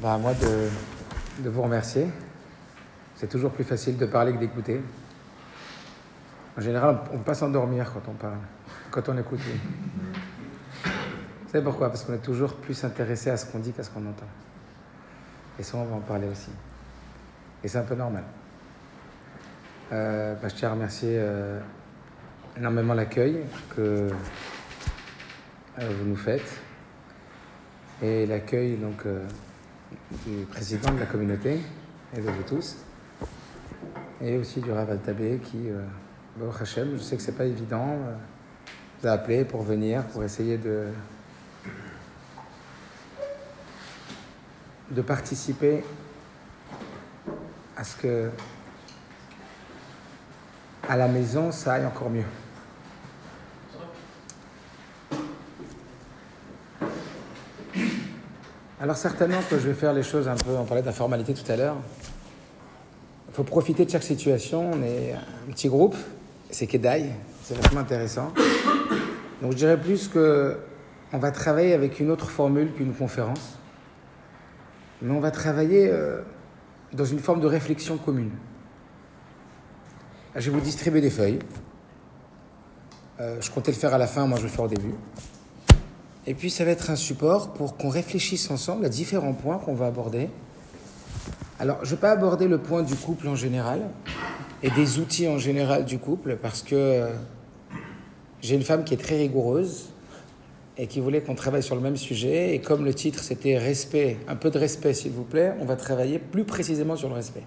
Bah, à moi de, vous remercier. C'est toujours plus facile de parler que d'écouter. En général, on ne peut pas s'endormir quand on parle, quand on écoute. Vous savez pourquoi? Parce qu'on est toujours plus intéressé à ce qu'on dit qu'à ce qu'on entend. Et ça, on va en parler aussi. Et c'est un peu normal. Bah, je tiens à remercier euh, énormément l'accueil que euh, vous nous faites et l'accueil donc du président de la communauté et de vous tous et aussi du Rav Tabé qui, euh, Baruch je sais que c'est pas évident, euh, vous a appelé pour venir, pour essayer de de participer à ce que à la maison ça aille encore mieux. Alors certainement que je vais faire les choses un peu, on parlait de la formalité tout à l'heure. Il faut profiter de chaque situation. On est un petit groupe, c'est Kedai, c'est vraiment intéressant. Donc je dirais plus que on va travailler avec une autre formule qu'une conférence, mais on va travailler euh, dans une forme de réflexion commune. Je vais vous distribuer des feuilles. Euh, je comptais le faire à la fin, moi je le faire au début. Et puis ça va être un support pour qu'on réfléchisse ensemble à différents points qu'on va aborder. Alors, je ne vais pas aborder le point du couple en général et des outils en général du couple parce que euh, j'ai une femme qui est très rigoureuse et qui voulait qu'on travaille sur le même sujet. Et comme le titre c'était respect, un peu de respect s'il vous plaît, on va travailler plus précisément sur le respect.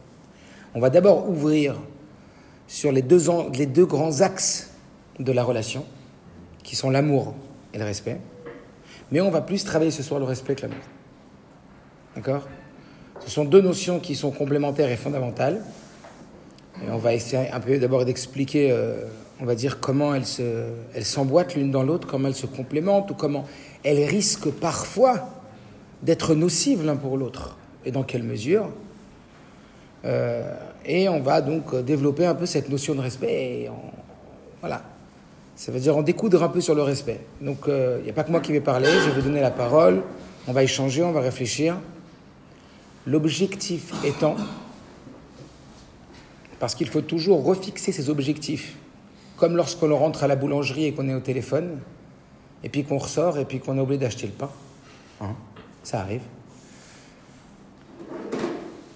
On va d'abord ouvrir sur les deux, les deux grands axes de la relation, qui sont l'amour et le respect. Mais on va plus travailler ce soir le respect que l'amour. D'accord? Ce sont deux notions qui sont complémentaires et fondamentales. Et on va essayer un peu d'abord d'expliquer, euh, on va dire, comment elles se- elles s'emboîtent l'une dans l'autre, comment elles se complémentent, ou comment elles risquent parfois d'être nocives l'un pour l'autre, et dans quelle mesure? Euh, et on va donc développer un peu cette notion de respect. Et voilà. Ça veut dire en découdre un peu sur le respect. Donc, il n'y a pas que moi qui vais parler, je vais vous donner la parole, on va échanger, on va réfléchir. L'objectif étant, parce qu'il faut toujours refixer ses objectifs, comme lorsqu'on rentre à la boulangerie et qu'on est au téléphone, et puis qu'on ressort, et puis qu'on est obligé d'acheter le pain. Hein, ça arrive.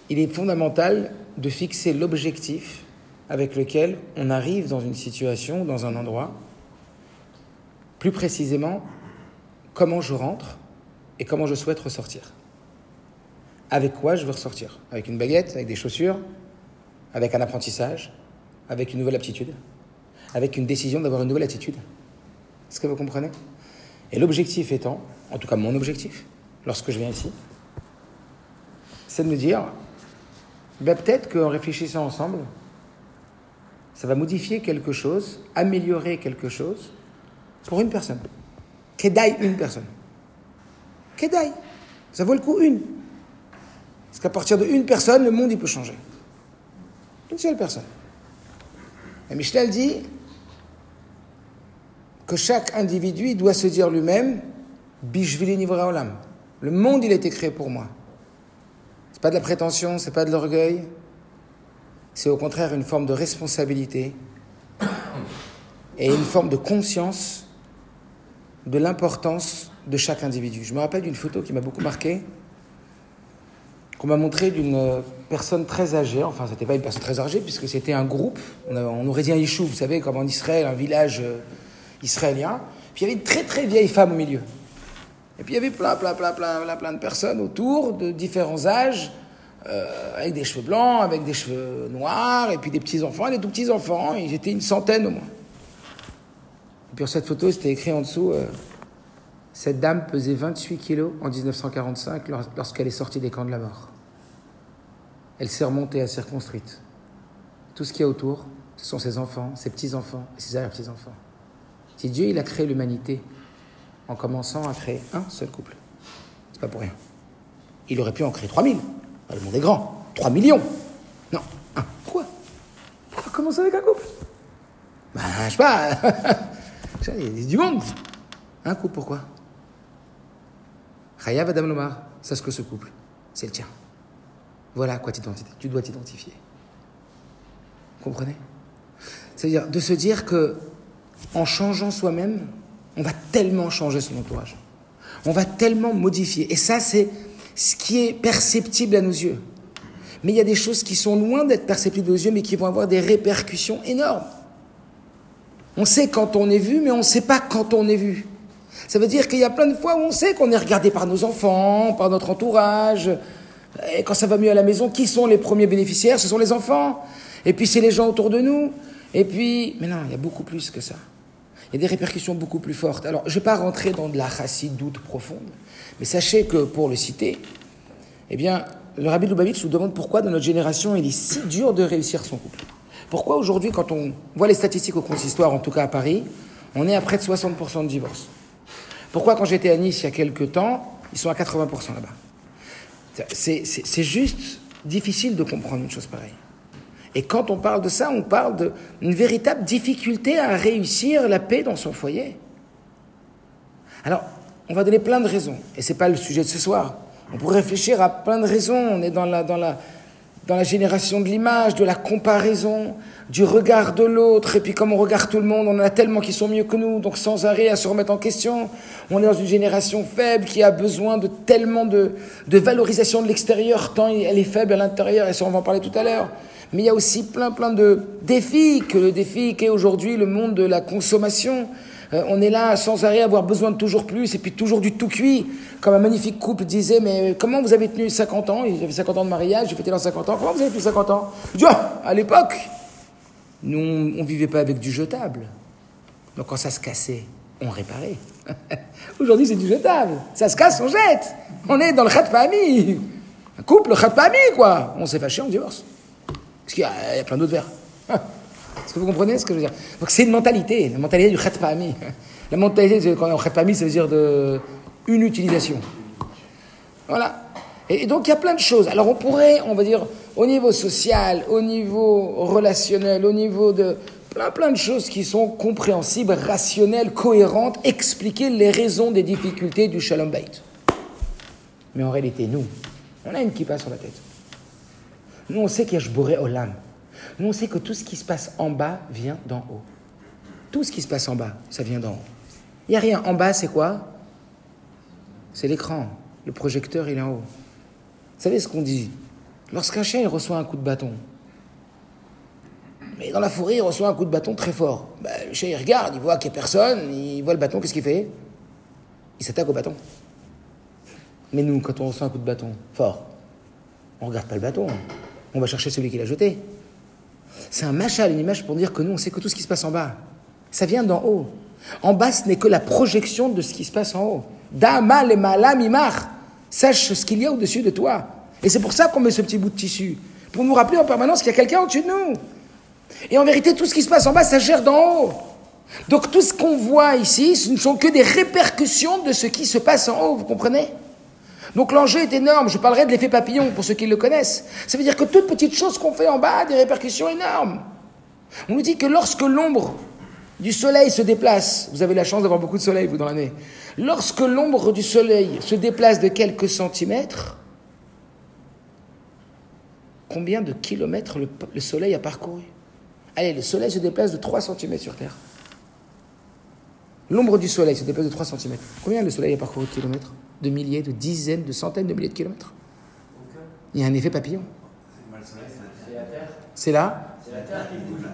Il est fondamental de fixer l'objectif avec lequel on arrive dans une situation, dans un endroit, plus précisément, comment je rentre et comment je souhaite ressortir. Avec quoi je veux ressortir? Avec une baguette, avec des chaussures, avec un apprentissage, avec une nouvelle aptitude, avec une décision d'avoir une nouvelle attitude. Est-ce que vous comprenez? Et l'objectif étant, en tout cas mon objectif, lorsque je viens ici, c'est de me dire, ben peut-être qu'en réfléchissant ensemble, ça va modifier quelque chose, améliorer quelque chose pour une personne. Kedai, une personne. Kedai. Ça vaut le coup, une. Parce qu'à partir de une personne, le monde, il peut changer. Une seule personne. Et Michel dit que chaque individu doit se dire lui-même Bishvili Nivra Olam. Le monde, il a été créé pour moi. C'est pas de la prétention, c'est pas de l'orgueil. C'est au contraire une forme de responsabilité et une forme de conscience de l'importance de chaque individu. Je me rappelle d'une photo qui m'a beaucoup marqué, qu'on m'a montrée d'une personne très âgée. Enfin, c'était pas une personne très âgée, puisque c'était un groupe. On, a- on aurait dit un Yishuv, vous savez, comme en Israël, un village euh, israélien. Puis il y avait une très très vieille femme au milieu. Et puis il y avait plein, plein, plein, plein, plein, de personnes autour, de différents âges, euh, avec des cheveux blancs, avec des cheveux noirs, et puis des petits-enfants, et des tout-petits-enfants. Ils étaient une centaine au moins. Et puis sur cette photo, c'était écrit en dessous euh, Cette dame pesait 28 kilos en 1945 lors- lorsqu'elle est sortie des camps de la mort. Elle s'est remontée, elle s'est reconstruite. Tout ce qu'il y a autour, ce sont ses enfants, ses petits-enfants et ses arrière-petits-enfants. Si Dieu il a créé l'humanité en commençant à créer un seul couple, c'est pas pour rien. Il aurait pu en créer 3000. Le monde est grand. 3 millions. Non, un. Pourquoi? Pourquoi commencer avec un couple? Ben, je sais pas. Il y a du monde. Un couple, pourquoi? Chaya Adam Lomar, ce que ce couple. c'est le tien. Voilà à quoi tu dois t'identifier. Comprenez? C'est-à-dire de se dire que en changeant soi-même, on va tellement changer son entourage. On va tellement modifier. Et ça, c'est ce qui est perceptible à nos yeux. Mais il y a des choses qui sont loin d'être perceptibles aux yeux, mais qui vont avoir des répercussions énormes. On sait quand on est vu, mais on ne sait pas quand on est vu. Ça veut dire qu'il y a plein de fois où on sait qu'on est regardé par nos enfants, par notre entourage. Et quand ça va mieux à la maison, qui sont les premiers bénéficiaires? Ce sont les enfants. Et puis c'est les gens autour de nous. Et puis, mais non, il y a beaucoup plus que ça. Il y a des répercussions beaucoup plus fortes. Alors, je ne vais pas rentrer dans de la doute profonde, mais sachez que, pour le citer, eh bien, le Rabbi Lubavitch nous demande pourquoi, dans notre génération, il est si dur de réussir son couple. Pourquoi aujourd'hui, quand on voit les statistiques au consistoire, en tout cas à Paris, on est à près de 60% de divorces? Pourquoi, quand j'étais à Nice il y a quelques temps, ils sont à 80% là-bas? C'est juste difficile de comprendre une chose pareille. Et quand on parle de ça, on parle d'une véritable difficulté à réussir la paix dans son foyer. Alors, on va donner plein de raisons, et ce n'est pas le sujet de ce soir. On pourrait réfléchir à plein de raisons. On est dans la, dans la, dans la génération de l'image, de la comparaison, du regard de l'autre. Et puis comme on regarde tout le monde, on en a tellement qui sont mieux que nous, donc sans arrêt à se remettre en question. On est dans une génération faible qui a besoin de tellement de, de valorisation de l'extérieur, tant elle est faible à l'intérieur, et ça on va en parler tout à l'heure. Mais il y a aussi plein plein de défis, que le défi qu'est aujourd'hui le monde de la consommation. Euh, on est là sans arrêt avoir besoin de toujours plus et puis toujours du tout cuit. Comme un magnifique couple disait, mais comment vous avez tenu 50 ans? J'avais 50 ans de mariage, j'ai fêté dans 50 ans. Comment vous avez tenu 50 ans? Je dis, oh, à l'époque, nous, on ne vivait pas avec du jetable. Donc quand ça se cassait, on réparait. Aujourd'hui, c'est du jetable. Ça se casse, on jette. On est dans le khat famille. Un couple, le famille, quoi. On s'est fâché, on divorce. Parce qu'il y, a plein d'autres verres. Est-ce que vous comprenez ce que je veux dire? Donc c'est une mentalité, la mentalité du khatpami. La mentalité, quand on khatpami, ça veut dire de une utilisation. Voilà. Et, donc il y a plein de choses. Alors on pourrait, on va dire, au niveau social, au niveau relationnel, au niveau de plein plein de choses qui sont compréhensibles, rationnelles, cohérentes, expliquer les raisons des difficultés du shalom bait. Mais en réalité, nous, on a une kippa sur la tête. Nous, on sait qu'il y a Jboré Olam. Nous, on sait que tout ce qui se passe en bas vient d'en haut. Tout ce qui se passe en bas, ça vient d'en haut. Il n'y a rien. En bas, c'est quoi? C'est l'écran. Le projecteur, il est en haut. Vous savez ce qu'on dit? Lorsqu'un chien reçoit un coup de bâton, mais dans la forêt, il reçoit un coup de bâton très fort. Ben, le chien, il regarde, il voit qu'il n'y a personne, il voit le bâton, qu'est-ce qu'il fait? Il s'attaque au bâton. Mais nous, quand on reçoit un coup de bâton fort, on ne regarde pas le bâton, on va chercher celui qui l'a jeté. C'est un machal, une image pour dire que nous, on sait que tout ce qui se passe en bas, ça vient d'en haut. En bas, ce n'est que la projection de ce qui se passe en haut. Dama le malamimar. Sache ce qu'il y a au-dessus de toi. Et c'est pour ça qu'on met ce petit bout de tissu. Pour nous rappeler en permanence qu'il y a quelqu'un au-dessus de nous. Et en vérité, tout ce qui se passe en bas, ça gère d'en haut. Donc tout ce qu'on voit ici, ce ne sont que des répercussions de ce qui se passe en haut, vous comprenez? Donc l'enjeu est énorme. Je parlerai de l'effet papillon pour ceux qui le connaissent. Ça veut dire que toute petite chose qu'on fait en bas a des répercussions énormes. On nous dit que lorsque l'ombre du soleil se déplace, vous avez la chance d'avoir beaucoup de soleil, vous, dans l'année, lorsque l'ombre du soleil se déplace de quelques centimètres, combien de kilomètres le, le soleil a parcouru? Allez, le soleil se déplace de 3 centimètres sur Terre. L'ombre du soleil se déplace de 3 centimètres. Combien le soleil a parcouru de kilomètres? De milliers, de dizaines, de centaines de milliers de kilomètres. Il y a un effet papillon. C'est là qui bouge.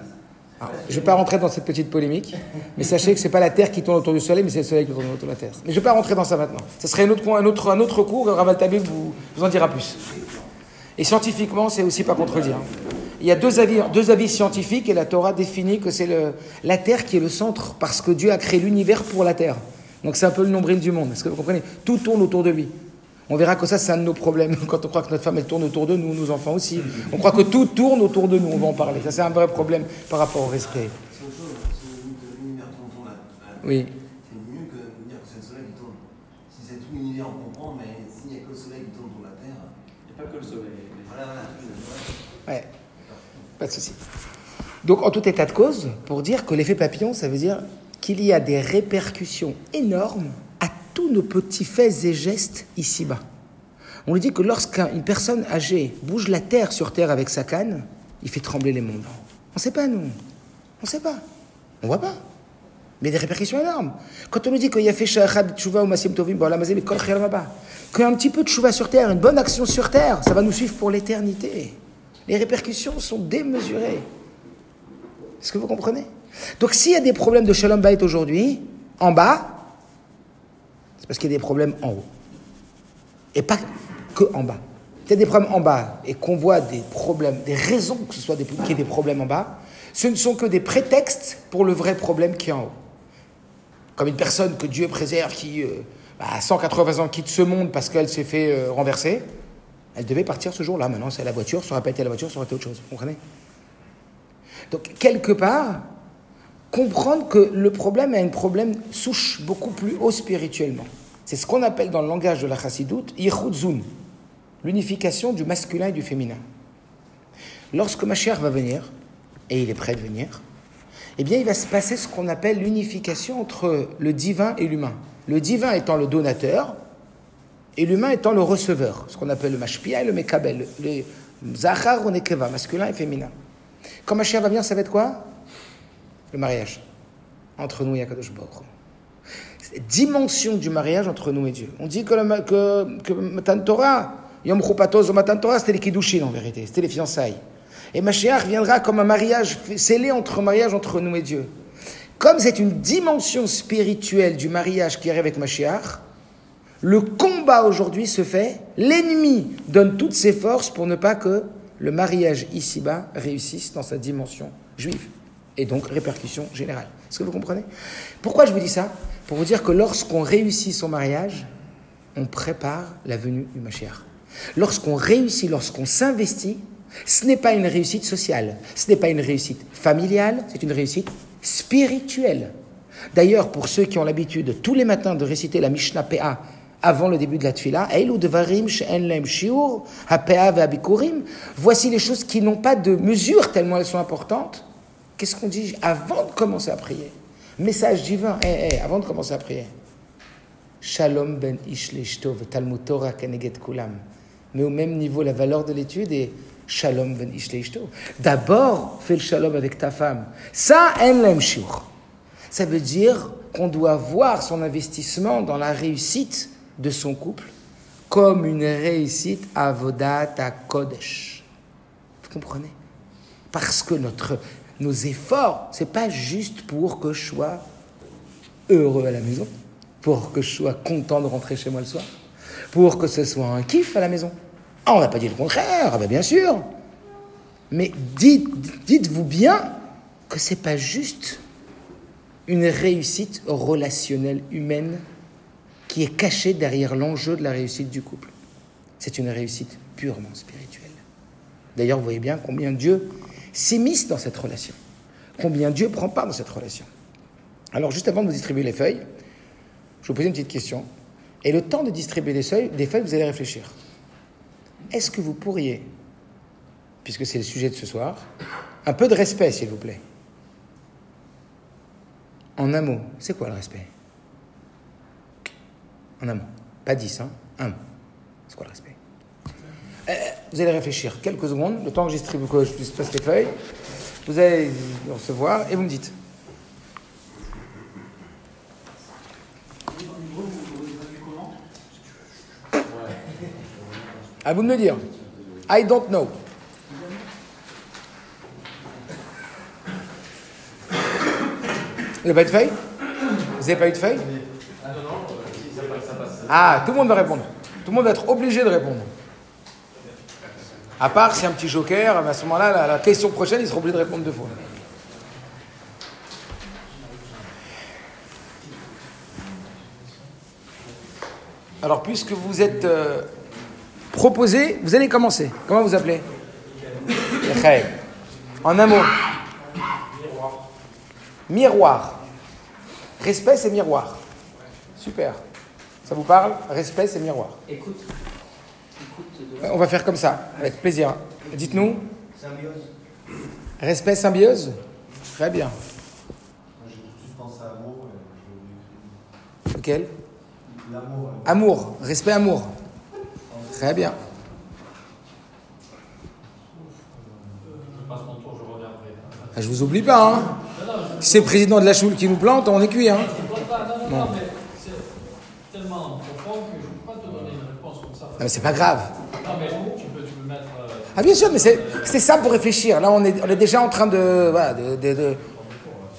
je ne vais pas rentrer dans cette petite polémique, mais sachez que ce n'est pas la Terre qui tourne autour du Soleil, mais c'est le Soleil qui tourne autour de la Terre. Mais je ne vais pas rentrer dans ça maintenant. Ce serait un autre, un autre, un autre cours, Raval Tabib vous, en dira plus. Et scientifiquement, c'est aussi pas contredire. Il y a deux avis, deux avis scientifiques et la Torah définit que c'est la Terre qui est le centre parce que Dieu a créé l'univers pour la Terre. Donc c'est un peu le nombril du monde. Est-ce que vous comprenez? Tout tourne autour de lui. On verra que ça, c'est un de nos problèmes. Quand on croit que notre femme, elle tourne autour de nous, nos enfants aussi. On croit que tout tourne autour de nous. On va en parler. Ça, c'est un vrai problème par rapport au respect. Oui. C'est mieux que de dire que c'est le soleil qui tourne. Si c'est tout l'univers, on comprend, mais s'il n'y a que le soleil qui tourne autour de la Terre. Il n'y a pas que le soleil. Voilà, voilà. Ouais. Pas de souci. Donc, en tout état de cause, pour dire que l'effet papillon, ça veut dire qu'il y a des répercussions énormes à tous nos petits faits et gestes ici-bas. On lui dit que lorsqu'une personne âgée bouge la terre sur terre avec sa canne, il fait trembler les mondes. On ne sait pas, nous. On ne sait pas. On ne voit pas. Mais des répercussions énormes. Quand on nous dit qu'il y a fait Shahab Tchouva ou Masim Tovim, qu'un petit peu de Tchouva sur terre, une bonne action sur terre, ça va nous suivre pour l'éternité. Les répercussions sont démesurées. Est-ce que vous comprenez? Donc s'il y a des problèmes de Shalom Bayit aujourd'hui, en bas, c'est parce qu'il y a des problèmes en haut. Et pas que en bas. S'il y a des problèmes en bas et qu'on voit des problèmes, des raisons que ce soit qu'il y ait des problèmes en bas, ce ne sont que des prétextes pour le vrai problème qui est en haut. Comme une personne que Dieu préserve qui, euh, bah, à 180 ans, quitte ce monde parce qu'elle s'est fait euh, renverser, elle devait partir ce jour-là. Maintenant, c'est la voiture, ça aurait pas été la voiture, ça aurait été autre chose. Vous comprenez? Donc, quelque part, comprendre que le problème est un problème souche beaucoup plus haut spirituellement. C'est ce qu'on appelle dans le langage de la chassidoute, yichudzun, l'unification du masculin et du féminin. Lorsque ma chère va venir, et il est prêt de venir, eh bien, il va se passer ce qu'on appelle l'unification entre le divin et l'humain. Le divin étant le donateur et l'humain étant le receveur, ce qu'on appelle le mashpia et le mekabel, le zachar ou nekeva, masculin et féminin. Quand ma chère va venir, ça va être quoi? Le mariage entre nous et Akadosh Baruch dimension du mariage entre nous et Dieu. On dit que, le, que, que Matan Torah, Yom Chupatos ou Matan Torah, c'était les Kiddushin en vérité, c'était les fiançailles. Et Mashiach viendra comme un mariage scellé entre mariage entre nous et Dieu. Comme c'est une dimension spirituelle du mariage qui arrive avec Mashiach, le combat aujourd'hui se fait, l'ennemi donne toutes ses forces pour ne pas que le mariage ici-bas réussisse dans sa dimension juive. Et donc répercussion générale. Est-ce que vous comprenez? Pourquoi je vous dis ça? Pour vous dire que lorsqu'on réussit son mariage, on prépare la venue du Mashiach. Lorsqu'on réussit, lorsqu'on s'investit, ce n'est pas une réussite sociale, ce n'est pas une réussite familiale, c'est une réussite spirituelle. D'ailleurs, pour ceux qui ont l'habitude tous les matins de réciter la Mishnah PA avant le début de la Tfila, voici les choses qui n'ont pas de mesure tellement elles sont importantes. Qu'est-ce qu'on dit avant de commencer à prier? Message divin, eh, eh, avant de commencer à prier. Shalom ben ish Talmud Torah kulam. Mais au même niveau, la valeur de l'étude est Shalom ben D'abord, fais le shalom avec ta femme. Ça, en Ça veut dire qu'on doit voir son investissement dans la réussite de son couple comme une réussite à Vodat à Kodesh. Vous comprenez? Parce que notre, nos efforts, c'est pas juste pour que je sois heureux à la maison, pour que je sois content de rentrer chez moi le soir, pour que ce soit un kiff à la maison. Ah, on n'a pas dit le contraire, ah ben, bien sûr. Mais dites, dites-vous bien que ce n'est pas juste une réussite relationnelle humaine qui est cachée derrière l'enjeu de la réussite du couple. C'est une réussite purement spirituelle. D'ailleurs, vous voyez bien combien Dieu s'immisce dans cette relation, combien Dieu prend part dans cette relation. Alors, juste avant de vous distribuer les feuilles, je vous pose une petite question. Et le temps de distribuer des feuilles, des feuilles vous allez réfléchir. Est-ce que vous pourriez, puisque c'est le sujet de ce soir, un peu de respect, s'il vous plaît En un mot, c'est quoi le respect? En un mot. Pas dix, hein Un mot. C'est quoi le respect? Vous allez réfléchir quelques secondes, le temps que, distribue, que je puisse passer les feuilles. Vous allez recevoir et vous me dites. À vous de me dire. I don't know. Vous n'avez pas eu de feuille? Vous n'avez pas eu de feuille? Ah, tout le monde va répondre. Tout le monde va être obligé de répondre. À part si un petit joker, à ce moment-là, la, question prochaine, il sera obligé de répondre deux fois. Alors, puisque vous êtes euh, Proposez, vous allez commencer. Comment vous appelez? En un mot. Miroir. Miroir. Respect, c'est miroir. Super. Ça vous parle? Respect, c'est miroir. Écoute. On va faire comme ça, avec plaisir. Dites-nous. Symbiose. Respect, symbiose Très bien. Lequel? L'amour. Amour. Respect, amour. Très bien. Ah, je vous oublie pas, hein. Si c'est le président de la choule qui nous plante, on est cuit, hein. Non, non, profond que je ne peux pas te donner une réponse comme ça. Ah, mais c'est pas grave. Non, mais tu peux, tu peux mettre. euh, Ah bien sûr, mais c'est c'est ça pour réfléchir. Là, on est, on est déjà en train de... Voilà, de... de, de-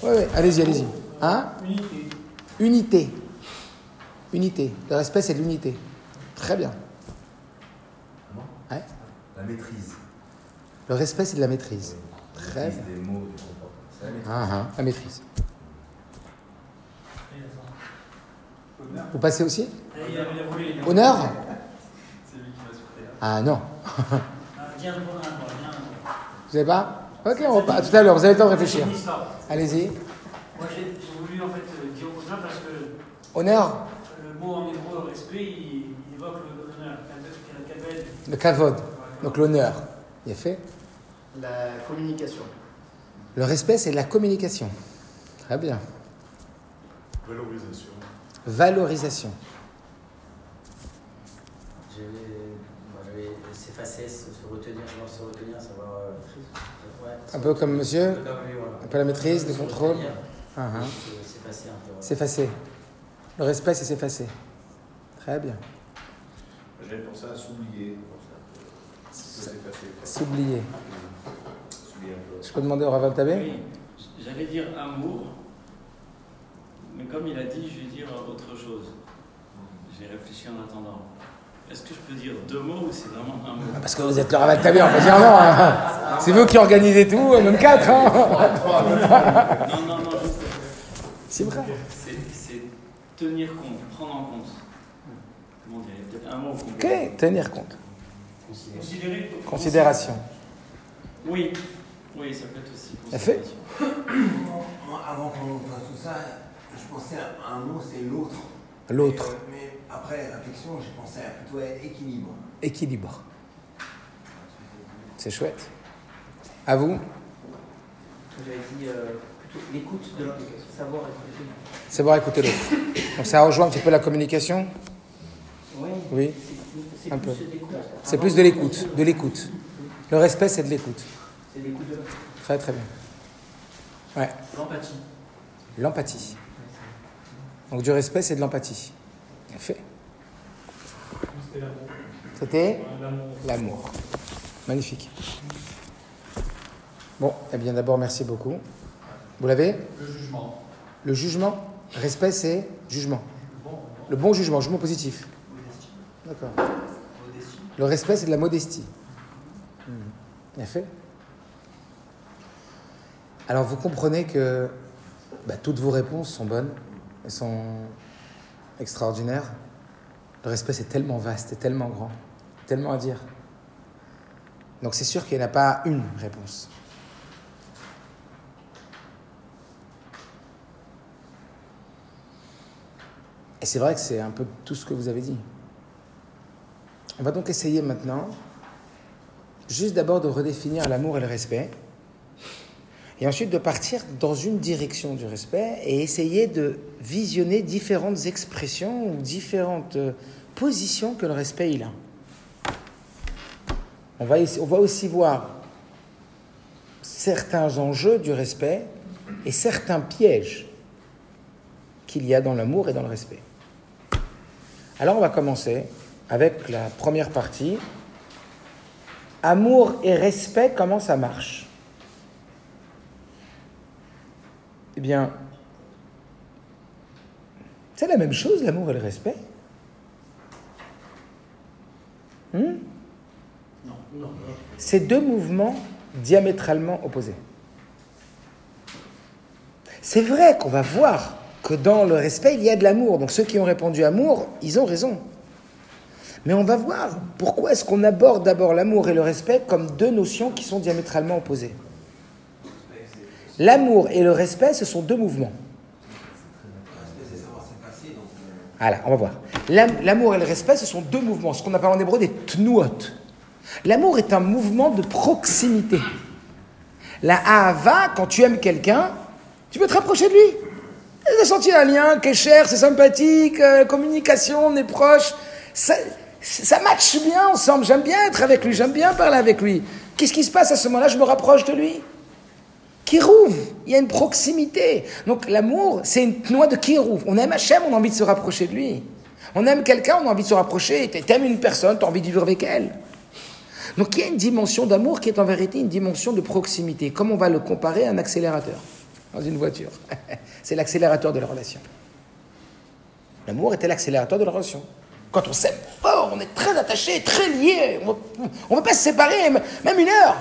Ouais, ouais, allez-y, allez-y. Hein? Unité. Unité. Le respect, c'est de l'unité. Très bien. Ouais. La maîtrise. Le respect, c'est de la maîtrise. Très bien. des mots, du la maîtrise. Ah, ah, la maîtrise. Vous passez aussi? Honneur? Ah non. Vous avez pas Ok, on repart. Tout à l'heure, vous avez le temps de réfléchir. Allez-y. Moi j'ai j'ai voulu en fait euh, dire honneur parce que Honneur le mot en hébreu respect il, il évoque le- l'honneur. Le kavod. Donc l'honneur. Il est fait. La communication. Le respect, c'est la communication. Très bien. Valorisation. Valorisation. Moi, s'effacer, se, se retenir, savoir se retenir, savoir. euh, ouais, Un peu comme monsieur, Comme lui, voilà. un peu la maîtrise, le Se contrôle. Ah, se- S'effacer un peu. ouais. S'effacer. Le respect, c'est s'effacer. Très bien. J'avais pensé à s'oublier. pour ça. Se s'effacer. S'oublier. S'oublier un peu. Je peux demander au Raval Tabé Oui, j'allais dire amour, mais comme il a dit, je vais dire autre chose. J'ai réfléchi en attendant. Est-ce que je peux dire deux mots ou c'est vraiment un mot? Parce que vous êtes le Raval Tabé, on peut dire non. hein. C'est vous qui organisez tout, même quatre. hein. Non, non, non, juste, C'est vrai. c'est tenir compte, prendre en compte. Comment dire Il y a peut-être un mot Ok, tenir compte. Considérer. Considération. Oui, oui, ça peut être aussi fait considération. Moi, avant qu'on fasse tout ça, je pensais à un mot, c'est l'autre. L'autre. Euh, Mais après réflexion, j'ai pensé à plutôt à équilibre. Équilibre. C'est chouette. À vous J'avais dit euh, plutôt l'écoute de l'autre, savoir écouter. Savoir écouter l'autre. Donc ça rejoint un petit peu la communication Oui. Oui. C'est- plus. C'est plus de l'écoute. De l'écoute. Le respect, c'est de l'écoute. C'est l'écoute de l'autre. Très très bien. Ouais. L'empathie. L'empathie. Donc du respect, c'est de l'empathie. Fait. C'était l'amour. Magnifique. Bon, eh bien d'abord, merci beaucoup. Vous l'avez? Le jugement. Le jugement Respect, c'est jugement. Le bon jugement, jugement positif. D'accord. Le respect, c'est de la modestie. Hmm. Bien fait. Alors, vous comprenez que bah, toutes vos réponses sont bonnes, elles sont extraordinaires. Le respect, c'est tellement vaste et tellement grand, tellement à dire. Donc, c'est sûr qu'il n'y a pas une réponse. Et c'est vrai que c'est un peu tout ce que vous avez dit. On va donc essayer maintenant, juste d'abord de redéfinir l'amour et le respect, et ensuite de partir dans une direction du respect et essayer de visionner différentes expressions ou différentes euh, positions que le respect il a. On va, on va aussi voir certains enjeux du respect et certains pièges qu'il y a dans l'amour et dans le respect. Alors on va commencer avec la première partie. Amour et respect, comment ça marche? Eh bien, c'est la même chose, l'amour et le respect. Hmm? Non, non. C'est deux mouvements diamétralement opposés. C'est vrai qu'on va voir que dans le respect, il y a de l'amour. Donc ceux qui ont répondu amour, ils ont raison. Mais on va voir pourquoi est-ce qu'on aborde d'abord l'amour et le respect comme deux notions qui sont diamétralement opposées. L'amour et le respect, ce sont deux mouvements. Voilà, on va voir. L'am- L'amour et le respect, ce sont deux mouvements, ce qu'on appelle en hébreu des tnuot. L'amour est un mouvement de proximité. La ahava, quand tu aimes quelqu'un, tu veux te rapprocher de lui. Tu as senti un lien, qui est cher, c'est sympathique, euh, communication, on est proche. Ça- Ça matche bien ensemble, j'aime bien être avec lui, j'aime bien parler avec lui. Qu'est-ce qui se passe à ce moment-là? Je me rapproche de lui. Kirouv, il y a une proximité. Donc l'amour, c'est une noix de Kirouv. On aime Hachem, on a envie de se rapprocher de lui. On aime quelqu'un, on a envie de se rapprocher. T'aimes une personne, tu as envie de vivre avec elle. Donc il y a une dimension d'amour qui est en vérité une dimension de proximité. Comme on va le comparer à un accélérateur dans une voiture. c'est l'accélérateur de la relation. L'amour était l'accélérateur de la relation. Quand on s'aime fort, on est très attaché, très lié. On ne veut pas se séparer, même une heure.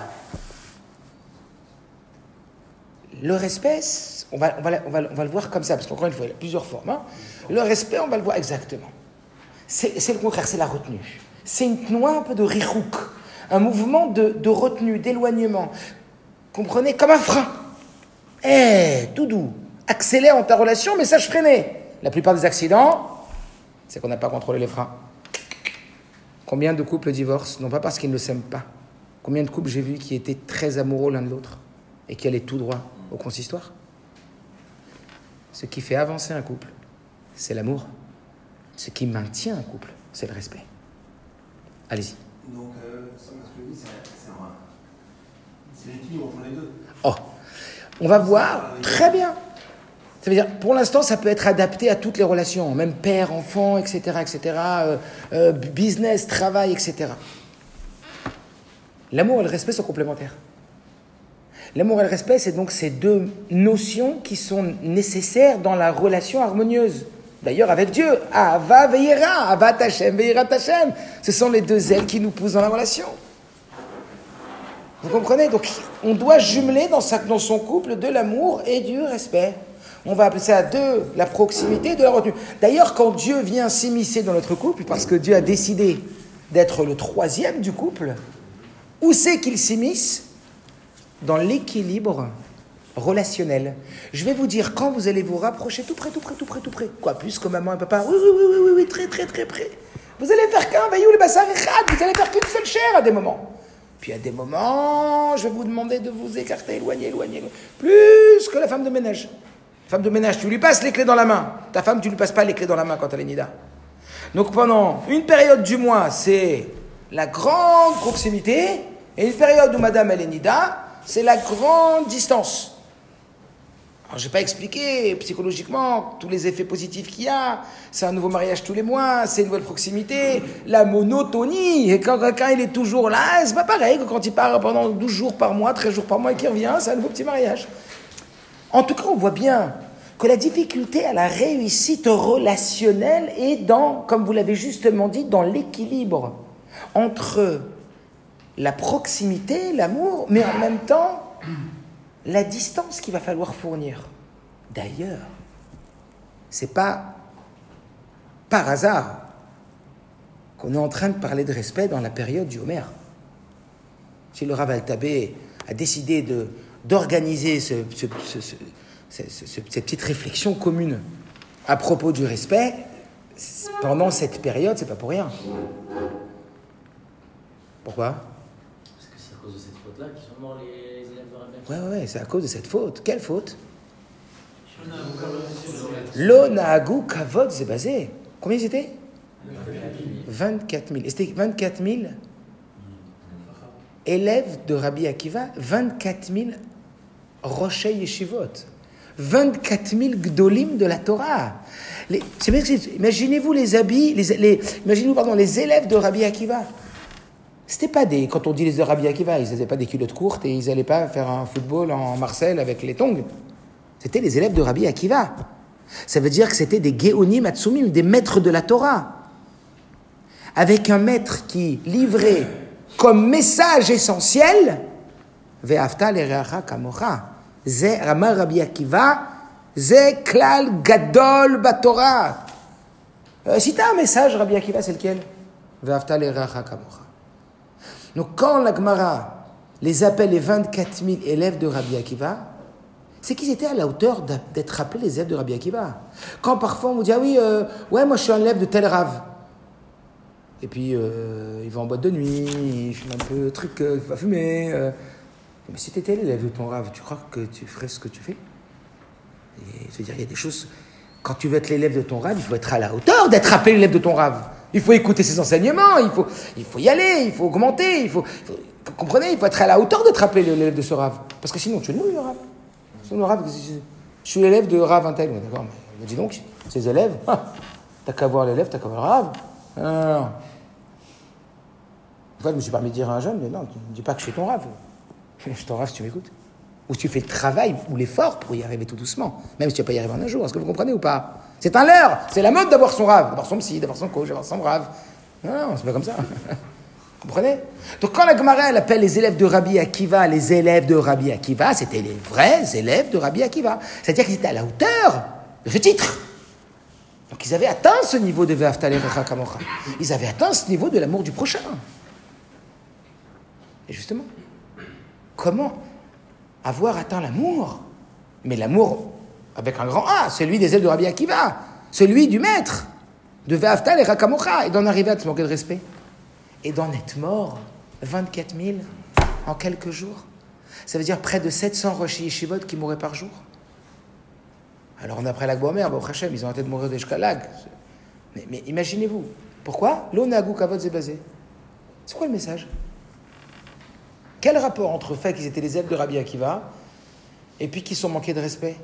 Le respect, on va, le voir comme ça, parce qu'encore une fois, il y a plusieurs formes. Hein. Le respect, on va le voir exactement. C'est le contraire, c'est la retenue. C'est une noix un peu de richouk, un mouvement de, retenue, d'éloignement. Comprenez Comme un frein. Eh, tout doux. Accélère en ta relation, message freiné. La plupart des accidents, c'est qu'on n'a pas contrôlé les freins. Combien de couples divorcent Non pas parce qu'ils ne s'aiment pas. Combien de couples j'ai vu qui étaient très amoureux l'un de l'autre et qui allaient tout droit au consistoire Ce qui fait avancer un couple, c'est l'amour. Ce qui maintient un couple, c'est le respect. Allez-y. Donc, euh, ça c'est l'équilibre entre les deux. Oh, on va voir très bien. Ça veut dire, pour l'instant, ça peut être adapté à toutes les relations, même père, enfant, etc., etc., euh, euh, business, travail, etc. L'amour et le respect sont complémentaires. L'amour et le respect, c'est donc ces deux notions qui sont nécessaires dans la relation harmonieuse. D'ailleurs, avec Dieu, Ava veillera, Ava Tachem, veillera Tachem. Ce sont les deux ailes qui nous poussent dans la relation. Vous comprenez? Donc, on doit jumeler dans, son couple de l'amour et du respect. On va appeler ça de la proximité, de la retenue. D'ailleurs, quand Dieu vient s'immiscer dans notre couple, parce que Dieu a décidé d'être le troisième du couple, où c'est qu'il s'immisce? Dans l'équilibre relationnel. Je vais vous dire, quand vous allez vous rapprocher tout près, tout près, tout près, tout près, quoi, plus que maman et papa, oui, oui, oui, oui, oui, oui très, très, très près, vous allez faire qu'un, voyou le bassin vous allez faire qu'une seule chair à des moments. Puis à des moments, je vais vous demander de vous écarter, éloigner, éloigner, plus que la femme de ménage. Femme de ménage, tu lui passes les clés dans la main. Ta femme, tu lui passes pas les clés dans la main quand elle est nida. Donc pendant une période du mois, c'est la grande proximité, et une période où madame elle est nida, c'est la grande distance. Alors, je n'ai pas expliqué psychologiquement tous les effets positifs qu'il y a. C'est un nouveau mariage tous les mois, c'est une nouvelle proximité, la monotonie. Et quand quelqu'un il est toujours là, c'est pas pareil que quand il part pendant 12 jours par mois, 13 jours par mois et qu'il revient, c'est un nouveau petit mariage. En tout cas, on voit bien que la difficulté à la réussite relationnelle est dans, comme vous l'avez justement dit, dans l'équilibre entre la proximité, l'amour, mais en même temps la distance qu'il va falloir fournir. D'ailleurs, c'est pas par hasard qu'on est en train de parler de respect dans la période du Homer. Si le Rav Altabé a décidé d'organiser ce, cette petite réflexion commune à propos du respect, pendant cette période, c'est pas pour rien. Pourquoi? Ouais, ouais, c'est à cause de cette faute. Quelle faute? L'onagu kavod c'est basé. Combien c'était 24 000. Et c'était 24 000 élèves de Rabbi Akiva, 24 000 rochers yeshivot, 24 000 gdolim de la Torah. Imaginez-vous les habits, les, imaginez-vous pardon, les élèves de Rabbi Akiva. C'était pas des, quand on dit les Rabbi Akiva, ils n'avaient pas des culottes courtes et ils n'allaient pas faire un football en Marseille avec les tongs. C'était les élèves de Rabbi Akiva. Ça veut dire que c'était des Geonim Atsumim, des maîtres de la Torah. Avec un maître qui livrait comme message essentiel Ve'afta l'ereacha kamocha. Ze Rama Rabbi Akiva, ze klal gadol batora. Euh, si tu un message, Rabbi Akiva, c'est lequel? Ve'afta l'ereacha kamocha. Donc quand la Gemara les appelle les 24 000 élèves de Rabbi Akiva, c'est qu'ils étaient à la hauteur d'être appelés les élèves de Rabbi Akiva. Quand parfois on vous dit, ah oui, euh, ouais, moi je suis un élève de tel Rav. Et puis euh, il va en boîte de nuit, il fume un peu truc, euh, il va fumer. Euh. Mais si tu étais l'élève de ton Rav, tu crois que tu ferais ce que tu fais? Je veux dire, il y a des choses. Quand tu veux être l'élève de ton Rav, il faut être à la hauteur d'être appelé l'élève de ton Rav. Il faut écouter ses enseignements, il faut, il faut y aller, il faut augmenter, il faut, vous comprenez, il faut être à la hauteur d'être appelé l'élève de ce Rav. Parce que sinon, tu es nul, le Rav. Sinon, le Rav, je suis l'élève de Rav Intel. D'accord, mais dis donc, ces élèves, ah, t'as qu'à voir l'élève, t'as qu'à voir le Rav. Non, non, non. Une fois, je me suis permis de dire à un jeune, mais non, ne dis pas que je suis ton Rav. Je suis ton Rav si tu m'écoutes. Ou tu fais le travail ou l'effort pour y arriver tout doucement, même si tu vas pas y arriver en un jour. Est-ce que vous comprenez ou pas? C'est un leurre. C'est la mode d'avoir son rave, d'avoir son psy, d'avoir son coach, d'avoir son rave. Non, non, c'est pas comme ça. Vous comprenez? Donc quand la Gemara elle appelle les élèves de Rabbi Akiva les élèves de Rabbi Akiva, c'était les vrais élèves de Rabbi Akiva. C'est-à-dire qu'ils étaient à la hauteur de ce titre. Donc ils avaient atteint ce niveau de Ve'aftale Kamocha. Ils avaient atteint ce niveau de l'amour du prochain. Et justement, comment avoir atteint l'amour? Mais l'amour avec un grand A, celui des ailes de Rabbi Akiva, celui du maître, de Ve'aftal et Rakamocha, et d'en arriver à te manquer de respect. Et d'en être mort, 24 000 en quelques jours. Ça veut dire près de 700 Rosh Yeshivot qui mouraient par jour. Alors on a pris la Gbomer, au Hachem, ils ont arrêté de mourir des shkalag. Mais, imaginez-vous, pourquoi? L'onagou kavod basé. C'est quoi le message? Quel rapport entre fait qu'ils étaient les ailes de Rabbi Akiva et puis qu'ils sont manqués de respect?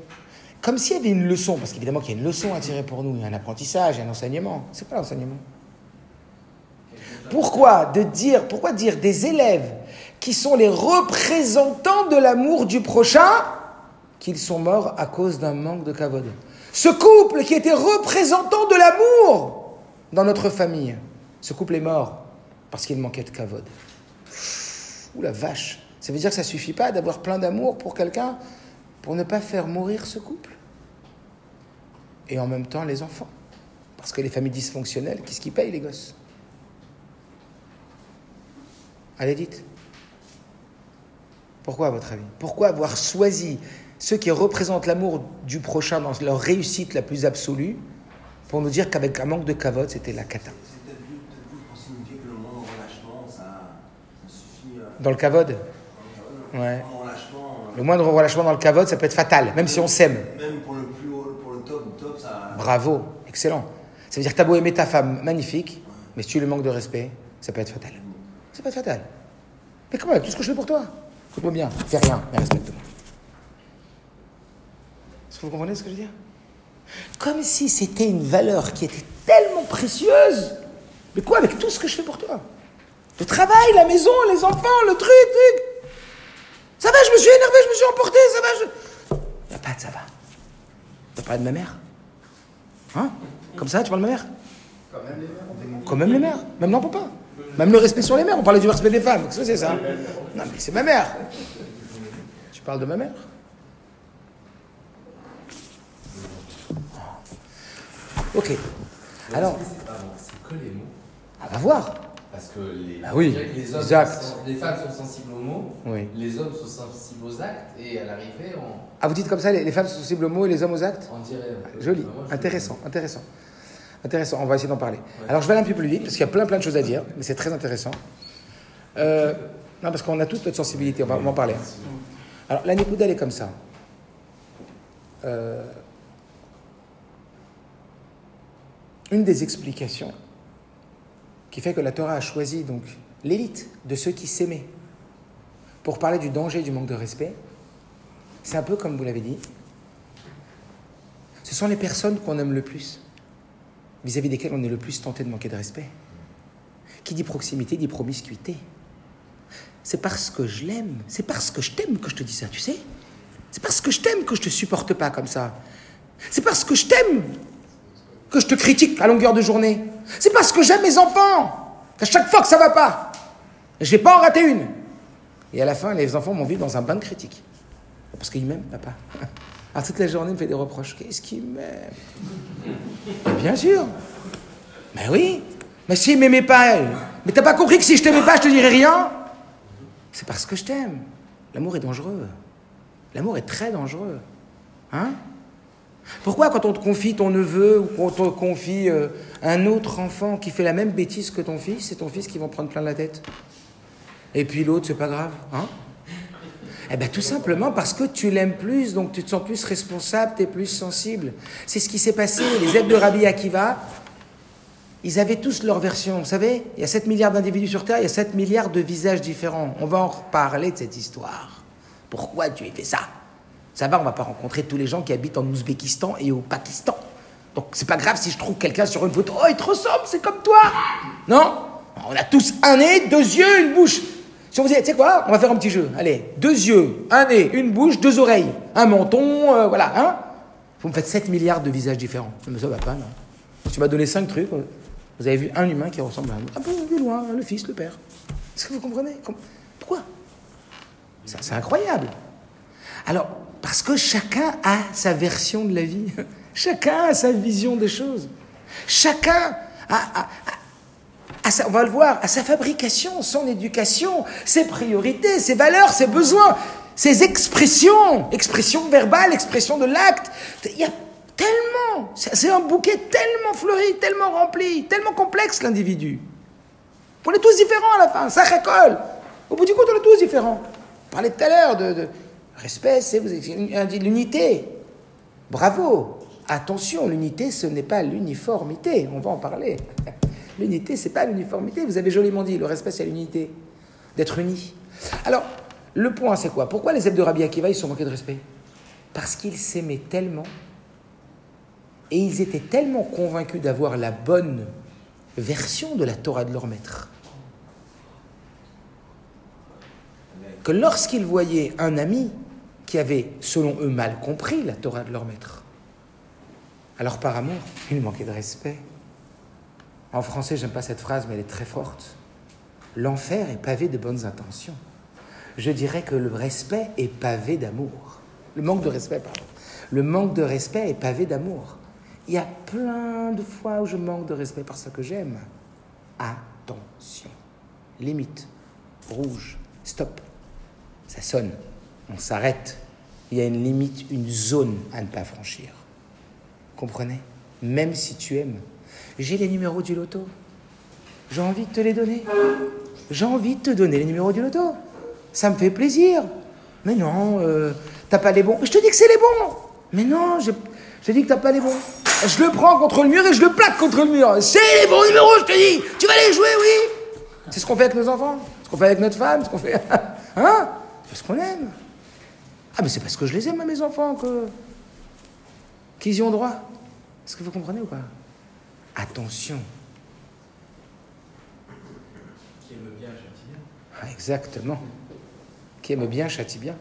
Comme s'il y avait une leçon, parce qu'évidemment qu'il y a une leçon à tirer pour nous, il y a un apprentissage, un enseignement. C'est quoi l'enseignement Pourquoi de dire, pourquoi dire des élèves qui sont les représentants de l'amour du prochain qu'ils sont morts à cause d'un manque de kavod? Ce couple qui était représentant de l'amour dans notre famille, ce couple est mort parce qu'il manquait de kavod. Ouh la vache Ça veut dire que ça suffit pas d'avoir plein d'amour pour quelqu'un? Pour ne pas faire mourir ce couple Et en même temps, les enfants. Parce que les familles dysfonctionnelles, qu'est-ce qui paye les gosses? Allez, dites. Pourquoi, à votre avis? Pourquoi avoir choisi ceux qui représentent l'amour du prochain dans leur réussite la plus absolue pour nous dire qu'avec un manque de cavote, c'était la cata? Dans le kavod Ouais. Le moindre relâchement dans le kavod, ça peut être fatal, même si on s'aime. Même pour le plus haut, pour le top, top, ça. Bravo, excellent. Ça veut dire que t'as beau aimer ta femme, magnifique, mais si tu le manques de respect, ça peut être fatal. Ça peut être fatal. Mais comment, tout ce que je fais pour toi? Écoute-moi bien, fais rien, mais respecte-moi. Est-ce que vous comprenez ce que je veux dire? Comme si c'était une valeur qui était tellement précieuse. Mais quoi, avec tout ce que je fais pour toi? Le travail, la maison, les enfants, le truc, truc. Ça va, je me suis énervé, je me suis emporté, ça va. Je... Il a pas de ça va. Tu parles de ma mère? Hein? Comme ça, tu parles de ma mère? Quand même les mères. Quand même les mères. Même non, pas. Même le respect sur les mères. On parlait du respect des femmes. Qu'est-ce que c'est ça Non, mais c'est ma mère. Tu parles de ma mère? Ok. Alors. C'est que les mots? On va voir. Parce que les, ah oui, les, hommes les femmes sont sensibles aux mots, les hommes sont sensibles aux actes, et à l'arrivée, on... Ah, vous dites comme ça, les, femmes sont sensibles aux mots et les hommes aux actes On dirait. Joli, intéressant, intéressant. Intéressant, on va essayer d'en parler. Alors, je vais aller un peu plus vite, parce qu'il y a plein, plein de choses à dire, mais c'est très intéressant. Euh, non, parce qu'on a toute notre sensibilité, on va, en parler. Alors, la Nikuda, elle est comme ça. Euh, une des explications qui fait que la Torah a choisi donc l'élite de ceux qui s'aimaient pour parler du danger du manque de respect. C'est un peu comme vous l'avez dit. Ce sont les personnes qu'on aime le plus, vis-à-vis desquelles on est le plus tenté de manquer de respect. Qui dit proximité dit promiscuité. C'est parce que je l'aime, c'est parce que je t'aime que je te dis ça, tu sais. C'est parce que je t'aime que je te supporte pas comme ça. C'est parce que je t'aime que je te critique à longueur de journée. C'est parce que j'aime mes enfants. À chaque fois que ça va pas, je vais pas en rater une. Et à la fin, les enfants vont vivre dans un bain de critiques. Parce qu'ils m'aiment, papa. Alors toute la journée, il me fait des reproches. Qu'est-ce qu'il m'aime Bien sûr. Mais oui. Mais s'il m'aimait pas, mais t'as pas compris que si je t'aimais pas, je te dirais rien? C'est parce que je t'aime. L'amour est dangereux. L'amour est très dangereux. Hein? Pourquoi quand on te confie ton neveu ou qu'on te confie euh, un autre enfant qui fait la même bêtise que ton fils, c'est ton fils qui va prendre plein la tête? Et puis l'autre, c'est pas grave, hein? Eh bien tout simplement parce que tu l'aimes plus, donc tu te sens plus responsable, tu es plus sensible. C'est ce qui s'est passé. Les aides de Rabbi Akiva, ils avaient tous leur version. Vous savez, il y a 7 milliards d'individus sur Terre, il y a 7 milliards de visages différents. On va en reparler de cette histoire. Pourquoi tu as fait ça? Ça va, on va pas rencontrer tous les gens qui habitent en Ouzbékistan et au Pakistan. Donc c'est pas grave si je trouve quelqu'un sur une photo. Oh, il te ressemble, c'est comme toi Non? On a tous un nez, deux yeux, une bouche. Si on vous dit, tu sais quoi? On va faire un petit jeu. Allez, deux yeux, un nez, une bouche, deux oreilles, un menton, euh, voilà, hein? Vous me faites 7 milliards de visages différents. Mais ça va pas, non? Tu m'as donné 5 trucs. Vous avez vu un humain qui ressemble à un. Un peu de loin, le fils, le père. Est-ce que vous comprenez? Pourquoi? C'est incroyable. Alors, parce que chacun a sa version de la vie. Chacun a sa vision des choses. Chacun a, on va le voir, à sa fabrication, son éducation, ses priorités, ses valeurs, ses besoins, ses expressions, expression verbale, expression de l'acte. Il y a Tellement, c'est un bouquet tellement fleuri, tellement rempli, tellement complexe l'individu. On est tous différents à la fin, ça récolte. Au bout du compte, on est tous différents. On parlait tout à l'heure de, respect, c'est l'unité. Bravo. Attention, l'unité, ce n'est pas l'uniformité. On va en parler. L'unité, ce n'est pas l'uniformité. Vous avez joliment dit, le respect, c'est l'unité. D'être unis. Alors, le point, c'est quoi? Pourquoi les élèves de Rabbi Akiva, ils sont manqués de respect? Parce qu'ils s'aimaient tellement et ils étaient tellement convaincus d'avoir la bonne version de la Torah de leur maître que lorsqu'ils voyaient un ami qui avait, selon eux, mal compris la Torah de leur maître, alors par amour, il manquait de respect. En français, j'aime pas cette phrase, mais elle est très forte. L'enfer est pavé de bonnes intentions. Je dirais que le respect est pavé d'amour. Le manque de respect, pardon. Le manque de respect est pavé d'amour. Il y a plein de fois où je manque de respect par ce que j'aime. Attention. Limite. Rouge. Stop. Ça sonne. On s'arrête. Il y a une limite, une zone à ne pas franchir. Comprenez? Même si tu aimes. J'ai les numéros du loto. J'ai envie de te les donner. J'ai envie de te donner les numéros du loto. Ça me fait plaisir. Mais non, euh, t'as pas les bons. Je te dis que c'est les bons. Mais non, je, te dis que t'as pas les bons. Je le prends contre le mur et je le plaque contre le mur. C'est les bons numéros, je te dis. Tu vas les jouer, oui. C'est ce qu'on fait avec nos enfants. Ce qu'on fait avec notre femme. Ce qu'on fait. Hein C'est ce qu'on aime. Ah, mais c'est parce que je les aime, mes enfants, que. qu'ils y ont droit. Est-ce que vous comprenez ou pas? Attention. Qui aime bien châtie bien. Ah, exactement. Qui aime bien châtie bien.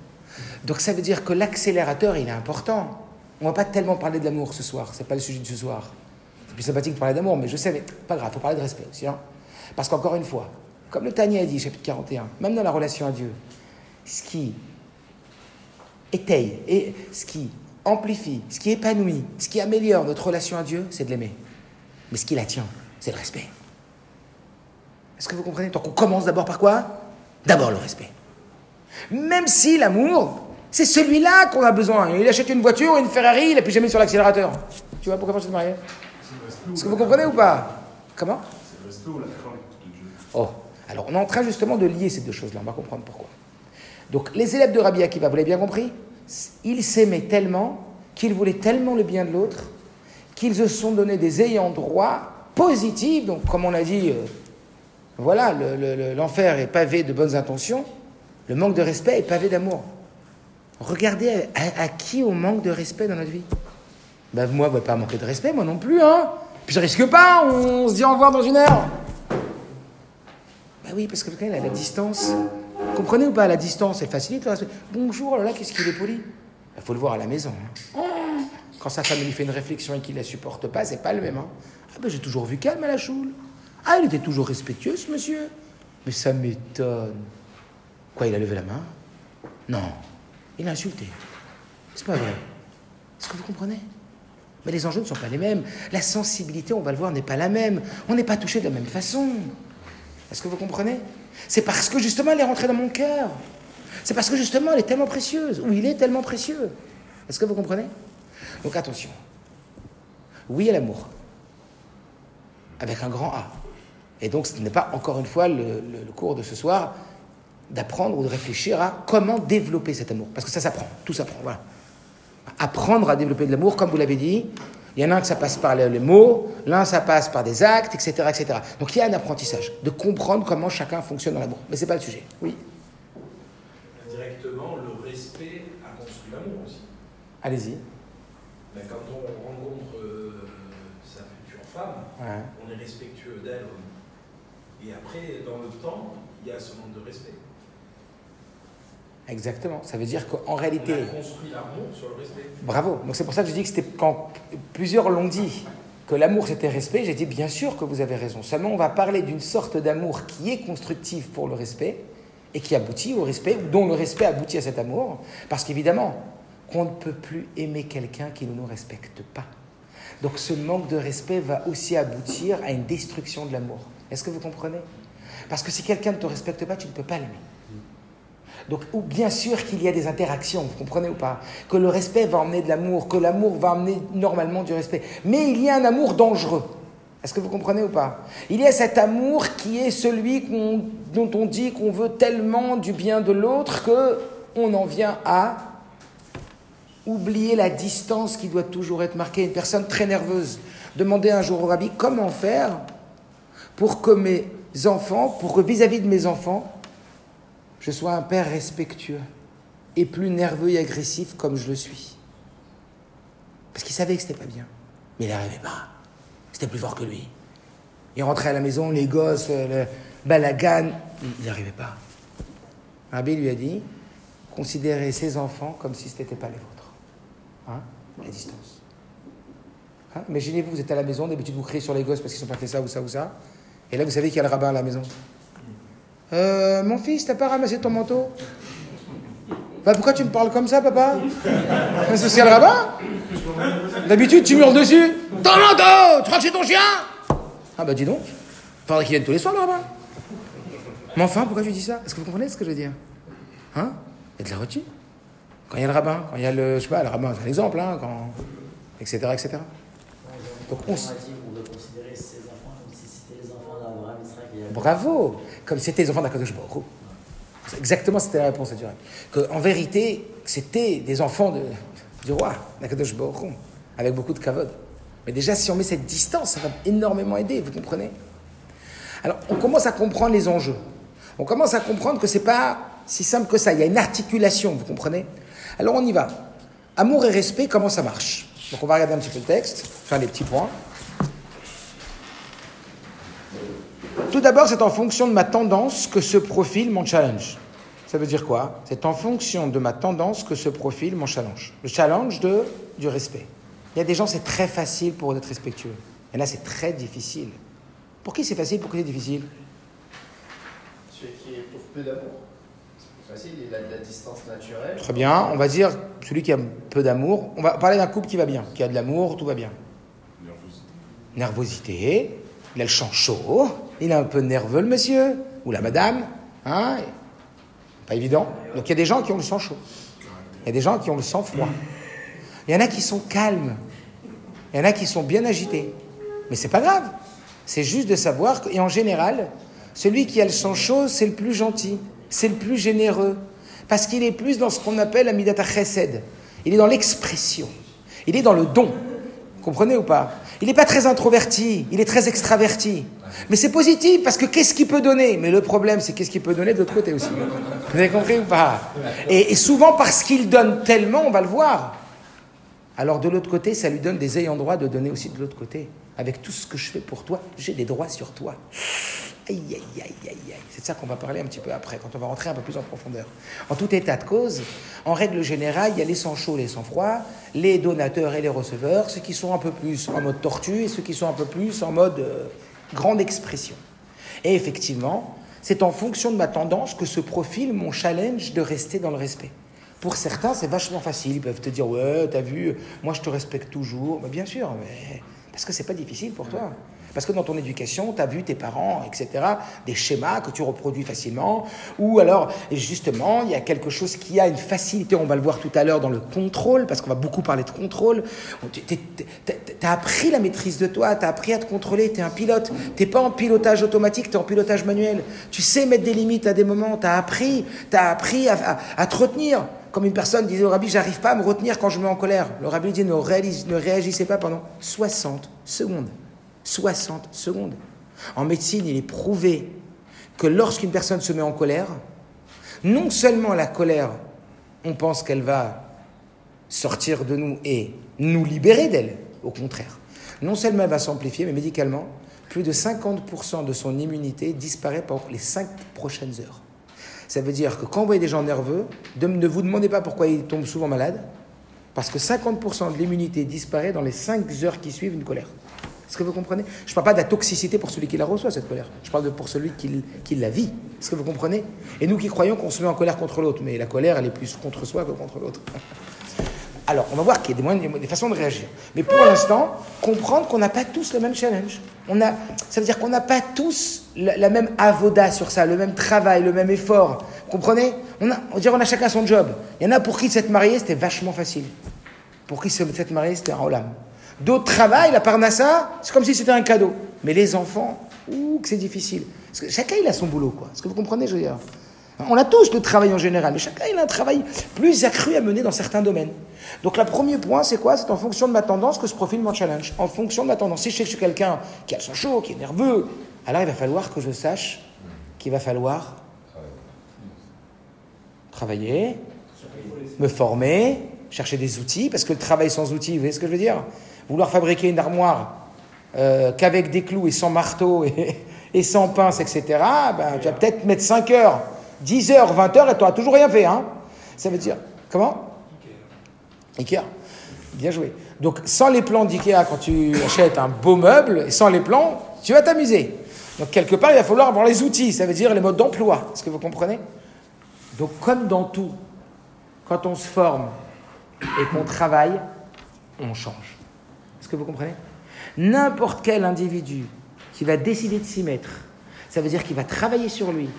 Donc ça veut dire que l'accélérateur, il est important. On va pas tellement parler de l'amour ce soir, c'est pas le sujet de ce soir. C'est plus sympathique de parler d'amour, mais je sais, mais pas grave, faut parler de respect aussi. Hein. Parce qu'encore une fois, comme le Tania a dit, chapitre 41, même dans la relation à Dieu, ce qui étaye, et ce qui amplifie, ce qui épanouit, ce qui améliore notre relation à Dieu, c'est de l'aimer. Mais ce qui la tient, c'est le respect. Est-ce que vous comprenez? Donc on commence d'abord par quoi? D'abord le respect. Même si l'amour, c'est celui-là qu'on a besoin. Il achète une voiture, une Ferrari, il n'a plus jamais sur l'accélérateur. Tu vois pourquoi je suis marié Est-ce que vous comprenez ou pas? Comment? C'est le Oh, alors on est en train justement de lier ces deux choses-là, on va comprendre pourquoi. Donc les élèves de Rabbi Akiva, vous l'avez bien compris Ils s'aimaient tellement, qu'ils voulaient tellement le bien de l'autre, qu'ils se sont donné des ayants droit positifs. Donc comme on a dit, euh, voilà, l'enfer est pavé de bonnes intentions, le manque de respect est pavé d'amour. Regardez à, qui on manque de respect dans notre vie. Ben, moi, je ne pas manquer de respect, moi non plus. Hein. Puis je risque pas, on se dit au revoir dans une heure. Ben oui, parce que quand même, à la distance, comprenez ou pas, la distance, elle facilite le respect. Bonjour, oh là, qu'est-ce qu'il est poli Il faut le voir à la maison. Hein. Quand sa femme lui fait une réflexion et qu'il ne la supporte pas, c'est pas le même. Hein. Ah ben j'ai toujours vu calme à la choule. Ah, il était toujours respectueux, ce monsieur. Mais ça m'étonne. Quoi, il a levé la main? Non. Il a insulté. C'est pas vrai. Est-ce que vous comprenez? Mais les enjeux ne sont pas les mêmes. La sensibilité, on va le voir, n'est pas la même. On n'est pas touché de la même façon. Est-ce que vous comprenez? C'est parce que justement elle est rentrée dans mon cœur. C'est parce que justement elle est tellement précieuse, ou il est tellement précieux. Est-ce que vous comprenez? Donc attention. Oui à l'amour. Avec un grand A. Et donc ce n'est pas encore une fois le cours de ce soir d'apprendre ou de réfléchir à comment développer cet amour. Parce que ça s'apprend, tout s'apprend. Voilà. Apprendre à développer de l'amour, comme vous l'avez dit, Il y en a un que ça passe par les mots, l'un ça passe par des actes, etc., etc. Donc il y a un apprentissage de comprendre comment chacun fonctionne dans l'amour. Mais ce n'est pas le sujet. Oui. Indirectement, le respect a construit l'amour aussi. Allez-y. Ben, quand on rencontre euh, sa future femme, on est respectueux d'elle. Et après, dans le temps, il y a ce manque de respect. Exactement. Ça veut dire qu'en réalité. On a construit l'amour sur le respect. Bravo. Donc c'est pour ça que je dis que c'était quand plusieurs l'ont dit que l'amour c'était respect, j'ai dit bien sûr que vous avez raison. Seulement on va parler d'une sorte d'amour qui est constructive pour le respect et qui aboutit au respect, ou dont le respect aboutit à cet amour. Parce qu'évidemment, qu'on ne peut plus aimer quelqu'un qui ne nous respecte pas. Donc ce manque de respect va aussi aboutir à une destruction de l'amour. Est-ce que vous comprenez? Parce que si quelqu'un ne te respecte pas, tu ne peux pas l'aimer. Donc, bien sûr qu'il y a des interactions, vous comprenez ou pas? Que le respect va emmener de l'amour, que l'amour va emmener normalement du respect. Mais il y a un amour dangereux. Est-ce que vous comprenez ou pas? Il y a cet amour qui est celui dont on dit qu'on veut tellement du bien de l'autre que on en vient à oublier la distance qui doit toujours être marquée. Une personne très nerveuse demandait un jour au rabbi comment faire pour que mes enfants, pour que vis-à-vis de mes enfants, je sois un père respectueux et plus nerveux et agressif comme je le suis. Parce qu'il savait que c'était pas bien. Mais il n'arrivait pas. C'était plus fort que lui. Il rentrait à la maison, les gosses, le balagan, il n'arrivait pas. Rabbi lui a dit considérez ses enfants comme si ce n'était pas les vôtres. Hein? La distance. Hein? Imaginez-vous, vous êtes à la maison, d'habitude vous criez sur les gosses parce qu'ils n'ont pas fait ça ou ça ou ça. Et là, vous savez qu'il y a le rabbin à la maison. Euh, mon fils, t'as pas ramassé ton manteau? Bah pourquoi tu me parles comme ça, papa? C'est que c'est le rabbin D'habitude, tu meurs dessus. Ton manteau Tu crois que c'est ton chien? Ah bah dis donc. Faudrait qu'il vienne tous les soirs, le rabbin. Mais enfin, pourquoi tu dis ça? Est-ce que vous comprenez ce que je veux dire? Hein? Il y a de la routine. Quand il y a le rabbin, quand il y a le. Je sais pas, le rabbin, c'est un exemple, hein, quand. etc. etc. Donc on, on. Bravo comme c'était les enfants d'Akadosh Baruch Exactement, c'était la réponse à Dieu. Que, en vérité, c'était des enfants du roi, d'Akadosh Baruch avec beaucoup de kavod. Mais déjà, si on met cette distance, ça va énormément aider, vous comprenez? Alors, on commence à comprendre les enjeux. On commence à comprendre que ce n'est pas si simple que ça. Il y a une articulation, vous comprenez? Alors, on y va. Amour et respect, comment ça marche? Donc, on va regarder un petit peu le texte, faire les petits points. Tout d'abord, c'est en fonction de ma tendance que se profile mon challenge. Ça veut dire quoi? C'est en fonction de ma tendance que se profile mon challenge. Le challenge de, du respect. Il y a des gens, c'est très facile pour eux d'être respectueux. Et là, c'est très difficile. Pour qui c'est facile? Pour qui c'est difficile? Celui qui est pour peu d'amour. C'est facile, il a de la distance naturelle. Très bien. On va dire celui qui a peu d'amour. On va parler d'un couple qui va bien, qui a de l'amour, tout va bien. Nervosité. Nervosité. Il a le champ chaud. Il est un peu nerveux, le monsieur, ou la madame. Hein? Pas évident. Donc il y a des gens qui ont le sang chaud. Il y a des gens qui ont le sang froid. Il y en a qui sont calmes. Il y en a qui sont bien agités. Mais c'est pas grave. C'est juste de savoir que, et en général, celui qui a le sang chaud, c'est le plus gentil, c'est le plus généreux. Parce qu'il est plus dans ce qu'on appelle Amidata Chesed. Il est dans l'expression. Il est dans le don. Comprenez ou pas? Il n'est pas très introverti, il est très extraverti. Mais c'est positif parce que qu'est-ce qu'il peut donner? Mais le problème, c'est qu'est-ce qu'il peut donner de l'autre côté aussi. Vous avez compris ou pas? Et, souvent, parce qu'il donne tellement, on va le voir. Alors de l'autre côté, ça lui donne des ayants droit de donner aussi de l'autre côté. Avec tout ce que je fais pour toi, j'ai des droits sur toi. Aïe, aïe, aïe, aïe, aïe. C'est de ça qu'on va parler un petit peu après, quand on va rentrer un peu plus en profondeur. En tout état de cause, en règle générale, il y a les sangs chauds, les sangs froids, les donateurs et les receveurs, ceux qui sont un peu plus en mode tortue et ceux qui sont un peu plus en mode euh, grande expression. Et effectivement, c'est en fonction de ma tendance que se profile mon challenge de rester dans le respect. Pour certains, c'est vachement facile. Ils peuvent te dire Ouais, t'as vu, moi je te respecte toujours. bien sûr, mais parce que c'est pas difficile pour toi. Parce que dans ton éducation, tu as vu tes parents, etc., des schémas que tu reproduis facilement. Ou alors, justement, il y a quelque chose qui a une facilité, on va le voir tout à l'heure dans le contrôle, parce qu'on va beaucoup parler de contrôle. Tu as appris la maîtrise de toi, tu as appris à te contrôler, tu es un pilote. Tu pas en pilotage automatique, tu es en pilotage manuel. Tu sais mettre des limites à des moments, tu as appris, as appris à, te retenir. Comme une personne disait au rabbi, j'arrive pas à me retenir quand je me mets en colère. Le rabbi dit, ne réagissez pas pendant 60 secondes. 60 secondes. En médecine, il est prouvé que lorsqu'une personne se met en colère, non seulement la colère, on pense qu'elle va sortir de nous et nous libérer d'elle, au contraire. Non seulement elle va s'amplifier, mais médicalement, plus de 50% de son immunité disparaît pendant les 5 prochaines heures. Ça veut dire que quand vous voyez des gens nerveux, ne vous demandez pas pourquoi ils tombent souvent malades, parce que 50% de l'immunité disparaît dans les 5 heures qui suivent une colère. Est-ce que vous comprenez? Je ne parle pas de la toxicité pour celui qui la reçoit, cette colère. Je parle de pour celui qui, qui la vit. Est-ce que vous comprenez? Et nous qui croyons qu'on se met en colère contre l'autre, mais la colère, elle est plus contre soi que contre l'autre. Alors, on va voir qu'il y a des, moyens, des façons de réagir. Mais pour l'instant, comprendre qu'on n'a pas tous le même challenge. On a, ça veut dire qu'on n'a pas tous la, même avoda sur ça, le même travail, le même effort. Vous comprenez? On, a, on dirait qu'on a chacun son job. Il y en a pour qui s'être marié, c'était vachement facile. Pour qui s'être marié, c'était un olam. D'autres travaillent, la parnassa, c'est comme si c'était un cadeau. Mais les enfants, ouh, que c'est difficile. Parce que chacun, il a son boulot, quoi. Est-ce que vous comprenez, je veux dire? On a tous le travail en général, mais chacun, il a un travail plus accru à mener dans certains domaines. Donc, le premier point, c'est quoi? C'est en fonction de ma tendance que se profile mon challenge. En fonction de ma tendance. Si je je suis quelqu'un qui a le sang chaud, qui est nerveux, alors il va falloir que je sache qu'il va falloir travailler, me former, chercher des outils, parce que le travail sans outils, vous voyez ce que je veux dire? Vouloir fabriquer une armoire euh, qu'avec des clous et sans marteau et, sans pince, etc., ben, tu vas peut-être mettre 5 heures, 10 heures, 20 heures et tu n'auras toujours rien fait. Hein Ça veut dire, comment? Ikea. Bien joué. Donc, sans les plans d'Ikea, quand tu achètes un beau meuble, et sans les plans, tu vas t'amuser. Donc, quelque part, il va falloir avoir les outils, ça veut dire les modes d'emploi. Est-ce que vous comprenez? Donc, comme dans tout, quand on se forme et qu'on travaille, on change. Est-ce que vous comprenez? N'importe quel individu qui va décider de s'y mettre, ça veut dire qu'il va travailler sur lui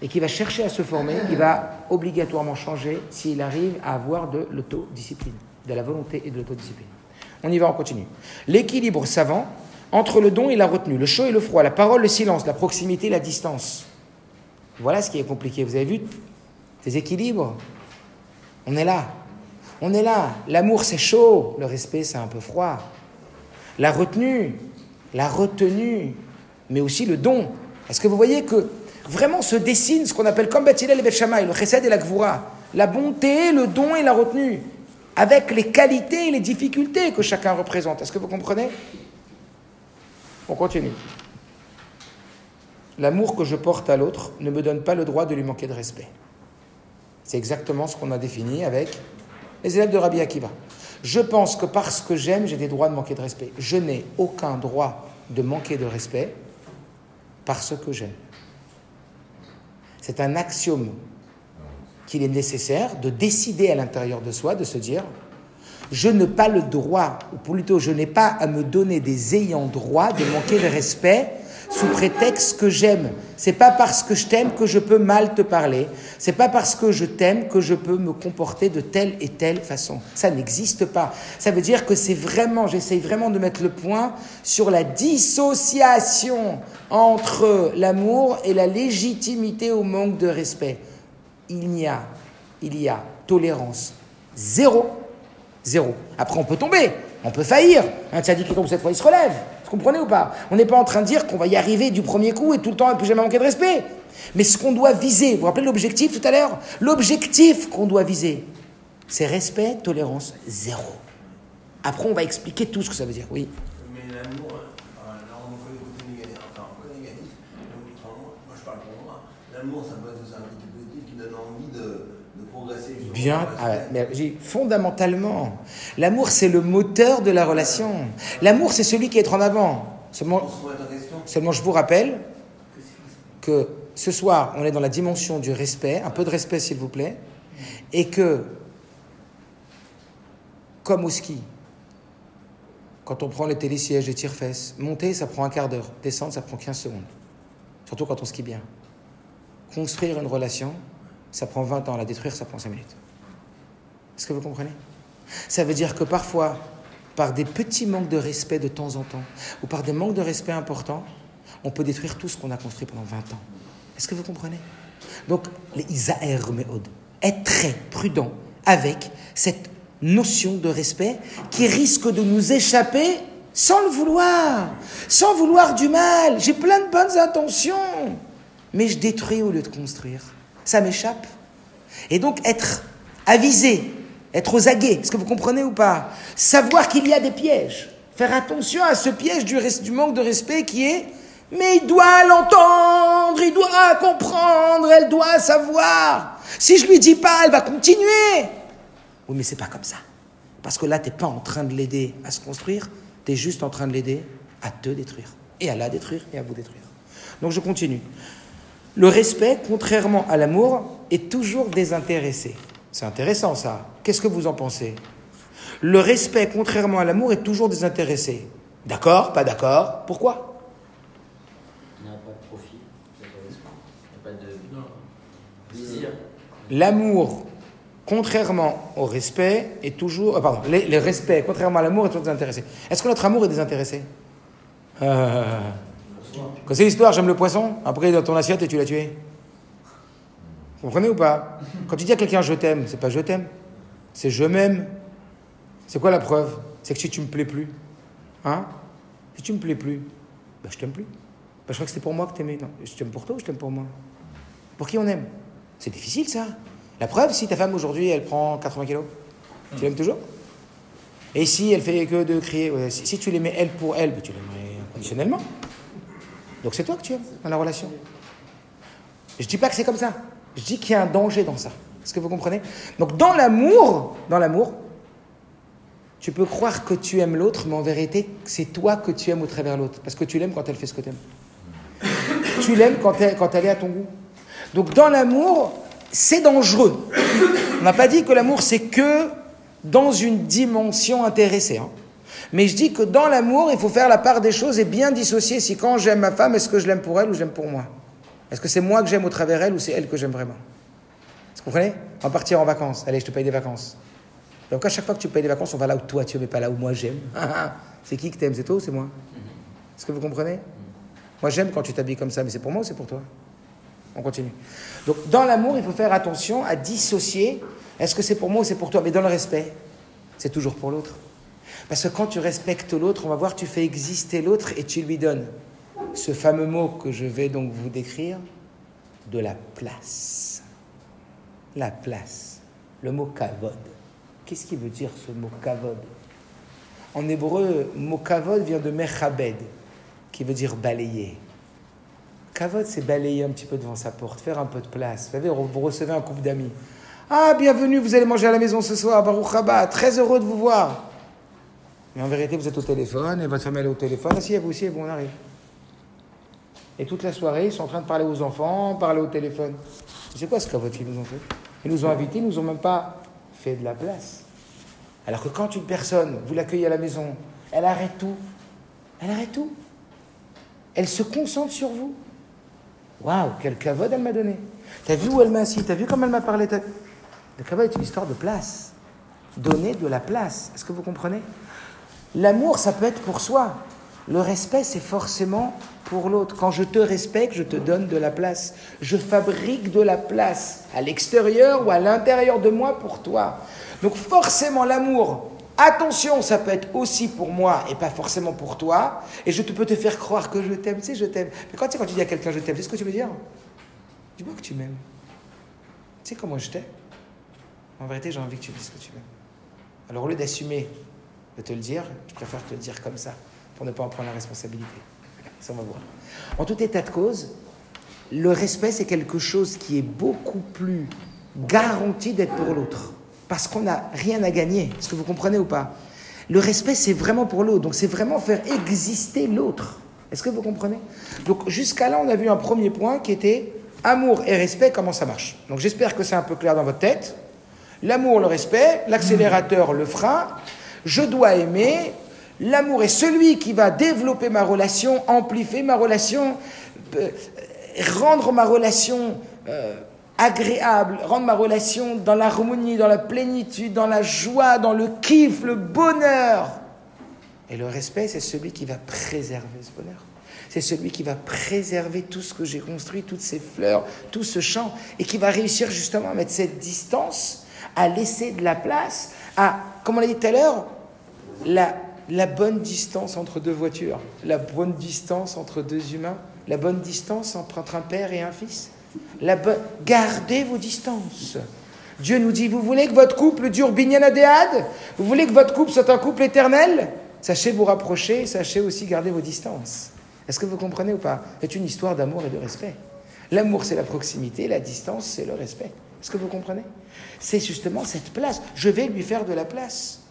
et qui va chercher à se former, il va obligatoirement changer s'il arrive à avoir de l'autodiscipline, de la volonté et de l'autodiscipline. On y va, on continue. L'équilibre savant entre le don et la retenue, le chaud et le froid, la parole, le silence, la proximité, la distance. Voilà ce qui est compliqué. Vous avez vu ces équilibres? On est là. On est là. L'amour, c'est chaud. Le respect, c'est un peu froid. La retenue, la retenue, mais aussi le don. Est-ce que vous voyez que vraiment se dessine ce qu'on appelle comme Bathilel et Bethshamay, le chesed et la gvura, la bonté, le don et la retenue, avec les qualités et les difficultés que chacun représente. Est-ce que vous comprenez? On continue. L'amour que je porte à l'autre ne me donne pas le droit de lui manquer de respect. C'est exactement ce qu'on a défini avec les élèves de Rabbi Akiva. Je pense que parce que j'aime, j'ai des droits de manquer de respect. Je n'ai aucun droit de manquer de respect parce que j'aime. C'est un axiome qu'il est nécessaire de décider à l'intérieur de soi, de se dire, je n'ai pas le droit, ou plutôt je n'ai pas à me donner des ayants droit de manquer de respect sous prétexte que j'aime. C'est pas parce que je t'aime que je peux mal te parler. C'est pas parce que je t'aime que je peux me comporter de telle et telle façon. Ça n'existe pas. Ça veut dire que c'est vraiment, j'essaye vraiment de mettre le point sur la dissociation entre l'amour et la légitimité au manque de respect. Il n'y a, il y a tolérance zéro, zéro. Après, on peut tomber, on peut faillir. Un dit qui tombe cette fois, il se relève. Comprenez ou pas On n'est pas en train de dire qu'on va y arriver du premier coup et tout le temps et plus jamais manquer de respect. Mais ce qu'on doit viser, vous vous rappelez l'objectif tout à l'heure? L'objectif qu'on doit viser, c'est respect, tolérance, zéro. Après, on va expliquer tout ce que ça veut dire, oui. Mais l'amour, on enfin moi je parle pour moi, l'amour ça peut être un côté positif qui donne envie de, de progresser. Bien, fondamentalement, l'amour c'est le moteur de la relation. L'amour c'est celui qui est en avant. Seulement, seulement je vous rappelle que ce soir, on est dans la dimension du respect, un peu de respect s'il vous plaît, et que, comme au ski, quand on prend les télésièges, les tire-fesses, monter, ça prend un quart d'heure, descendre, ça prend 15 secondes. Surtout quand on skie bien. Construire une relation, ça prend 20 ans, la détruire, ça prend 5 minutes. Est-ce que vous comprenez? Ça veut dire que parfois, par des petits manques de respect de temps en temps, ou par des manques de respect importants, on peut détruire tout ce qu'on a construit pendant 20 ans. Est-ce que vous comprenez? Donc, les Isaer Meod. être très prudent avec cette notion de respect qui risque de nous échapper sans le vouloir, sans vouloir du mal. J'ai plein de bonnes intentions, mais je détruis au lieu de construire. Ça m'échappe. Et donc être avisé, être aux aguets, est-ce que vous comprenez ou pas? Savoir qu'il y a des pièges. Faire attention à ce piège du, manque de respect qui est mais il doit l'entendre, il doit comprendre, elle doit savoir. Si je lui dis pas, elle va continuer. Oui, mais c'est pas comme ça. Parce que là, tu n'es pas en train de l'aider à se construire, tu es juste en train de l'aider à te détruire. Et à la détruire et à vous détruire. Donc je continue. Le respect, contrairement à l'amour, est toujours désintéressé. C'est intéressant ça. Qu'est-ce que vous en pensez? Le respect, contrairement à l'amour, est toujours désintéressé. D'accord? Pas d'accord? Pourquoi? Il n'y a pas de profit, il n'y a pas de désir. L'amour contrairement au respect, est toujours. Euh, pardon, le, respect, contrairement à l'amour, est toujours désintéressé. Est-ce que notre amour est désintéressé? Euh, Quand c'est l'histoire, j'aime le poisson, après il est dans ton assiette et tu l'as tué. Comprenez ou pas? Quand tu dis à quelqu'un je t'aime, c'est pas je t'aime, c'est je m'aime. C'est quoi la preuve? C'est que si tu me plais plus, hein? Si tu me plais plus, ben je t'aime plus. Ben, je crois que c'était pour moi que t'aimais. Non, je t'aime pour toi ou je t'aime pour moi? Pour qui on aime? C'est difficile ça. La preuve, si ta femme aujourd'hui, elle prend 80 kilos, tu l'aimes toujours? Et si elle fait que de crier, si, tu l'aimais elle pour elle, ben, tu l'aimerais inconditionnellement. Donc c'est toi que tu aimes dans la relation. Je dis pas que c'est comme ça. Je dis qu'il y a un danger dans ça. Est-ce que vous comprenez? Donc dans l'amour, dans l'amour, tu peux croire que tu aimes l'autre, mais en vérité, c'est toi que tu aimes au travers l'autre. Parce que tu l'aimes quand elle fait ce que tu aimes. tu l'aimes quand elle, quand elle est à ton goût. Donc dans l'amour, c'est dangereux. On n'a pas dit que l'amour, c'est que dans une dimension intéressée. Hein. Mais je dis que dans l'amour, il faut faire la part des choses et bien dissocier si quand j'aime ma femme, est-ce que je l'aime pour elle ou j'aime pour moi Est-ce que c'est moi que j'aime au travers elle ou c'est elle que j'aime vraiment Vous comprenez On va partir en vacances. Allez, je te paye des vacances. Donc à chaque fois que tu payes des vacances, on va là où toi tu aimes et pas là où moi j'aime. c'est qui que t'aimes? C'est toi ou c'est moi? Est-ce que vous comprenez? Moi j'aime quand tu t'habilles comme ça, mais c'est pour moi ou c'est pour toi? On continue. Donc, dans l'amour, il faut faire attention à dissocier est-ce que c'est pour moi ou c'est pour toi Mais dans le respect, c'est toujours pour l'autre. Parce que quand tu respectes l'autre, on va voir, tu fais exister l'autre et tu lui donnes ce fameux mot que je vais donc vous décrire de la place. La place. Le mot kavod. Qu'est-ce qui veut dire ce mot kavod? En hébreu, mot kavod vient de mechabed, qui veut dire balayer. Kavod, c'est balayer un petit peu devant sa porte, faire un peu de place. Vous savez, vous recevez un couple d'amis. Ah, bienvenue, vous allez manger à la maison ce soir, Baruch Haba, très heureux de vous voir. Mais en vérité, vous êtes au téléphone, et votre femme est au téléphone. si vous aussi, vous, on arrive. Et toute la soirée, ils sont en train de parler aux enfants, parler au téléphone. C'est quoi ce Kavod qu'ils nous ont fait Ils nous ont invités, ils nous ont même pas fait de la place. Alors que quand une personne, vous l'accueillez à la maison, elle arrête tout. Elle arrête tout. Elle se concentre sur vous. Waouh, quel kavod elle m'a donné. T'as vu où elle m'a assis? T'as vu comment elle m'a parlé? Le kavod est une histoire de place. Donner de la place. Est-ce que vous comprenez? L'amour, ça peut être pour soi. Le respect, c'est forcément pour l'autre. Quand je te respecte, je te donne de la place. Je fabrique de la place à l'extérieur ou à l'intérieur de moi pour toi. Donc forcément, l'amour, Attention, ça peut être aussi pour moi et pas forcément pour toi. Et je peux te faire croire que je t'aime. Tu sais, je t'aime. Mais quand, tu quand tu dis à quelqu'un je t'aime, c'est ce que tu veux dire? Dis-moi que tu m'aimes. Tu sais comment je t'aime? En vérité, j'ai envie que tu dises que tu m'aimes. Alors, au lieu d'assumer de te le dire, je préfère te le dire comme ça, pour ne pas en prendre la responsabilité. Ça, on va voir. En tout état de cause, le respect, c'est quelque chose qui est beaucoup plus garanti d'être pour l'autre parce qu'on n'a rien à gagner. Est-ce que vous comprenez ou pas? Le respect, c'est vraiment pour l'autre. Donc, c'est vraiment faire exister l'autre. Est-ce que vous comprenez? Donc, jusqu'à là, on a vu un premier point qui était amour et respect, comment ça marche? Donc, j'espère que c'est un peu clair dans votre tête. L'amour, le respect, l'accélérateur, le frein. Je dois aimer. L'amour est celui qui va développer ma relation, amplifier ma relation, euh, rendre ma relation euh, agréable, rendre ma relation dans l'harmonie, dans la plénitude, dans la joie, dans le kiff, le bonheur. Et le respect, c'est celui qui va préserver ce bonheur. c'est celui qui va préserver tout ce que j'ai construit, toutes ces fleurs, tout ce champ, et qui va réussir justement à mettre cette distance, à laisser de la place, à, comme on l'a dit tout à l'heure, la, la bonne distance entre deux voitures, la bonne distance entre deux humains, la bonne distance entre un père et un fils. La Gardez vos distances. Dieu nous dit, vous voulez que votre couple dure binyanadéad Vous voulez que votre couple soit un couple éternel? Sachez vous rapprocher, sachez aussi garder vos distances. Est-ce que vous comprenez ou pas? C'est une histoire d'amour et de respect. L'amour, c'est la proximité, la distance, c'est le respect. Est-ce que vous comprenez? C'est justement cette place. Je vais lui faire de la place.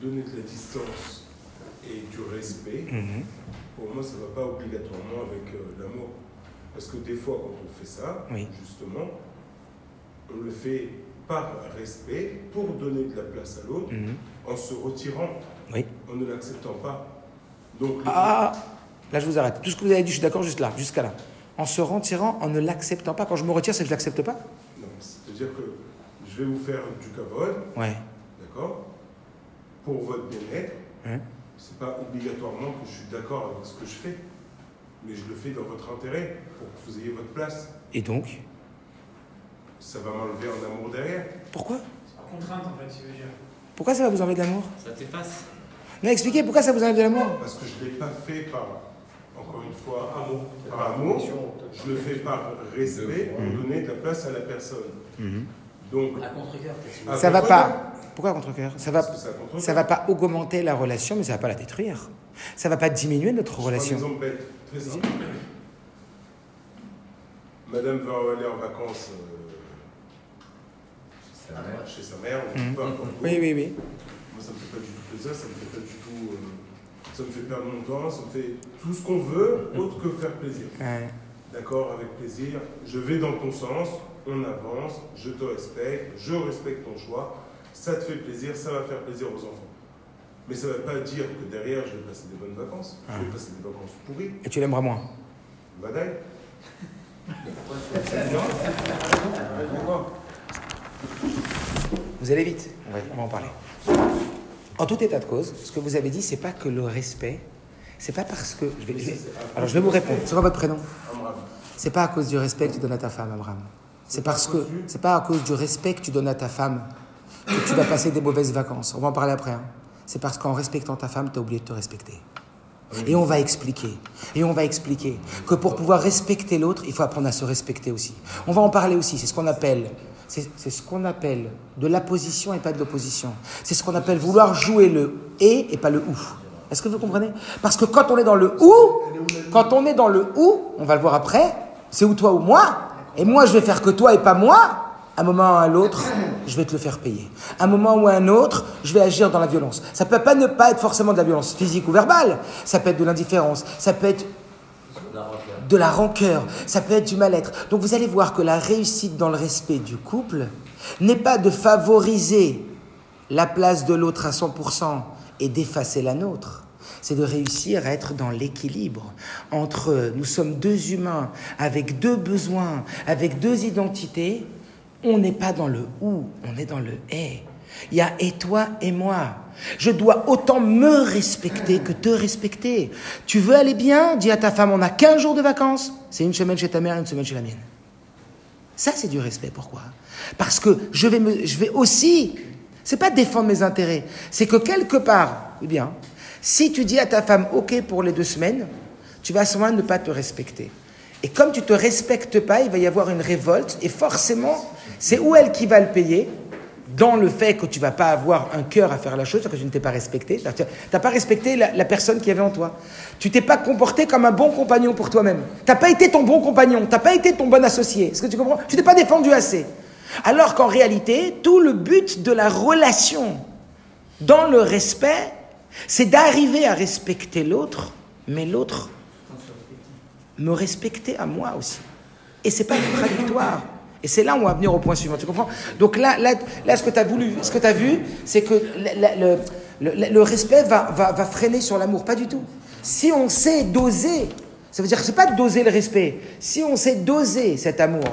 Donner de la distance et du respect, mhm. pour moi, ça ne va pas obligatoirement avec euh, l'amour. Parce que des fois, quand on fait ça, justement, on le fait par respect pour donner de la place à l'autre, mhm. en se retirant, en ne l'acceptant pas. Donc, ah, là je vous arrête. Tout ce que vous avez dit, je suis d'accord juste là, jusqu'à là. En se retirant, en ne l'acceptant pas. Quand je me retire, c'est que je ne l'accepte pas? Non, c'est-à-dire que je vais vous faire du kavod. Ouais. D'accord Pour votre bien-être. Hein? c'est pas obligatoirement que je suis d'accord avec ce que je fais mais je le fais dans votre intérêt, pour que vous ayez votre place. Et donc? Ça va m'enlever un amour derrière. Pourquoi? C'est par contrainte, en fait, si vous dire. Pourquoi ça va vous enlever de l'amour? Ça t'efface. Non, expliquez pourquoi ça vous enlève de l'amour? Parce que je ne l'ai pas fait par, encore une fois, amour. par amour. Je le fais par respect pour donner de la place à la personne. Mhm. Donc, à contre-cœur. Ça va pas. Pourquoi à contre-cœur Ça va, ça va pas augmenter la relation, mais ça va pas la détruire. Ça va pas diminuer notre relation. Madame va aller en vacances euh, chez sa mère, mmh. Oui, oui, oui. Moi, ça me fait pas du tout plaisir, ça me fait pas du tout. Euh, ça me fait perdre mon temps, ça me fait tout ce qu'on veut, autre que faire plaisir. D'accord, avec plaisir. Je vais dans ton sens, on avance, je te respecte, je respecte ton choix. Ça te fait plaisir, ça va faire plaisir aux enfants. Mais ça ne veut pas dire que derrière, je vais passer des bonnes vacances. Je vais ah. passer des vacances pourries. Et tu l'aimeras moins Badaï. Vous allez vite, on va, en parler. En tout état de cause, ce que vous avez dit, c'est pas que le respect, c'est pas parce que. Je vais, alors je vais vous répondre. C'est quoi votre prénom? C'est pas à cause du respect que tu donnes à ta femme, Abraham. C'est parce que c'est pas à cause du respect que tu donnes à ta femme que tu vas passer des mauvaises vacances. On va en parler après. Hein c'est parce qu'en respectant ta femme, tu as oublié de te respecter. Et on va expliquer. Et on va expliquer que pour pouvoir respecter l'autre, il faut apprendre à se respecter aussi. On va en parler aussi. C'est ce qu'on appelle, c'est ce qu'on appelle de l'apposition et pas de l'opposition. C'est ce qu'on appelle vouloir jouer le et et pas le ou. Est-ce que vous comprenez? Parce que quand on est dans le ou, quand on est dans le ou, on va le voir après, c'est ou toi ou moi. Et moi, je vais faire que toi et pas moi un moment ou à l'autre, je vais te le faire payer. Un moment ou à un autre, je vais agir dans la violence. Ça peut pas ne pas être forcément de la violence physique ou verbale. Ça peut être de l'indifférence. Ça peut être de la rancœur. Ça peut être du mal-être. Donc vous allez voir que la réussite dans le respect du couple n'est pas de favoriser la place de l'autre à 100% et d'effacer la nôtre c'est de réussir à être dans l'équilibre entre nous sommes deux humains avec deux besoins, avec deux identités, on n'est pas dans le ou, on est dans le et. Il y a et toi et moi. Je dois autant me respecter que te respecter. Tu veux aller bien? Dis à ta femme, on a 15 jours de vacances. C'est une semaine chez ta mère, une semaine chez la mienne. Ça, c'est du respect. Pourquoi? Parce que je vais, me, je vais aussi, c'est pas défendre mes intérêts, c'est que quelque part, eh bien, si tu dis à ta femme, OK pour les deux semaines, tu vas moment ne pas te respecter. Et comme tu te respectes pas, il va y avoir une révolte, et forcément, c'est ou elle qui va le payer, dans le fait que tu vas pas avoir un cœur à faire la chose, que tu ne t'es pas respecté? Tu n'as pas respecté la, personne qui avait en toi. Tu t'es pas comporté comme un bon compagnon pour toi-même. Tu n'as pas été ton bon compagnon, tu n'as pas été ton bon associé. Est-ce que tu comprends? Tu t'es pas défendu assez. Alors qu'en réalité, tout le but de la relation dans le respect, c'est d'arriver à respecter l'autre, mais l'autre me respecter à moi aussi. Et c'est pas contradictoire. Et c'est là où on va venir au point suivant, tu comprends? Donc là, là, là, ce que tu as voulu, ce que vu, c'est que le, respect va, va, va, freiner sur l'amour, pas du tout. Si on sait doser, Ça veut dire que ce n'est pas doser le respect. Si on sait doser cet amour,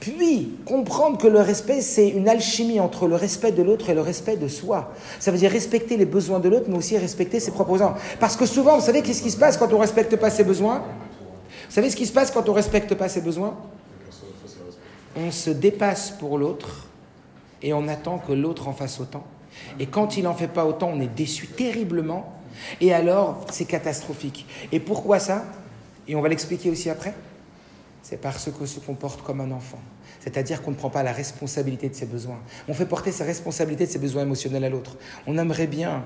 puis comprendre que le respect, c'est une alchimie entre le respect de l'autre et le respect de soi. Ça veut dire respecter les besoins de l'autre, mais aussi respecter ses propres besoins. Parce que souvent, vous savez qu'est-ce qui se passe quand on respecte pas ses besoins? Vous savez ce qui se passe quand on ne respecte pas ses besoins? On se dépasse pour l'autre et on attend que l'autre en fasse autant. Et quand il n'en fait pas autant, on est déçu terriblement. Et alors, c'est catastrophique. Et pourquoi ça? Et on va l'expliquer aussi après, c'est parce qu'on se comporte comme un enfant. C'est-à-dire qu'on ne prend pas la responsabilité de ses besoins. On fait porter sa responsabilité de ses besoins émotionnels à l'autre. On aimerait bien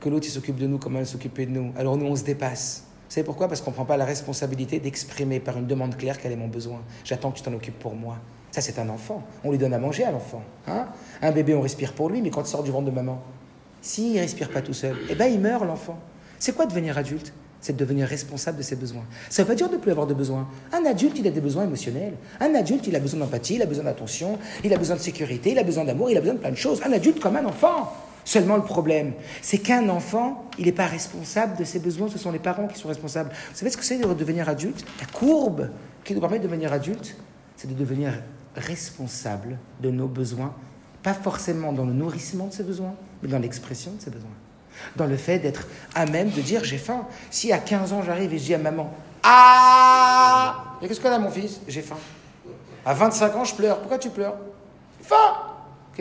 que l'autre s'occupe de nous comme elle s'occupait de nous. Alors nous, on se dépasse. Vous savez pourquoi? Parce qu'on ne prend pas la responsabilité d'exprimer par une demande claire quel est mon besoin. J'attends que tu t'en occupes pour moi. Ça, c'est un enfant. On lui donne à manger à l'enfant. Hein un bébé, on respire pour lui, mais quand il sort du ventre de maman, s'il ne respire pas tout seul, eh ben, il meurt, l'enfant. C'est quoi devenir adulte? C'est de devenir responsable de ses besoins. Ça ne veut pas dire de ne plus avoir de besoins. Un adulte, il a des besoins émotionnels. Un adulte, il a besoin d'empathie, il a besoin d'attention, il a besoin de sécurité, il a besoin d'amour, il a besoin de plein de choses. Un adulte comme un enfant. Seulement le problème, c'est qu'un enfant, il n'est pas responsable de ses besoins, ce sont les parents qui sont responsables. Vous savez ce que c'est de devenir adulte? La courbe qui nous permet de devenir adulte, c'est de devenir responsable de nos besoins, pas forcément dans le nourrissement de ses besoins, mais dans l'expression de ses besoins dans le fait d'être à même de dire j'ai faim. Si à 15 ans j'arrive et je dis à maman Ah qu'est-ce qu'on a mon fils? J'ai faim. À 25 ans je pleure. Pourquoi tu pleures? Faim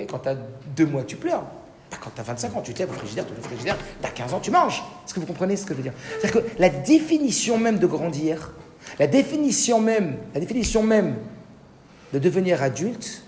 Quand tu as deux mois tu pleures. quand tu as 25 ans, tu te lèves au frigidaire, tu le frigidaire, tu as 15 ans, tu manges. Est-ce que vous comprenez ce que je veux dire? C'est-à-dire que la définition même de grandir, la définition même, la définition même de devenir adulte,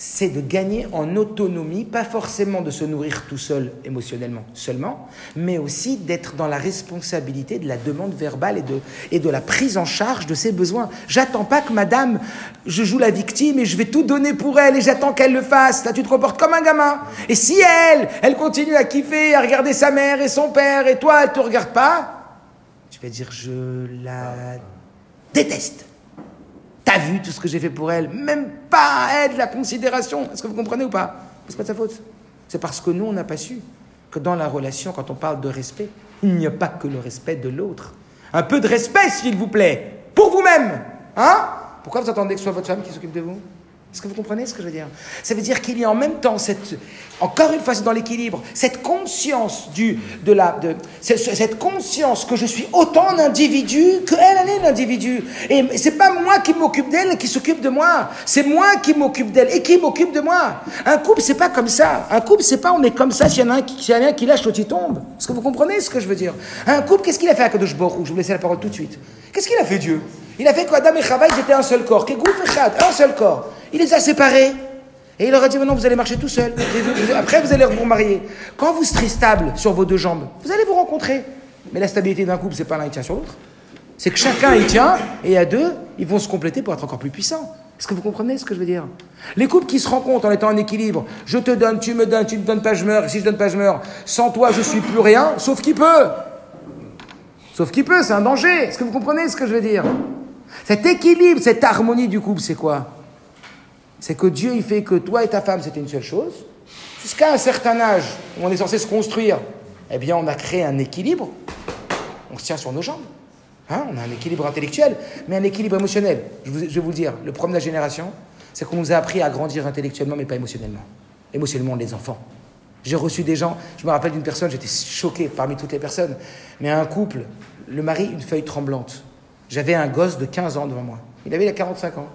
c'est de gagner en autonomie, pas forcément de se nourrir tout seul émotionnellement seulement, mais aussi d'être dans la responsabilité de la demande verbale et de, la prise en charge de ses besoins. J'attends pas que madame, je joue la victime et je vais tout donner pour elle et j'attends qu'elle le fasse. Là, tu te comportes comme un gamin. Et si elle, elle continue à kiffer, à regarder sa mère et son père et toi, elle te regarde pas, tu vas dire je la déteste. T'as vu tout ce que j'ai fait pour elle? Même pas elle, la considération. Est-ce que vous comprenez ou pas? C'est pas de sa faute. C'est parce que nous, on n'a pas su que dans la relation, quand on parle de respect, il n'y a pas que le respect de l'autre. Un peu de respect, s'il vous plaît, pour vous-même. Hein? Pourquoi vous attendez que ce soit votre femme qui s'occupe de vous? Est-ce que vous comprenez ce que je veux dire? Ça veut dire qu'il y a en même temps cette, encore une fois, c'est dans l'équilibre, cette conscience du, de la, de, cette conscience que je suis autant un individu que elle, est un individu. Et c'est pas moi qui m'occupe d'elle qui s'occupe de moi. C'est moi qui m'occupe d'elle et qui m'occupe de moi. Un couple, c'est pas comme ça. Un couple, c'est pas on est comme ça s'il y en a un qui, un qui lâche, l'autre il tombe. Est-ce que vous comprenez ce que je veux dire? Un couple, qu'est-ce qu'il a fait à Kadosh Borou Je vous laisse la parole tout de suite. Qu'est-ce qu'il a fait Dieu? Il a fait qu'Adam et Chava, ils étaient un seul corps. un seul corps. Il les a séparés. Et il leur a dit, maintenant vous allez marcher tout seul. Après, vous allez vous marier. Quand vous serez stable sur vos deux jambes, vous allez vous rencontrer. Mais la stabilité d'un couple, c'est pas l'un qui tient sur l'autre. C'est que chacun y tient, et à deux, ils vont se compléter pour être encore plus puissants. Est-ce que vous comprenez ce que je veux dire? Les couples qui se rencontrent en étant en équilibre, je te donne, tu me donnes, tu ne me donnes pas, je meurs, si je donne pas, je meurs. Sans toi, je suis plus rien, sauf qui peut. Sauf qui peut, c'est un danger. Est-ce que vous comprenez ce que je veux dire? Cet équilibre, cette harmonie du couple, c'est quoi? C'est que Dieu, il fait que toi et ta femme, c'était une seule chose. Jusqu'à un certain âge où on est censé se construire, eh bien, on a créé un équilibre. On se tient sur nos jambes. Hein on a un équilibre intellectuel, mais un équilibre émotionnel. Je, vais vous dire, le problème de la génération, c'est qu'on nous a appris à grandir intellectuellement, mais pas émotionnellement. Émotionnellement, les enfants. J'ai reçu des gens, je me rappelle d'une personne, j'étais choqué parmi toutes les personnes, mais un couple, le mari, une feuille tremblante. J'avais un gosse de 15 ans devant moi. Il avait 45 ans.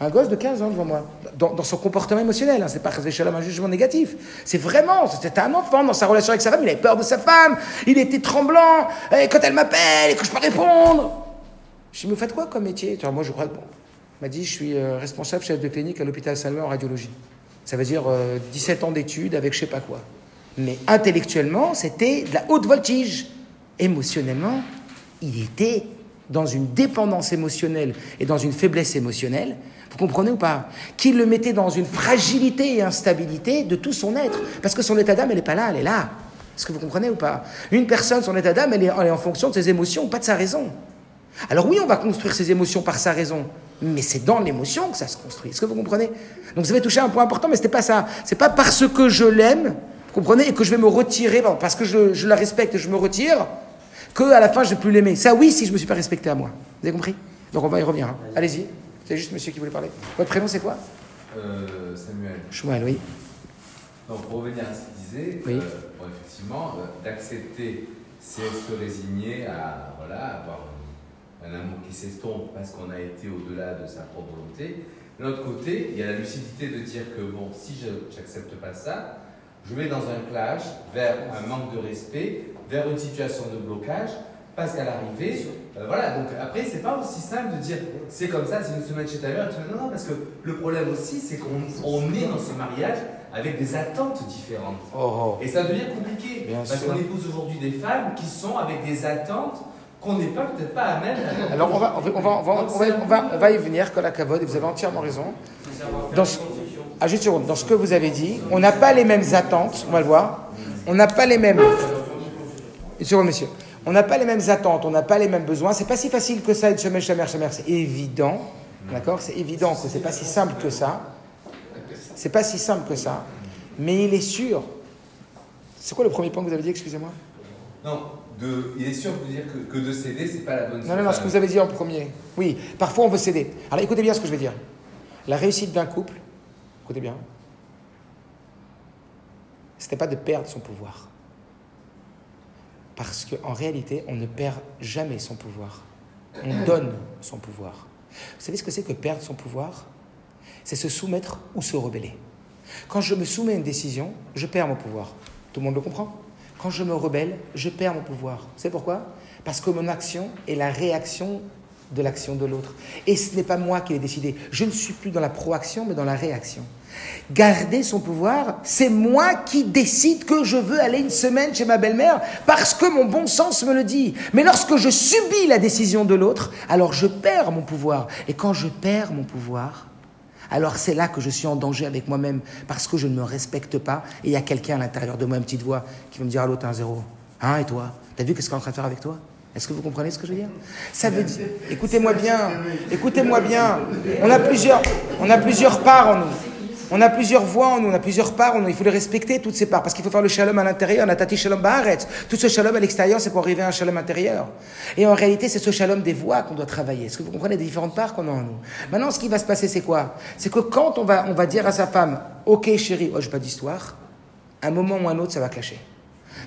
Un gosse de 15 ans devant moi, dans, son comportement émotionnel, hein, c'est pas un jugement négatif. C'est vraiment, c'était un enfant dans sa relation avec sa femme, il avait peur de sa femme, il était tremblant, et quand elle m'appelle et que je peux répondre. Je lui ai dit, mais faites quoi comme métier? Moi, je crois que bon. M'a dit, je suis euh, responsable chef de clinique à l'hôpital Salma en radiologie. Ça veut dire 17 euh, ans d'études avec je sais pas quoi. Mais intellectuellement, c'était de la haute voltige. Émotionnellement, il était dans une dépendance émotionnelle et dans une faiblesse émotionnelle vous comprenez ou pas Qu'il le mettait dans une fragilité et instabilité de tout son être. Parce que son état d'âme, elle n'est pas là, elle est là. Est-ce que vous comprenez ou pas Une personne, son état d'âme, elle, est en fonction de ses émotions, pas de sa raison. Alors oui, on va construire ses émotions par sa raison, mais c'est dans l'émotion que ça se construit. Est-ce que vous comprenez Donc vous avez touché un point important, mais ce n'était pas ça. C'est pas parce que je l'aime, vous comprenez, et que je vais me retirer, parce que je, je la respecte et je me retire, que à la fin je ne vais plus l'aimer. Ça, oui, si je me suis pas respecté à moi. Vous avez compris? Donc on va y revenir. Hein. Allez-y. C'est juste monsieur qui voulait parler. Votre prénom, c'est quoi? Euh, Samuel. Samuel, oui. Donc pour revenir à ce qu'il disait, oui. Euh, effectivement, euh, d'accepter, c'est se résigner à voilà, avoir un amour qui s'estompe parce qu'on a été au-delà de sa propre volonté. De l'autre côté, il y a la lucidité de dire que bon, si je n'accepte pas ça, je vais dans un clash vers un manque de respect, vers une situation de blocage, parce qu'à l'arrivée, euh, voilà, donc après, c'est pas aussi simple de dire c'est comme ça, c'est une semaine chez ta mère, non, non, parce que le problème aussi, c'est qu'on est dans ce mariage avec des attentes différentes. Oh, oh. Et ça devient compliqué, parce qu'on épouse aujourd'hui des femmes qui sont avec des attentes qu'on n'est pas peut-être pas à même. Alors on va, on va, on va, on va, on va, y venir, Cola Cavode, et vous avez entièrement raison. Dans ce, ah, juste dans ce que vous avez dit, on n'a pas les mêmes attentes, on va le voir. On n'a pas les mêmes. monsieur. On n'a pas les mêmes attentes, on n'a pas les mêmes besoins. C'est pas si facile que ça, être chemin, chemin, chemin. C'est évident, d'accord? C'est évident que c'est pas si simple que ça. C'est pas si simple que ça. Mais il est sûr. C'est quoi le premier point que vous avez dit, excusez-moi Non, il est sûr de dire que, de céder, c'est pas la bonne Non, non, non, ce que vous avez dit en premier. Oui, parfois on veut céder. Alors écoutez bien ce que je vais dire. La réussite d'un couple, écoutez bien, ce n'était pas de perdre son pouvoir. Parce qu'en réalité, on ne perd jamais son pouvoir. On donne son pouvoir. Vous savez ce que c'est que perdre son pouvoir? C'est se soumettre ou se rebeller. Quand je me soumets à une décision, je perds mon pouvoir. Tout le monde le comprend? Quand je me rebelle, je perds mon pouvoir. C'est pourquoi? Parce que mon action est la réaction de l'action de l'autre. Et ce n'est pas moi qui l'ai décidé. Je ne suis plus dans la proaction, mais dans la réaction. Garder son pouvoir, c'est moi qui décide que je veux aller une semaine chez ma belle-mère parce que mon bon sens me le dit. Mais lorsque je subis la décision de l'autre, alors je perds mon pouvoir. Et quand je perds mon pouvoir, alors c'est là que je suis en danger avec moi-même parce que je ne me respecte pas et il y a quelqu'un à l'intérieur de moi, une petite voix, qui va me dire Allô, t'es un zéro. Hein, et toi? T'as vu qu'est-ce qu'on est en train de faire avec toi? Est-ce que vous comprenez ce que je veux dire? Ça veut dire. Écoutez-moi bien, écoutez-moi bien. On a plusieurs, on a plusieurs parts en nous. On a plusieurs voix en nous, on a plusieurs parts il faut les respecter, toutes ces parts, parce qu'il faut faire le shalom à l'intérieur, natati shalom ba'aretz. Tout ce shalom à l'extérieur, c'est pour arriver à un shalom intérieur. Et en réalité, c'est ce shalom des voix qu'on doit travailler. Est-ce que vous comprenez les différentes parts qu'on a en nous? Maintenant, ce qui va se passer, c'est quoi? C'est que quand on va, on va dire à sa femme, ok chérie, oh, je pas d'histoire, un moment ou un autre, ça va clasher.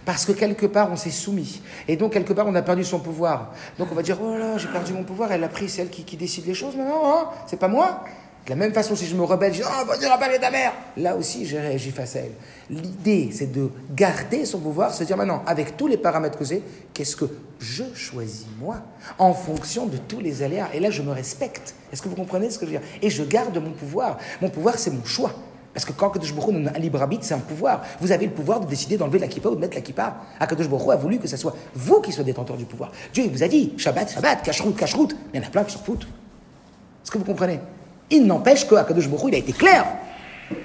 Parce que quelque part, on s'est soumis. Et donc, quelque part, on a perdu son pouvoir. Donc, on va dire, oh là, j'ai perdu mon pouvoir, elle a pris, celle qui, qui décide les choses maintenant, hein c'est pas moi. De la même façon, si je me rebelle, je dis Oh, vas-y, rappelle ta mère Là aussi, j'ai réagi face à elle. L'idée, c'est de garder son pouvoir, se dire maintenant, avec tous les paramètres que j'ai, qu'est-ce que je choisis moi En fonction de tous les aléas. Et là, je me respecte. Est-ce que vous comprenez ce que je veux dire? Et je garde mon pouvoir. Mon pouvoir, c'est mon choix. Parce que quand Kadosh Baruch a un libre arbitre, c'est un pouvoir. Vous avez le pouvoir de décider d'enlever la kippa ou de mettre la kippa. Akadosh Baruch a voulu que ce soit vous qui soyez détenteur du pouvoir. Dieu, il vous a dit Shabbat, Shabbat, cache-route, cache-route. Il y en a plein qui s'en foutent. Est-ce que vous comprenez? Il n'empêche que Akadosh Baruch il a été clair.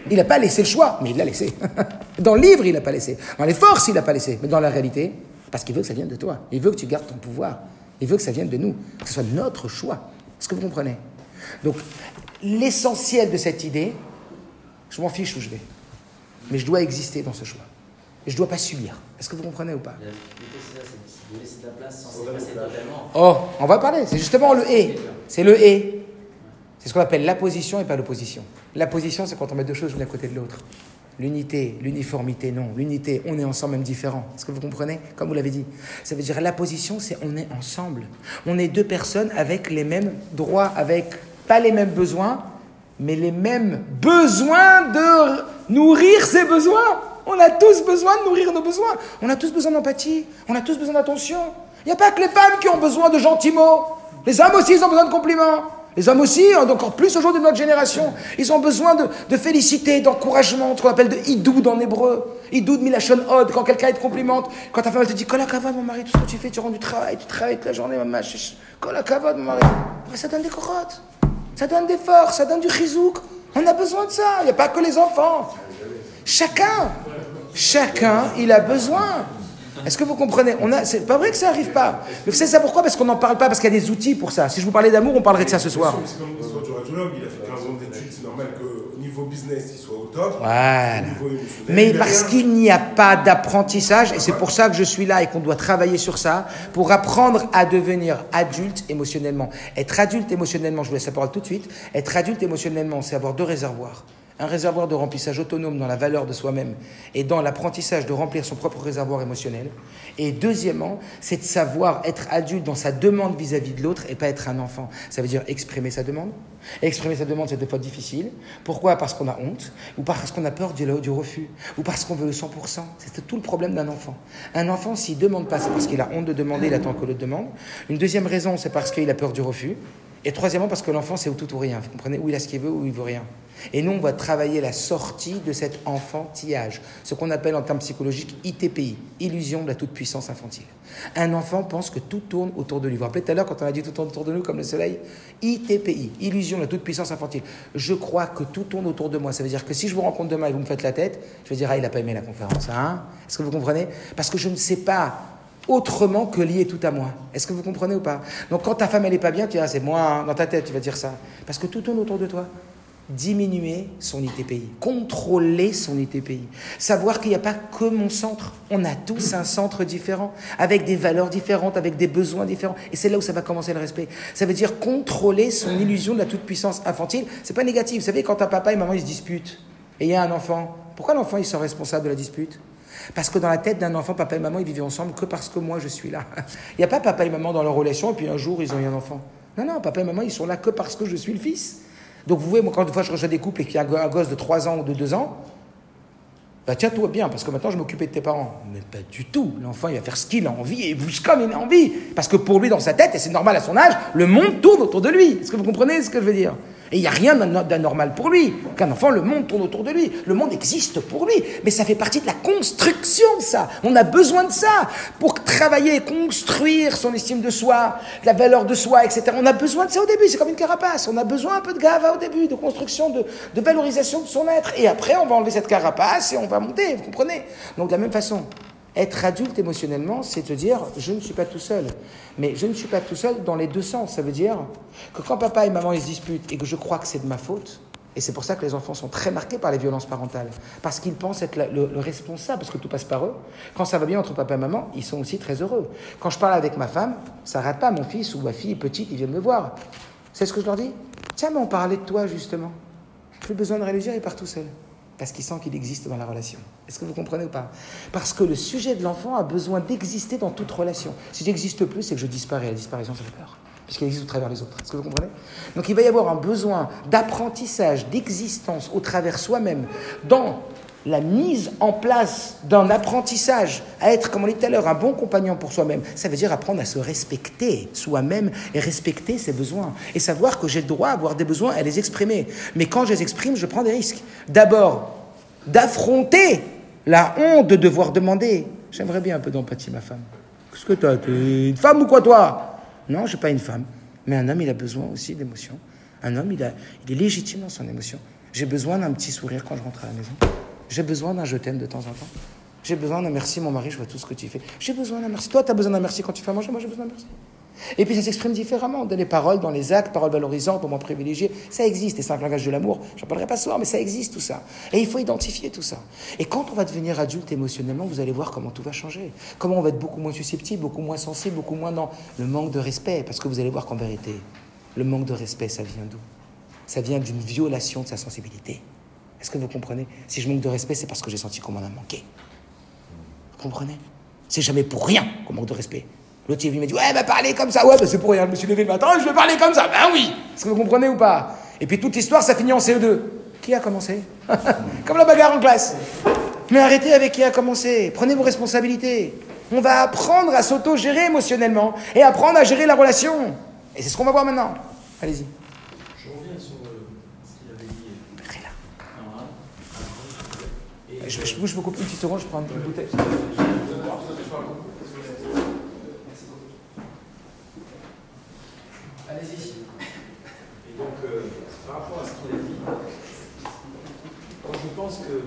Il n'a pas laissé le choix, mais il l'a laissé. Dans le livre, il n'a pas laissé. Dans les forces, il n'a pas laissé. Mais dans la réalité, parce qu'il veut que ça vienne de toi. Il veut que tu gardes ton pouvoir. Il veut que ça vienne de nous. Que ce soit notre choix. Est-ce que vous comprenez? Donc, l'essentiel de cette idée, je m'en fiche où je vais. Mais je dois exister dans ce choix. Et je ne dois pas subir. Est-ce que vous comprenez ou pas Oh, on va parler. C'est justement le et. C'est le et. C'est ce qu'on appelle la position et pas l'opposition. La position, c'est quand on met deux choses l'une à côté de l'autre. L'unité, l'uniformité, non. L'unité, on est ensemble, même différent. Est-ce que vous comprenez? Comme vous l'avez dit. Ça veut dire la position, c'est on est ensemble. On est deux personnes avec les mêmes droits, avec pas les mêmes besoins, mais les mêmes besoins de nourrir ses besoins. On a tous besoin de nourrir nos besoins. On a tous besoin d'empathie. On a tous besoin d'attention. Il n'y a pas que les femmes qui ont besoin de gentils mots. Les hommes aussi, ils ont besoin de compliments. Les hommes aussi, hein, encore plus aujourd'hui de notre génération, ils ont besoin de, de félicité, d'encouragement, ce qu'on appelle de idoud en hébreu. Idoud milachon od, quand quelqu'un te complimente, quand ta femme te dit Kolakavad, mon mari, tout ce que tu fais, tu rends du travail, tu travailles toute la journée, maman, Kolakavad, mon mari. ça donne des corottes, ça donne des forces, ça donne du chizouk. On a besoin de ça, il n'y a pas que les enfants. Chacun, chacun, il a besoin. Est-ce que vous comprenez? On a, C'est pas vrai que ça n'arrive pas. Mais vous savez ça pourquoi? Parce qu'on n'en parle pas, parce qu'il y a des outils pour ça. Si je vous parlais d'amour, on parlerait de ça ce soir. C'est comme quand tu auras dermatologue, il a fait 15 ans d'études, c'est normal qu'au niveau business, au top. Voilà. Mais parce qu'il n'y a pas d'apprentissage, et c'est pour ça que je suis là et qu'on doit travailler sur ça, pour apprendre à devenir adulte émotionnellement. Être adulte émotionnellement, je vous laisse la parole tout de suite, être adulte émotionnellement, c'est avoir deux réservoirs. Un réservoir de remplissage autonome dans la valeur de soi-même et dans l'apprentissage de remplir son propre réservoir émotionnel. Et deuxièmement, c'est de savoir être adulte dans sa demande vis-à-vis de l'autre et pas être un enfant. Ça veut dire exprimer sa demande. Exprimer sa demande, c'est des fois difficile. Pourquoi? Parce qu'on a honte, ou parce qu'on a peur du, refus, ou parce qu'on veut le 100%. C'est tout le problème d'un enfant. Un enfant, s'il demande pas, c'est parce qu'il a honte de demander, il attend que l'autre demande. Une deuxième raison, c'est parce qu'il a peur du refus. Et troisièmement, parce que l'enfant, c'est ou tout ou rien. Vous comprenez Où il a ce qu'il veut, ou il veut rien. Et nous, on va travailler la sortie de cet enfantillage, ce qu'on appelle en termes psychologiques ITPI, illusion de la toute-puissance infantile. Un enfant pense que tout tourne autour de lui. Vous vous rappelez tout à l'heure quand on a dit tout tourne autour de nous comme le soleil? ITPI, illusion de la toute-puissance infantile. Je crois que tout tourne autour de moi. Ça veut dire que si je vous rencontre demain et vous me faites la tête, je vais dire, ah, il n'a pas aimé la conférence. Hein? Est-ce que vous comprenez? Parce que je ne sais pas autrement que lier tout à moi. Est-ce que vous comprenez ou pas? Donc quand ta femme elle est pas bien, tu dis ah, c'est moi hein. dans ta tête, tu vas dire ça parce que tout tourne autour de toi. Diminuer son ITPI, contrôler son ITPI, savoir qu'il n'y a pas que mon centre. On a tous un centre différent, avec des valeurs différentes, avec des besoins différents. Et c'est là où ça va commencer le respect. Ça veut dire contrôler son illusion de la toute-puissance infantile. C'est pas négatif. Vous savez, quand un papa et maman ils se disputent, et il y a un enfant, pourquoi l'enfant il sort responsable de la dispute? Parce que dans la tête d'un enfant, papa et maman, ils vivaient ensemble que parce que moi, je suis là. Il n'y a pas papa et maman dans leur relation, et puis un jour, ils ont eu un enfant. Non, non, papa et maman, ils sont là que parce que je suis le fils. Donc, vous voyez, moi, quand une fois je reçois des couples et qu'il y a un gosse de 3 ans ou de 2 ans, bah tiens, toi bien, parce que maintenant je m'occupais de tes parents. Mais pas du tout. L'enfant, il va faire ce qu'il a envie et bouge comme il a envie. Parce que pour lui, dans sa tête, et c'est normal à son âge, le monde tourne autour de lui. Est-ce que vous comprenez ce que je veux dire? Et il n'y a rien d'anormal pour lui. Qu'un enfant, le monde tourne autour de lui. Le monde existe pour lui. Mais ça fait partie de la construction, ça. On a besoin de ça pour travailler, construire son estime de soi, la valeur de soi, etc. On a besoin de ça au début. C'est comme une carapace. On a besoin un peu de gava au début, de construction, de, de valorisation de son être. Et après, on va enlever cette carapace et on va monter. Vous comprenez? Donc, de la même façon. Être adulte émotionnellement, c'est te dire je ne suis pas tout seul. Mais je ne suis pas tout seul dans les deux sens. Ça veut dire que quand papa et maman ils se disputent et que je crois que c'est de ma faute, et c'est pour ça que les enfants sont très marqués par les violences parentales, parce qu'ils pensent être le, le, responsable, parce que tout passe par eux. Quand ça va bien entre papa et maman, ils sont aussi très heureux. Quand je parle avec ma femme, ça rate pas. Mon fils ou ma fille petite, ils viennent me voir. C'est ce que je leur dis Tiens, mais on parlait de toi justement. Plus besoin de dire, il part tout seul parce qu'il sent qu'il existe dans la relation. Est-ce que vous comprenez ou pas? Parce que le sujet de l'enfant a besoin d'exister dans toute relation. Si j'existe plus, c'est que je disparais. La disparition, ça fait peur. Puisqu'il existe au travers des autres. Est-ce que vous comprenez? Donc il va y avoir un besoin d'apprentissage, d'existence au travers soi-même, dans la mise en place d'un apprentissage à être, comme on dit tout à l'heure, un bon compagnon pour soi-même. Ça veut dire apprendre à se respecter soi-même et respecter ses besoins. Et savoir que j'ai le droit à avoir des besoins et à les exprimer. Mais quand je les exprime, je prends des risques. D'abord, d'affronter la honte de devoir demander. J'aimerais bien un peu d'empathie, ma femme. Qu'est-ce que t'as T'es une femme ou quoi, toi? Non, je suis pas une femme. Mais un homme, il a besoin aussi d'émotion. Un homme, il, a, il est légitime dans son émotion. J'ai besoin d'un petit sourire quand je rentre à la maison. J'ai besoin d'un je t'aime de temps en temps. J'ai besoin d'un merci, mon mari, je vois tout ce que tu fais. J'ai besoin d'un merci. Toi, tu as besoin d'un merci quand tu fais à manger, moi j'ai besoin d'un merci. Et puis ça s'exprime différemment, dans les paroles, dans les actes, paroles valorisantes, moments privilégiés. Ça existe, les cinq langages de l'amour. J'en parlerai pas ce soir, mais ça existe tout ça. Et il faut identifier tout ça. Et quand on va devenir adulte émotionnellement, vous allez voir comment tout va changer. Comment on va être beaucoup moins susceptible, beaucoup moins sensible, beaucoup moins dans le manque de respect. Parce que vous allez voir qu'en vérité, le manque de respect, ça vient d'où? Ça vient d'une violation de sa sensibilité. Est-ce que vous comprenez? Si je manque de respect, c'est parce que j'ai senti qu'on m'en a manqué. Vous comprenez? C'est jamais pour rien qu'on manque de respect. L'autre, il m'a dit Ouais, bah parler comme ça. Ouais, bah c'est pour rien. Je me suis levé le matin, je vais parler comme ça. Ben oui Est-ce que vous comprenez ou pas? Et puis toute l'histoire, ça finit en CE2. Qui a commencé? Comme la bagarre en classe. Mais arrêtez avec qui a commencé. Prenez vos responsabilités. On va apprendre à s'auto-gérer émotionnellement et apprendre à gérer la relation. Et c'est ce qu'on va voir maintenant. Allez-y. Je reviens sur euh, ce qu'il avait dit. Je, je bouge beaucoup, une petite seconde, je prends une bouteille. Allez-y. Et donc, euh, par rapport à ce qu'il a dit, quand je pense que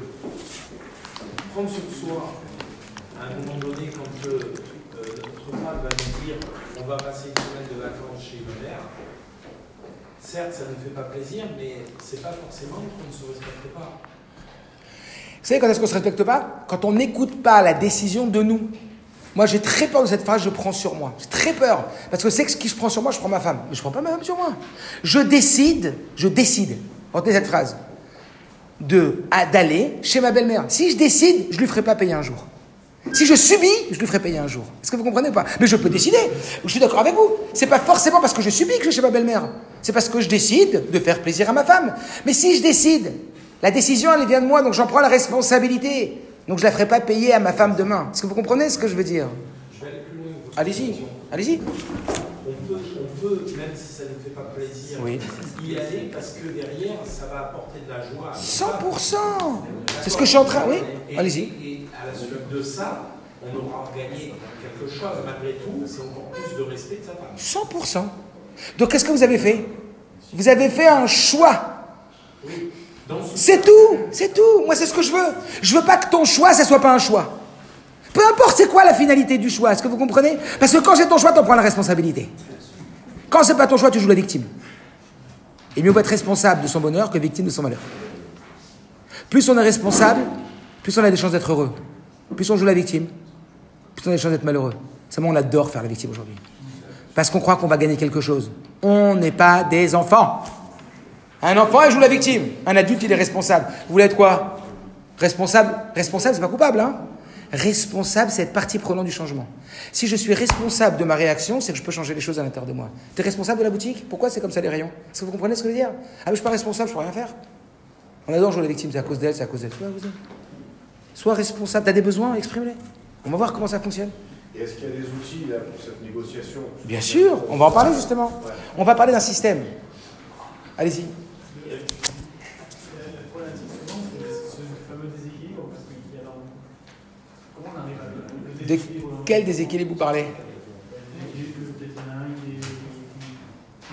prendre sur soi, à un moment donné, quand euh, euh, notre femme va nous dire on va passer une semaine de vacances chez ma mère, certes, ça ne fait pas plaisir, mais c'est pas forcément qu'on ne se respecte pas. Vous savez quand est-ce qu'on se respecte pas? Quand on n'écoute pas la décision de nous. Moi, j'ai très peur de cette phrase, je prends sur moi. J'ai très peur. Parce que c'est ce qui je prends sur moi, je prends ma femme. Mais je prends pas ma femme sur moi. Je décide, je décide, retenez cette phrase, de, d'aller chez ma belle-mère. Si je décide, je lui ferai pas payer un jour. Si je subis, je lui ferai payer un jour. Est-ce que vous comprenez pas? Mais je peux décider. Je suis d'accord avec vous. C'est pas forcément parce que je subis que je vais chez ma belle-mère. C'est parce que je décide de faire plaisir à ma femme. Mais si je décide, la décision, elle vient de moi, donc j'en prends la responsabilité. Donc je la ferai pas payer à ma femme demain. Est-ce que vous comprenez ce que je veux dire? Allez-y, allez-y. On peut, on peut, même si ça ne fait pas plaisir, Oui. y aller parce que derrière, ça va apporter de la joie. à notre 100% femme. C'est ce que je suis en train. Oui Allez-y. Et à la suite de ça, on aura gagné quelque chose malgré tout, c'est encore plus de respect de sa femme. 100%. Donc qu'est-ce que vous avez fait? Vous avez fait un choix. Ce C'est tout, c'est tout. Moi, c'est ce que je veux. Je veux pas que ton choix, ça soit pas un choix. Peu importe c'est quoi la finalité du choix, est-ce que vous comprenez? Parce que quand c'est ton choix, tu prends la responsabilité. Quand c'est pas ton choix, tu joues la victime. Et mieux vaut être responsable de son bonheur que victime de son malheur. Plus on est responsable, plus on a des chances d'être heureux. Plus on joue la victime, plus on a des chances d'être malheureux. Seulement, on adore faire la victime aujourd'hui. Parce qu'on croit qu'on va gagner quelque chose. On n'est pas des enfants. Un enfant, il joue la victime. Un adulte, il est responsable. Vous voulez être quoi? Responsable? Responsable, c'est pas coupable, hein? Responsable, c'est être partie prenante du changement. Si je suis responsable de ma réaction, c'est que je peux changer les choses à l'intérieur de moi. Tu es responsable de la boutique? Pourquoi c'est comme ça les rayons? Est-ce que vous comprenez ce que je veux dire? Ah, mais je suis pas responsable, je peux rien faire. On adore jouer la victime, c'est à cause d'elle, c'est à cause d'elle. Sois. Sois responsable, tu as des besoins, exprime-les. On va voir comment ça fonctionne. Et est-ce qu'il y a des outils là, pour cette négociation? Bien sûr, on va en parler justement. On va parler d'un système. Allez-y. La problématique souvent, c'est ce fameux déséquilibre, parce qu'il y a dans... Comment on arrive à le- le De déséquilibre quel déséquilibre vous parlez L'équilibre, Peut-être il y en a un qui est- qui fait plus de choses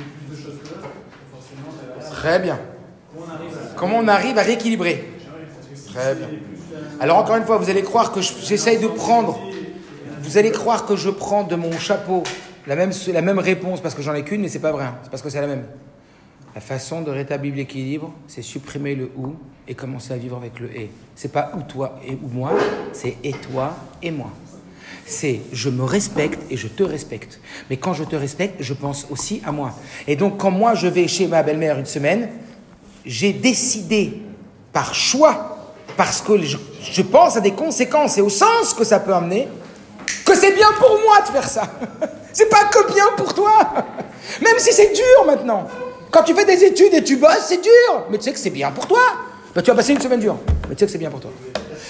que l'autre, forcément, ça va... Très bien. Comment on arrive à... Rééquilibrer? Très bien. Alors encore une fois, vous allez croire que je- j'essaye de prendre, vous allez croire que je prends de mon chapeau la même, la même réponse parce que j'en ai qu'une, mais c'est pas vrai, hein. c'est parce que c'est la même. La façon de rétablir l'équilibre, c'est supprimer le ou et commencer à vivre avec le et. C'est pas ou toi et ou moi, c'est et toi et moi. C'est je me respecte et je te respecte. Mais quand je te respecte, je pense aussi à moi. Et donc quand moi je vais chez ma belle-mère une semaine, j'ai décidé par choix, parce que je, pense à des conséquences et au sens que ça peut amener, que c'est bien pour moi de faire ça. C'est pas que bien pour toi. Même si c'est dur maintenant. Quand tu fais des études et tu bosses, c'est dur. Mais tu sais que c'est bien pour toi. Bah, tu vas passer une semaine dure. Mais tu sais que c'est bien pour toi.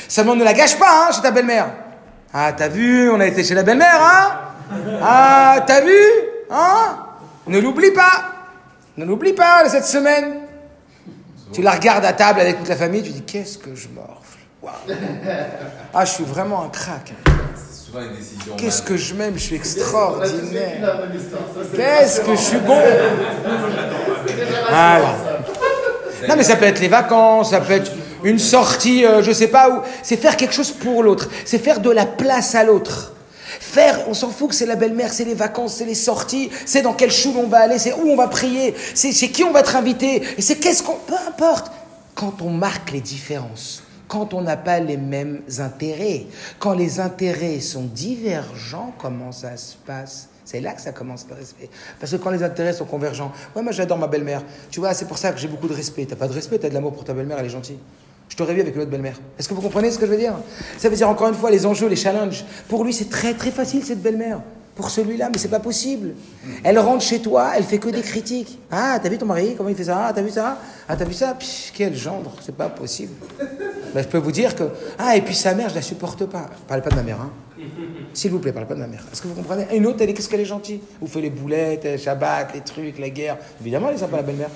Seulement ne la gâche pas hein, chez ta belle-mère. Ah, t'as vu, on a été chez la belle-mère, hein? Ah, t'as vu Hein? Ne l'oublie pas. Ne l'oublie pas cette semaine. Tu la regardes à table avec toute la famille, tu dis qu'est-ce que je morfle? Waouh. Ah, je suis vraiment un crack. C'est souvent une décision. Qu'est-ce que je m'aime, je suis extraordinaire. Qu'est-ce que je suis bon. Voilà. Non, mais ça peut être les vacances, ça peut être une sortie, euh, je sais pas où. C'est faire quelque chose pour l'autre. C'est faire de la place à l'autre. Faire, on s'en fout que c'est la belle-mère, c'est les vacances, c'est les sorties, c'est dans quel chou on va aller, c'est où on va prier, c'est chez qui on va être invité, et c'est qu'est-ce qu'on. Peu importe. Quand on marque les différences, quand on n'a pas les mêmes intérêts, quand les intérêts sont divergents, comment ça se passe? C'est là que ça commence le respect. Parce que quand les intérêts sont convergents, ouais, moi j'adore ma belle-mère. Tu vois, c'est pour ça que j'ai beaucoup de respect. T'as pas de respect, t'as de l'amour pour ta belle-mère, elle est gentille. Je t'aurais vu avec une autre belle-mère. Est-ce que vous comprenez ce que je veux dire? Ça veut dire encore une fois les enjeux, les challenges. Pour lui, c'est très très facile cette belle-mère. Pour celui-là, mais c'est pas possible. Elle rentre chez toi, elle fait que des critiques. Ah, t'as vu ton mari? Comment il fait ça? Ah, t'as vu ça? Ah, t'as vu ça? Pff, Quel gendre C'est pas possible. Ben, je peux vous dire que. Ah, et puis sa mère, je la supporte pas. Parlez pas de ma mère, hein. S'il vous plaît, parlez pas de ma mère. Est-ce que vous comprenez? Et Une autre, elle est qu'est-ce qu'elle est gentille? Vous faites les boulettes, elle Shabbat, les trucs, la guerre. Évidemment, elle est sympa, la belle-mère.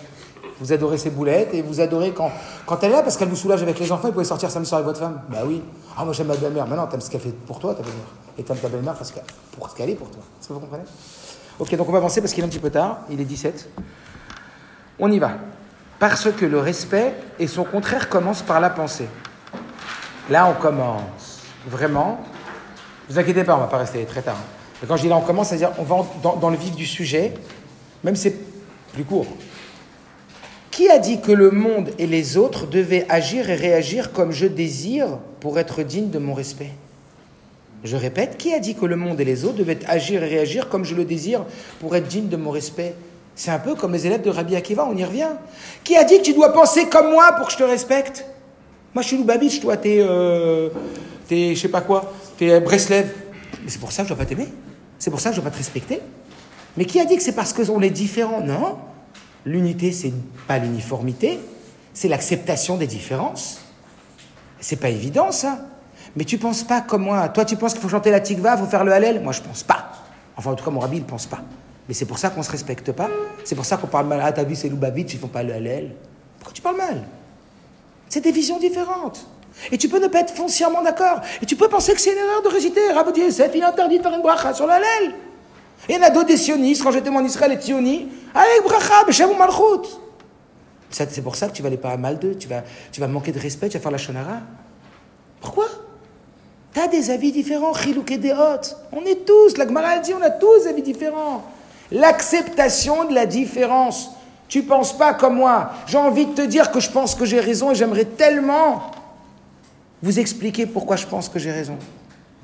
Vous adorez ses boulettes et vous adorez quand, quand elle est là parce qu'elle vous soulage avec les enfants. Vous pouvez sortir samedi soir avec votre femme. Bah oui. Ah, moi j'aime ma belle-mère. Maintenant, t'aimes ce qu'elle fait pour toi, ta belle-mère. Et t'aimes ta belle-mère parce que, pour ce qu'elle est pour toi. Est-ce que vous comprenez? Ok, donc on va avancer parce qu'il est un petit peu tard. Il est 17. On y va. Parce que le respect et son contraire commencent par la pensée. Là, on commence. Vraiment. Ne vous inquiétez pas, on va pas rester très tard. Mais quand je dis là, on commence, c'est-à-dire on va dans, dans le vif du sujet, même si c'est plus court. Qui a dit que le monde et les autres devaient agir et réagir comme je désire pour être digne de mon respect? Je répète, qui a dit que le monde et les autres devaient agir et réagir comme je le désire pour être digne de mon respect? C'est un peu comme les élèves de Rabbi Akiva, on y revient. Qui a dit que tu dois penser comme moi pour que je te respecte? Moi, je suis Lubavitch, toi, t'es, euh, t'es, je sais pas quoi, t'es Breslev. Mais c'est pour ça que je dois pas t'aimer. C'est pour ça que je dois pas te respecter. Mais qui a dit que c'est parce qu'on est différents? Non. L'unité, c'est pas l'uniformité, c'est l'acceptation des différences. C'est pas évident, ça. Mais tu penses pas comme moi. Toi, tu penses qu'il faut chanter la tikva, il faut faire le halel Moi, je pense pas. Enfin, en tout cas, mon rabbi, il pense pas. Mais c'est pour ça qu'on se respecte pas. C'est pour ça qu'on parle mal. Ah, t'as vu, c'est Lubavitch, ils font pas le halel. Pourquoi tu parles mal? C'est des visions différentes. Et tu peux ne pas être foncièrement d'accord. Et tu peux penser que c'est une erreur de réciter. Rabbi Yosef, il interdit de faire une bracha sur le halel. Il y en a d'autres des sionistes, quand j'étais en Israël, les sionis, avec bracha, beshem ou malchut. C'est pour ça que tu vas aller pas à mal d'eux, tu vas, tu vas manquer de respect, tu vas faire la shonara. Pourquoi? Tu as des avis différents, chilouk et deot. On est tous, la Gemara dit, on a tous des avis différents. L'acceptation de la différence. Tu penses pas comme moi. J'ai envie de te dire que je pense que j'ai raison et j'aimerais tellement vous expliquer pourquoi je pense que j'ai raison.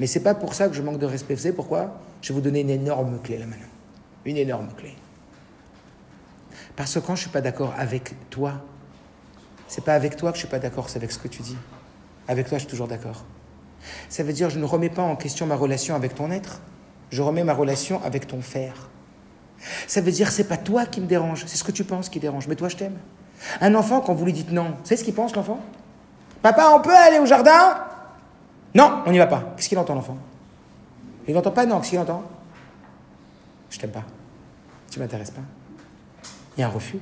Mais c'est pas pour ça que je manque de respect. Vous savez pourquoi? Je vais vous donner une énorme clé là maintenant. Une énorme clé. Parce que quand je suis pas d'accord avec toi, c'est pas avec toi que je suis pas d'accord, c'est avec ce que tu dis. Avec toi, je suis toujours d'accord. Ça veut dire je ne remets pas en question ma relation avec ton être, je remets ma relation avec ton faire. Ça veut dire c'est pas toi qui me dérange, c'est ce que tu penses qui dérange, mais toi je t'aime. Un enfant quand vous lui dites non, savez ce qu'il pense l'enfant? Papa, on peut aller au jardin? Non, on n'y va pas. Qu'est-ce qu'il entend, l'enfant? Il n'entend pas, non. Qu'est-ce qu'il entend? Je t'aime pas. Tu m'intéresses pas. Il y a un refus.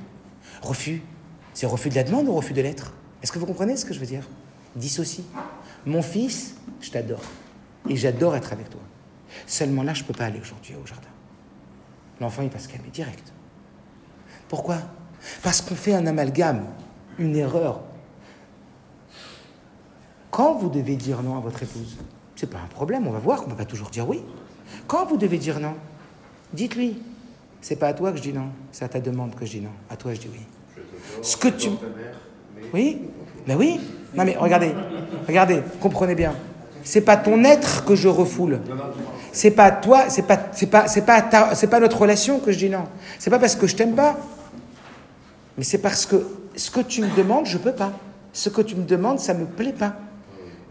Refus, c'est refus de la demande ou refus de l'être? Est-ce que vous comprenez ce que je veux dire? Dissocie. Mon fils, je t'adore. Et j'adore être avec toi. Seulement là, je ne peux pas aller aujourd'hui au jardin. L'enfant, il va se calmer direct. Pourquoi? Parce qu'on fait un amalgame, une erreur quand vous devez dire non à votre épouse, c'est pas un problème, on va voir qu'on ne peut pas toujours dire oui. Quand vous devez dire non, dites-lui. C'est pas à toi que je dis non, c'est à ta demande que je dis non. À toi, je dis oui. Ce que tu. Oui, mais oui. Non, mais regardez, regardez, comprenez bien. C'est pas ton être que je refoule. C'est pas toi, c'est pas, c'est pas, c'est pas, c'est pas notre relation que je dis non. C'est pas parce que je t'aime pas, mais c'est parce que ce que tu me demandes, je peux pas. Ce que tu me demandes, ça me plaît pas.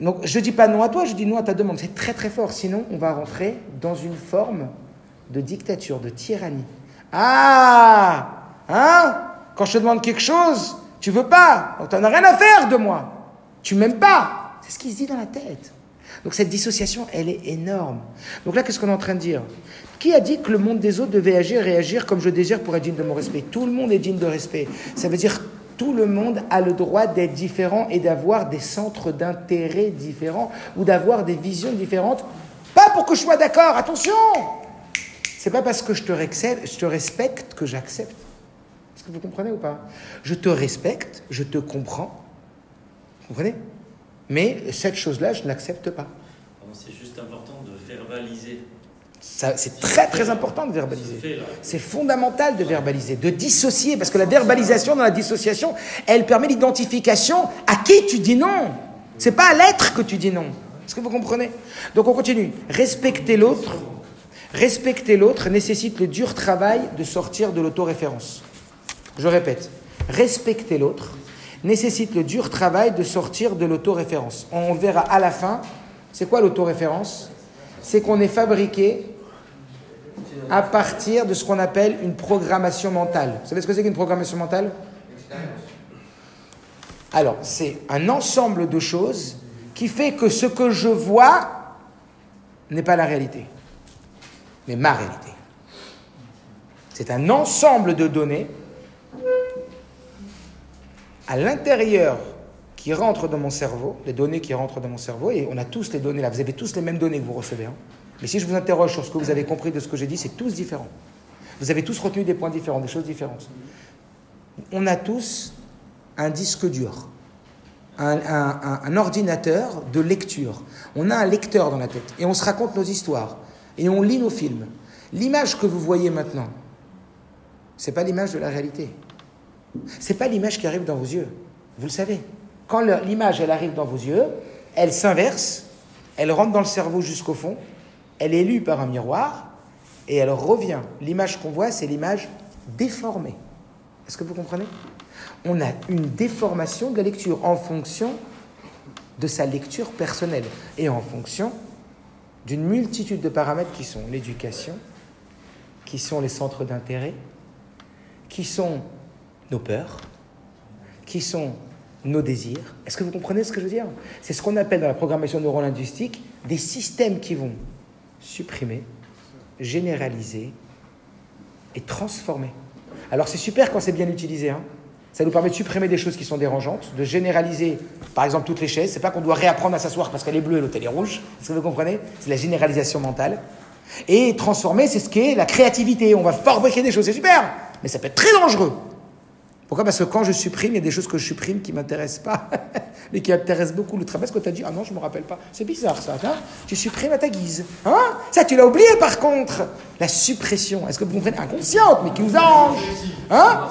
Donc je ne dis pas non à toi, je dis non à ta demande. C'est très très fort. Sinon, on va rentrer dans une forme de dictature, de tyrannie. Ah Hein? Quand je te demande quelque chose, tu veux pas. Tu n'en as rien à faire de moi. Tu m'aimes pas. C'est ce qui se dit dans la tête. Donc cette dissociation, elle est énorme. Donc là, qu'est-ce qu'on est en train de dire? Qui a dit que le monde des autres devait agir et réagir comme je désire pour être digne de mon respect? Tout le monde est digne de respect. Ça veut dire tout le monde a le droit d'être différent et d'avoir des centres d'intérêt différents ou d'avoir des visions différentes. Pas pour que je sois d'accord, attention C'est pas parce que je te, je te respecte que j'accepte. Est-ce que vous comprenez ou pas? Je te respecte, je te comprends. Vous comprenez? Mais cette chose-là, je ne l'accepte pas. C'est juste important de verbaliser c'est très très important de verbaliser. C'est fondamental de verbaliser, de dissocier, parce que la verbalisation dans la dissociation, elle permet l'identification à qui tu dis non. C'est pas à l'être que tu dis non. Est-ce que vous comprenez? Donc on continue. Respecter l'autre, respecter l'autre nécessite le dur travail de sortir de l'autoréférence. Je répète, respecter l'autre nécessite le dur travail de sortir de l'autoréférence. On verra à la fin, c'est quoi l'autoréférence? C'est qu'on est fabriqué à partir de ce qu'on appelle une programmation mentale. Vous savez ce que c'est qu'une programmation mentale? Alors, c'est un ensemble de choses qui fait que ce que je vois n'est pas la réalité, mais ma réalité. C'est un ensemble de données à l'intérieur qui rentrent dans mon cerveau, les données qui rentrent dans mon cerveau, et on a tous les données là, vous avez tous les mêmes données que vous recevez. Hein. Mais si je vous interroge sur ce que vous avez compris de ce que j'ai dit, c'est tous différents. Vous avez tous retenu des points différents, des choses différentes. On a tous un disque dur, un, ordinateur de lecture. On a un lecteur dans la tête et on se raconte nos histoires et on lit nos films. L'image que vous voyez maintenant, ce n'est pas l'image de la réalité. C'est pas l'image qui arrive dans vos yeux. Vous le savez. Quand l'image, elle arrive dans vos yeux, elle s'inverse, elle rentre dans le cerveau jusqu'au fond, elle est lue par un miroir, et elle revient. L'image qu'on voit, c'est l'image déformée. Est-ce que vous comprenez? On a une déformation de la lecture en fonction de sa lecture personnelle et en fonction d'une multitude de paramètres qui sont l'éducation, qui sont les centres d'intérêt, qui sont nos peurs, qui sont nos désirs. Est-ce que vous comprenez ce que je veux dire? C'est ce qu'on appelle dans la programmation neurolinguistique des systèmes qui vont supprimer, généraliser et transformer. Alors c'est super quand c'est bien utilisé. hein. Ça nous permet de supprimer des choses qui sont dérangeantes, de généraliser, par exemple, toutes les chaises. C'est pas qu'on doit réapprendre à s'asseoir parce qu'elle est bleue et l'autre est rouge. Est-ce que vous comprenez? C'est la généralisation mentale. Et transformer, c'est ce qu'est la créativité. On va fabriquer des choses, c'est super, mais ça peut être très dangereux. Pourquoi? Parce que quand je supprime, il y a des choses que je supprime qui ne m'intéressent pas, mais qui intéressent beaucoup le travail. Parce que tu as dit, ah non, je ne me rappelle pas. C'est bizarre ça. hein? Tu supprimes à ta guise. Hein? Ça, tu l'as oublié par contre. La suppression, est-ce que vous comprenez? Inconsciente, mais qui vous arrange. Hein?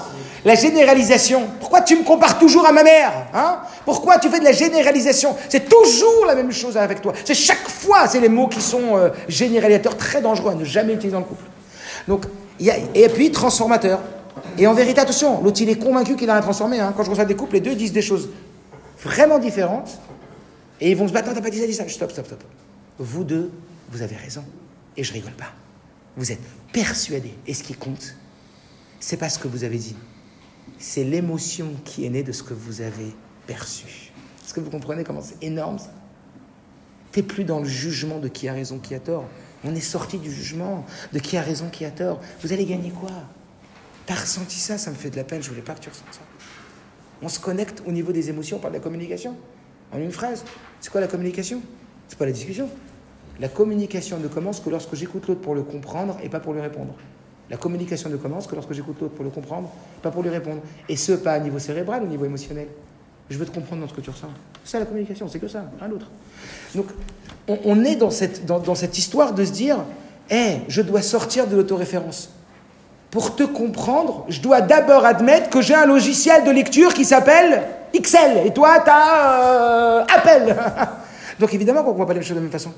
La généralisation. Pourquoi tu me compares toujours à ma mère hein? Pourquoi tu fais de la généralisation? C'est toujours la même chose avec toi. C'est chaque fois, c'est les mots qui sont euh, généralisateurs, très dangereux à ne jamais utiliser dans le couple. Donc, et puis transformateur. Et en vérité, attention, l'autre il est convaincu qu'il a rien transformé. hein. Quand je reçois des couples, les deux disent des choses vraiment différentes. Et ils vont se battre, non, t'as pas dit ça, dit ça. Stop, stop, stop. Vous deux, vous avez raison. Et je rigole pas. Vous êtes persuadés. Et ce qui compte, c'est pas ce que vous avez dit. C'est l'émotion qui est née de ce que vous avez perçu. Est-ce que vous comprenez comment c'est énorme ça? T'es plus dans le jugement de qui a raison, qui a tort. On est sorti du jugement de qui a raison, qui a tort. Vous allez gagner quoi? T'as ressenti ça, ça me fait de la peine, je voulais pas que tu ressentes ça. On se connecte au niveau des émotions par la communication. En une phrase. C'est quoi la communication? C'est pas la discussion. La communication ne commence que lorsque j'écoute l'autre pour le comprendre et pas pour lui répondre. La communication ne commence que lorsque j'écoute l'autre pour le comprendre, pas pour lui répondre. Et ce, pas à niveau cérébral, au niveau émotionnel. Je veux te comprendre dans ce que tu ressens. C'est ça la communication, c'est que ça, rien d'autre. Donc, on, est dans cette, dans, dans cette histoire de se dire, hé, je dois sortir de l'autoréférence. Pour te comprendre, je dois d'abord admettre que j'ai un logiciel de lecture qui s'appelle Excel. Et toi, tu as Apple. Donc évidemment qu'on ne voit pas les choses de la même façon.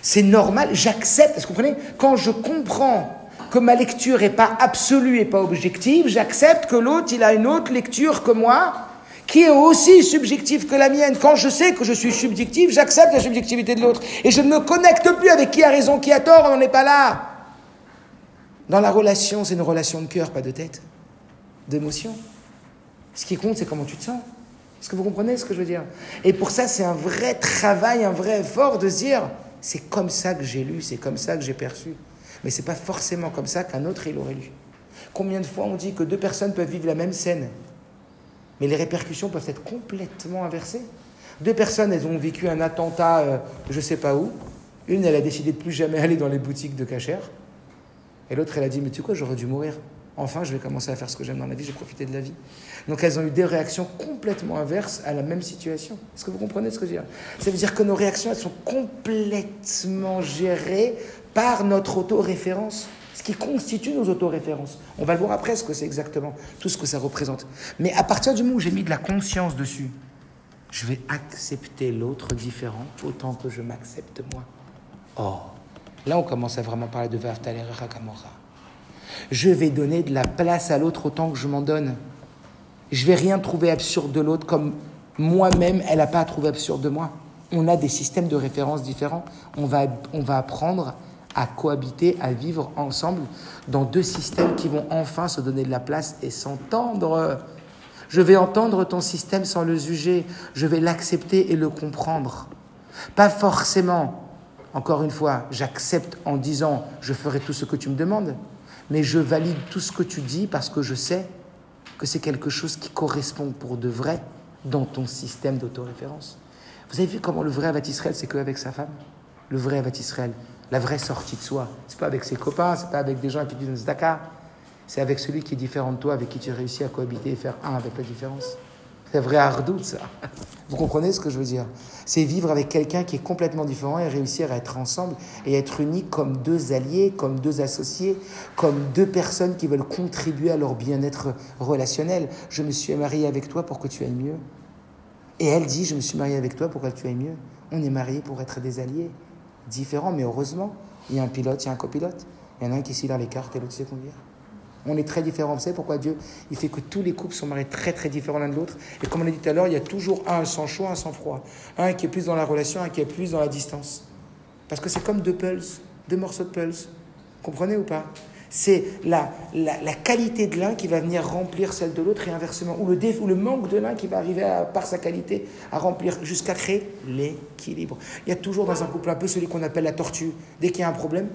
C'est normal, j'accepte. Est-ce que vous comprenez Quand je comprends que ma lecture n'est pas absolue et pas objective, j'accepte que l'autre, il a une autre lecture que moi, qui est aussi subjective que la mienne. Quand je sais que je suis subjectif, j'accepte la subjectivité de l'autre. Et je ne me connecte plus avec qui a raison, qui a tort, on n'en est pas là. Dans la relation, c'est une relation de cœur, pas de tête, d'émotion. Ce qui compte, c'est comment tu te sens. Est-ce que vous comprenez ce que je veux dire? Et pour ça, c'est un vrai travail, un vrai effort de se dire, c'est comme ça que j'ai lu, c'est comme ça que j'ai perçu. Mais c'est pas forcément comme ça qu'un autre il aurait lu. Combien de fois on dit que deux personnes peuvent vivre la même scène, mais les répercussions peuvent être complètement inversées. Deux personnes, elles ont vécu un attentat, euh, je sais pas où. Une, elle a décidé de plus jamais aller dans les boutiques de cachère. Et l'autre, elle a dit, mais tu sais quoi, j'aurais dû mourir. Enfin, je vais commencer à faire ce que j'aime dans la vie, j'ai profité de la vie. Donc elles ont eu des réactions complètement inverses à la même situation. Est-ce que vous comprenez ce que je veux dire? Ça veut dire que nos réactions, elles sont complètement gérées par notre autoréférence, ce qui constitue nos autoréférences. On va le voir après ce que c'est exactement, tout ce que ça représente. Mais à partir du moment où j'ai mis de la conscience dessus, je vais accepter l'autre différent autant que je m'accepte moi. Oh, là on commence à vraiment parler de Vaftalera Kamora. Je vais donner de la place à l'autre autant que je m'en donne. Je vais rien trouver absurde de l'autre comme moi-même, elle n'a pas à trouver absurde de moi. On a des systèmes de référence différents. On va, on va apprendre à cohabiter, à vivre ensemble dans deux systèmes qui vont enfin se donner de la place et s'entendre. Je vais entendre ton système sans le juger. Je vais l'accepter et le comprendre. Pas forcément, encore une fois, j'accepte en disant je ferai tout ce que tu me demandes, mais je valide tout ce que tu dis parce que je sais que c'est quelque chose qui correspond pour de vrai dans ton système d'autoréférence. Vous avez vu comment le vrai Avat Israël, c'est qu'avec sa femme? Le vrai Avat Israël, la vraie sortie de soi. C'est pas avec ses copains, c'est pas avec des gens qui disent Dakar. C'est avec celui qui est différent de toi, avec qui tu réussis à cohabiter et faire un avec la différence. C'est vrai ardoute, ça. Vous comprenez ce que je veux dire? C'est vivre avec quelqu'un qui est complètement différent et réussir à être ensemble et être unis comme deux alliés, comme deux associés, comme deux personnes qui veulent contribuer à leur bien-être relationnel. Je me suis marié avec toi pour que tu ailles mieux. Et elle dit, je me suis marié avec toi pour que tu ailles mieux. On est mariés pour être des alliés, différents, mais heureusement, il y a un pilote, il y a un copilote. Il y en a un qui sait lire les cartes et l'autre sait conduire. On est très différents. Vous savez pourquoi Dieu Il fait que tous les couples sont mariés très très différents l'un de l'autre? Et comme on l'a dit tout à l'heure, il y a toujours un sans chaud, un sans froid. Un qui est plus dans la relation, un qui est plus dans la distance. Parce que c'est comme deux pulses, deux morceaux de pulse. Comprenez ou pas? C'est la, la, qualité de l'un qui va venir remplir celle de l'autre et inversement. Ou le, ou le manque de l'un qui va arriver par sa qualité à remplir jusqu'à créer l'équilibre. Il y a toujours dans un couple un peu celui qu'on appelle la tortue. Dès qu'il y a un problème,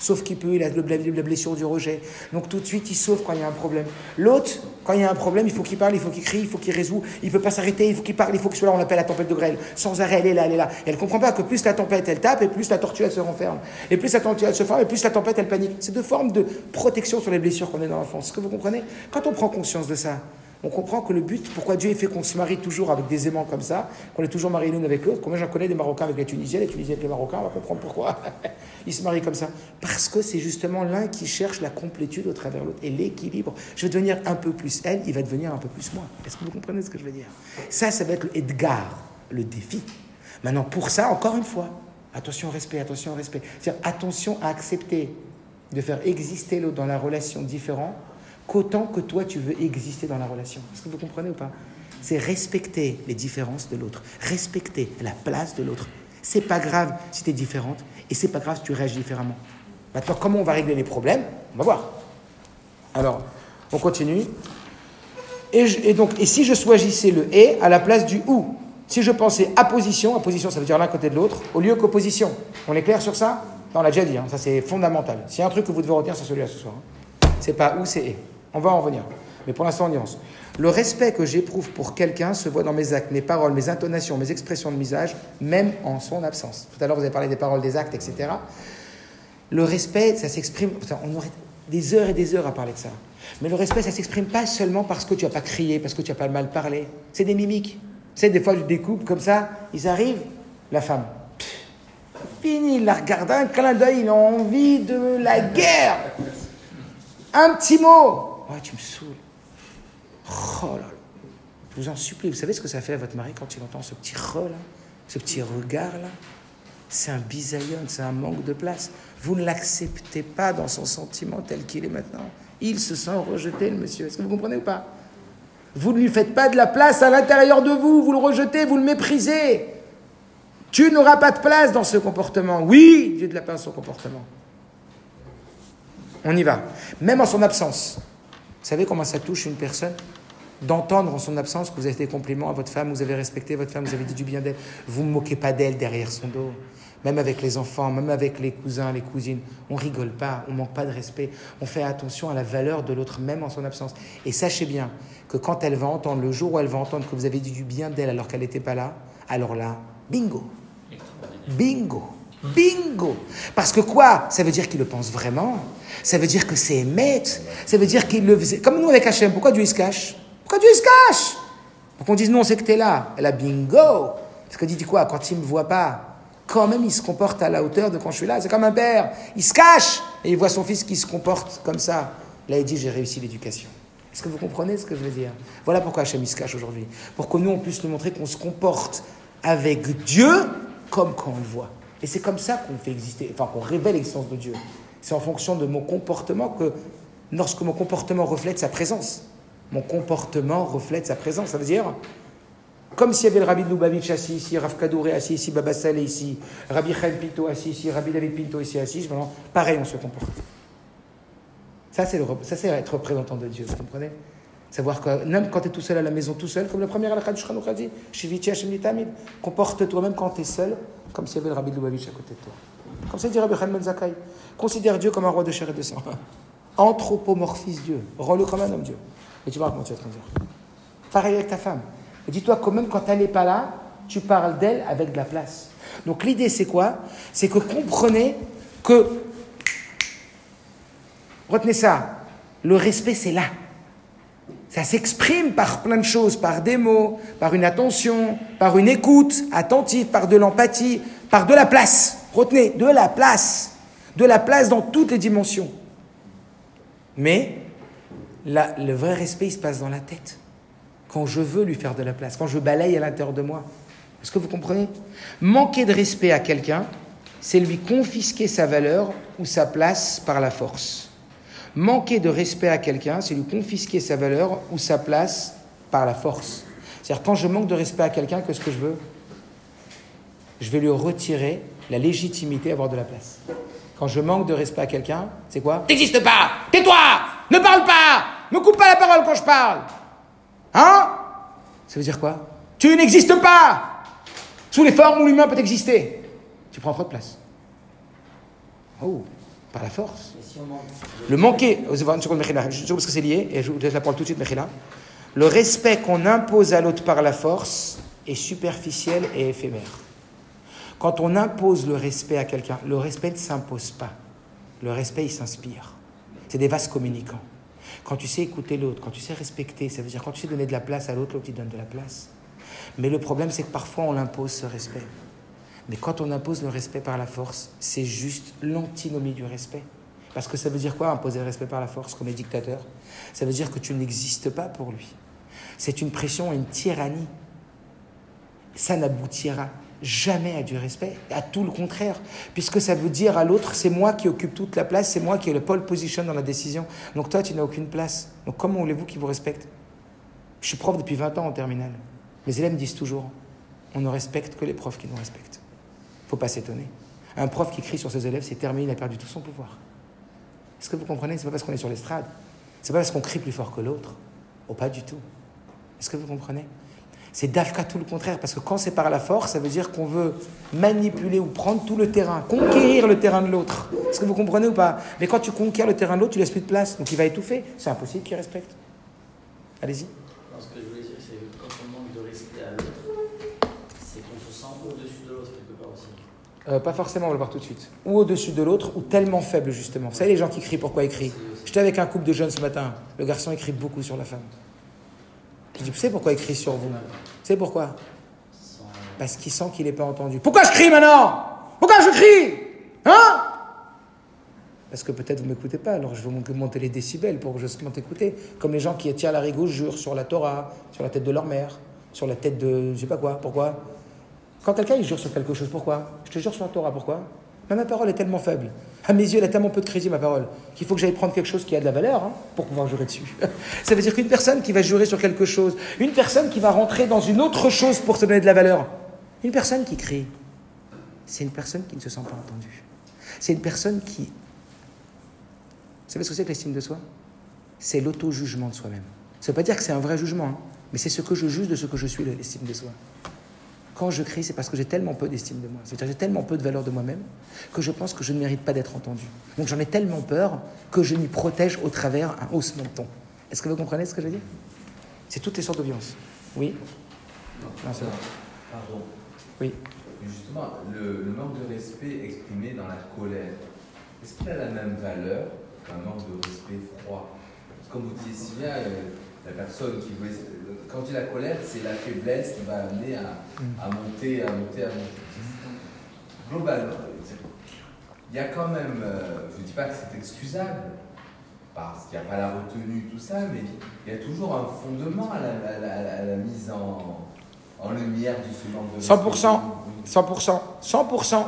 Sauf qu'il peut, il a la blessure du rejet. Donc tout de suite, il sauve quand il y a un problème. L'autre, quand il y a un problème, il faut qu'il parle, il faut qu'il crie, il faut qu'il résout. Il ne peut pas s'arrêter, il faut qu'il parle, il faut soit là. On l'appelle la tempête de grêle. Sans arrêt, elle est là, elle est là. Et elle ne comprend pas que plus la tempête, elle tape, et plus la tortue, elle se renferme. Et plus la tortue, elle se ferme, et plus la tempête, elle panique. C'est deux formes de protection sur les blessures qu'on a dans l'enfance. Est-ce que vous comprenez? Quand on prend conscience de ça, on comprend que le but, pourquoi Dieu fait qu'on se marie toujours avec des aimants comme ça, qu'on est toujours mariés l'une avec l'autre. Combien j'en connais des Marocains avec les Tunisiens, les Tunisiens avec les Marocains, on va comprendre pourquoi. Ils se marient comme ça. Parce que c'est justement l'un qui cherche la complétude au travers l'autre et l'équilibre. Je vais devenir un peu plus elle, il va devenir un peu plus moi. Est-ce que vous comprenez ce que je veux dire? Ça, ça va être le Edgar, le défi. Maintenant, pour ça, encore une fois, attention au respect, attention au respect. C'est-à-dire attention à accepter de faire exister l'autre dans la relation différente qu'autant que toi tu veux exister dans la relation. Est-ce que vous comprenez ou pas? C'est respecter les différences de l'autre, respecter la place de l'autre. C'est pas grave si tu es différente et c'est pas grave si tu réagis différemment. Maintenant, comment on va régler les problèmes? On va voir. Alors, on continue. Et, donc, et si je choisissais le et à la place du ou? Si je pensais apposition, apposition ça veut dire l'un côté de l'autre, au lieu qu'opposition. On est clair sur ça? On l'a déjà dit, hein, ça c'est fondamental. S'il y a un truc que vous devez retenir, c'est celui-là ce soir. Hein. C'est pas ou, c'est et. On va en revenir. Mais pour l'instant, on nuance. Le respect que j'éprouve pour quelqu'un se voit dans mes actes, mes paroles, mes intonations, mes expressions de visage, même en son absence. Tout à l'heure, vous avez parlé des paroles, des actes, etc. Le respect, ça s'exprime. On aurait des heures et des heures à parler de ça. Mais le respect, ça s'exprime pas seulement parce que tu n'as pas crié, parce que tu n'as pas mal parlé. C'est des mimiques. Sais, des fois, je découpe comme ça, ils arrivent, la femme. fini, il la regarde un clin d'œil, il a envie de la guerre. Un petit mot. Ouais, tu me saoules. Oh. Je vous en supplie, vous savez ce que ça fait à votre mari quand il entend ce petit re là, ce petit regard là? C'est un bisaillon, c'est un manque de place. Vous ne l'acceptez pas dans son sentiment tel qu'il est maintenant. Il se sent rejeté, le monsieur. Est-ce que vous comprenez ou pas? Vous ne lui faites pas de la place à l'intérieur de vous, vous le rejetez, vous le méprisez. Tu n'auras pas de place dans ce comportement. Oui, Dieu de la place son comportement. On y va. Même en son absence. Savez comment ça touche une personne D'entendre en son absence que vous avez fait des compliments à votre femme, vous avez respecté votre femme, vous avez dit du bien d'elle. Vous ne moquez pas d'elle derrière son dos. Même avec les enfants, même avec les cousins, les cousines. On rigole pas, on manque pas de respect. On fait attention à la valeur de l'autre, même en son absence. Et sachez bien que quand elle va entendre, le jour où elle va entendre que vous avez dit du bien d'elle alors qu'elle n'était pas là, alors là, bingo. Bingo. Bingo Parce que quoi? Ça veut dire qu'il le pense vraiment? Ça veut dire que c'est émettre. Ça veut dire qu'il le faisait? Comme nous avec Hachem, pourquoi Dieu se cache? Pourquoi Dieu se cache? Pour qu'on dise non, c'est que tu es là. Elle a bingo Parce que dit quoi? Quand il ne me voit pas, quand même il se comporte à la hauteur de quand je suis là. C'est comme un père. Il se cache et il voit son fils qui se comporte comme ça. Là, il dit j'ai réussi l'éducation. Est-ce que vous comprenez ce que je veux dire? Voilà pourquoi Hachem il se cache aujourd'hui. Pour que nous, on puisse nous montrer qu'on se comporte avec Dieu comme quand on le voit. Et c'est comme ça qu'on fait exister, enfin qu'on révèle l'existence de Dieu. C'est en fonction de mon comportement que, lorsque mon comportement reflète sa présence, mon comportement reflète sa présence. Ça veut dire, comme s'il y avait le Rabbi de Lubavitch assis ici, Rav Kadouré assis ici, Baba ici, Rabbi Chaim Pinto assis ici, Rabbi David Pinto ici assis, pareil on se comporte. Ça, c'est être représentant de Dieu, vous comprenez? Savoir que même quand tu es tout seul à la maison, tout seul, comme la première al a dit, comporte-toi même quand tu es seul, comme s'il y avait le Rabbi de Lubavitch à côté de toi. Comme ça dit Rabbi Khan Zakai. Considère Dieu comme un roi de chair et de sang. Anthropomorphise Dieu. Rends-le comme un homme Dieu. Et tu vois comment tu vas te conduire. Pareil avec ta femme. Dis-toi que même quand elle n'est pas là, tu parles d'elle avec de la place. Donc l'idée c'est quoi? C'est que comprenez que, retenez ça, le respect c'est là. Ça s'exprime par plein de choses, par des mots, par une attention, par une écoute attentive, par de l'empathie, par de la place. Retenez, de la place. De la place dans toutes les dimensions. Mais le vrai respect, il se passe dans la tête. Quand je veux lui faire de la place, quand je balaye à l'intérieur de moi. Est-ce que vous comprenez? Manquer de respect à quelqu'un, c'est lui confisquer sa valeur ou sa place par la force. Manquer de respect à quelqu'un, c'est lui confisquer sa valeur ou sa place par la force. C'est-à-dire quand je manque de respect à quelqu'un, qu'est-ce que je veux Je vais lui retirer la légitimité à avoir de la place. Quand je manque de respect à quelqu'un, c'est quoi? N'existe pas! Tais-toi! Ne parle pas! Ne coupe pas la parole quand je parle! Hein? Ça veut dire quoi? Tu n'existes pas! Sous les formes où l'humain peut exister. Tu prends trop de place. Oh, par la force. Le manquer, une seconde, juste parce que c'est lié, et je vous laisse la parole tout de suite, Mechila. Le respect qu'on impose à l'autre par la force est superficiel et éphémère. Quand on impose le respect à quelqu'un, le respect ne s'impose pas. Le respect, il s'inspire. C'est des vases communicants. Quand tu sais écouter l'autre, quand tu sais respecter, ça veut dire quand tu sais donner de la place à l'autre, l'autre il donne de la place. Mais le problème, c'est que parfois on l'impose ce respect. Mais quand on impose le respect par la force, c'est juste l'antinomie du respect. Parce que ça veut dire quoi imposer le respect par la force comme les dictateurs Ça veut dire que tu n'existes pas pour lui. C'est une pression, une tyrannie. Ça n'aboutira jamais à du respect, à tout le contraire, puisque ça veut dire à l'autre, c'est moi qui occupe toute la place, c'est moi qui ai le pole position dans la décision. Donc toi, tu n'as aucune place. Donc comment voulez-vous qu'il vous respecte? Je suis prof depuis 20 ans en terminale. Mes élèves me disent toujours, on ne respecte que les profs qui nous respectent. Faut pas s'étonner. Un prof qui crie sur ses élèves, c'est terminé, il a perdu tout son pouvoir. Est-ce que vous comprenez C'est pas parce qu'on est sur l'estrade? C'est pas parce qu'on crie plus fort que l'autre? Oh, pas du tout. Est-ce que vous comprenez? C'est d'Afka tout le contraire, parce que quand c'est par la force, ça veut dire qu'on veut manipuler ou prendre tout le terrain, conquérir le terrain de l'autre. Est-ce que vous comprenez ou pas? Mais quand tu conquiers le terrain de l'autre, tu laisses plus de place, donc il va étouffer. C'est impossible qu'il respecte. Allez-y. Euh, pas forcément, on va le voir tout de suite. Ou au-dessus de l'autre, ou tellement faible justement. Vous savez, les gens qui crient, pourquoi ils crient? J'étais avec un couple de jeunes ce matin. Le garçon écrit beaucoup sur la femme. Je dis, vous savez pourquoi il sur vous? Vous savez pourquoi? Parce qu'il sent qu'il n'est pas entendu. Pourquoi je crie maintenant? Pourquoi je crie? Hein? Parce que peut-être vous ne m'écoutez pas, alors je vais monter les décibels pour que je écouter. Comme les gens qui tirent la rigo jurent sur la Torah, sur la tête de leur mère, sur la tête de je sais pas quoi. Pourquoi? Quand quelqu'un jure sur quelque chose, pourquoi? Je te jure sur la Torah, pourquoi? Ma parole est tellement faible. À mes yeux, elle a tellement peu de crédit, ma parole, qu'il faut que j'aille prendre quelque chose qui a de la valeur hein, pour pouvoir jurer dessus. Ça veut dire qu'une personne qui va jurer sur quelque chose, une personne qui va rentrer dans une autre chose pour se donner de la valeur, une personne qui crie, c'est une personne qui ne se sent pas entendue. C'est une personne qui. Vous savez ce que c'est que l'estime de soi? C'est l'auto-jugement de soi-même. Ça ne veut pas dire que c'est un vrai jugement, hein, mais c'est ce que je juge de ce que je suis, l'estime de soi. Quand je crie, c'est parce que j'ai tellement peu d'estime de moi. C'est-à-dire j'ai tellement peu de valeur de moi-même que je pense que je ne mérite pas d'être entendu. Donc j'en ai tellement peur que je m'y protège au travers un haussement de ton. Est-ce que vous comprenez ce que je veux dire C'est toutes les sortes de. Oui? Non, c'est Pardon. Oui. Justement, le, manque de respect exprimé dans la colère, est-ce qu'il a la même valeur qu'un manque de respect froid? Comme vous disiez si bien, euh, la personne qui veut quand tu dis la colère, c'est la faiblesse qui va amener à, mm. monter, à monter, à monter. Globalement, il y a quand même, euh, je ne dis pas que c'est excusable, parce qu'il n'y a pas la retenue, tout ça, mais il y a toujours un fondement à la, mise en, en, lumière de ce manque de 100%, 100%, 100%.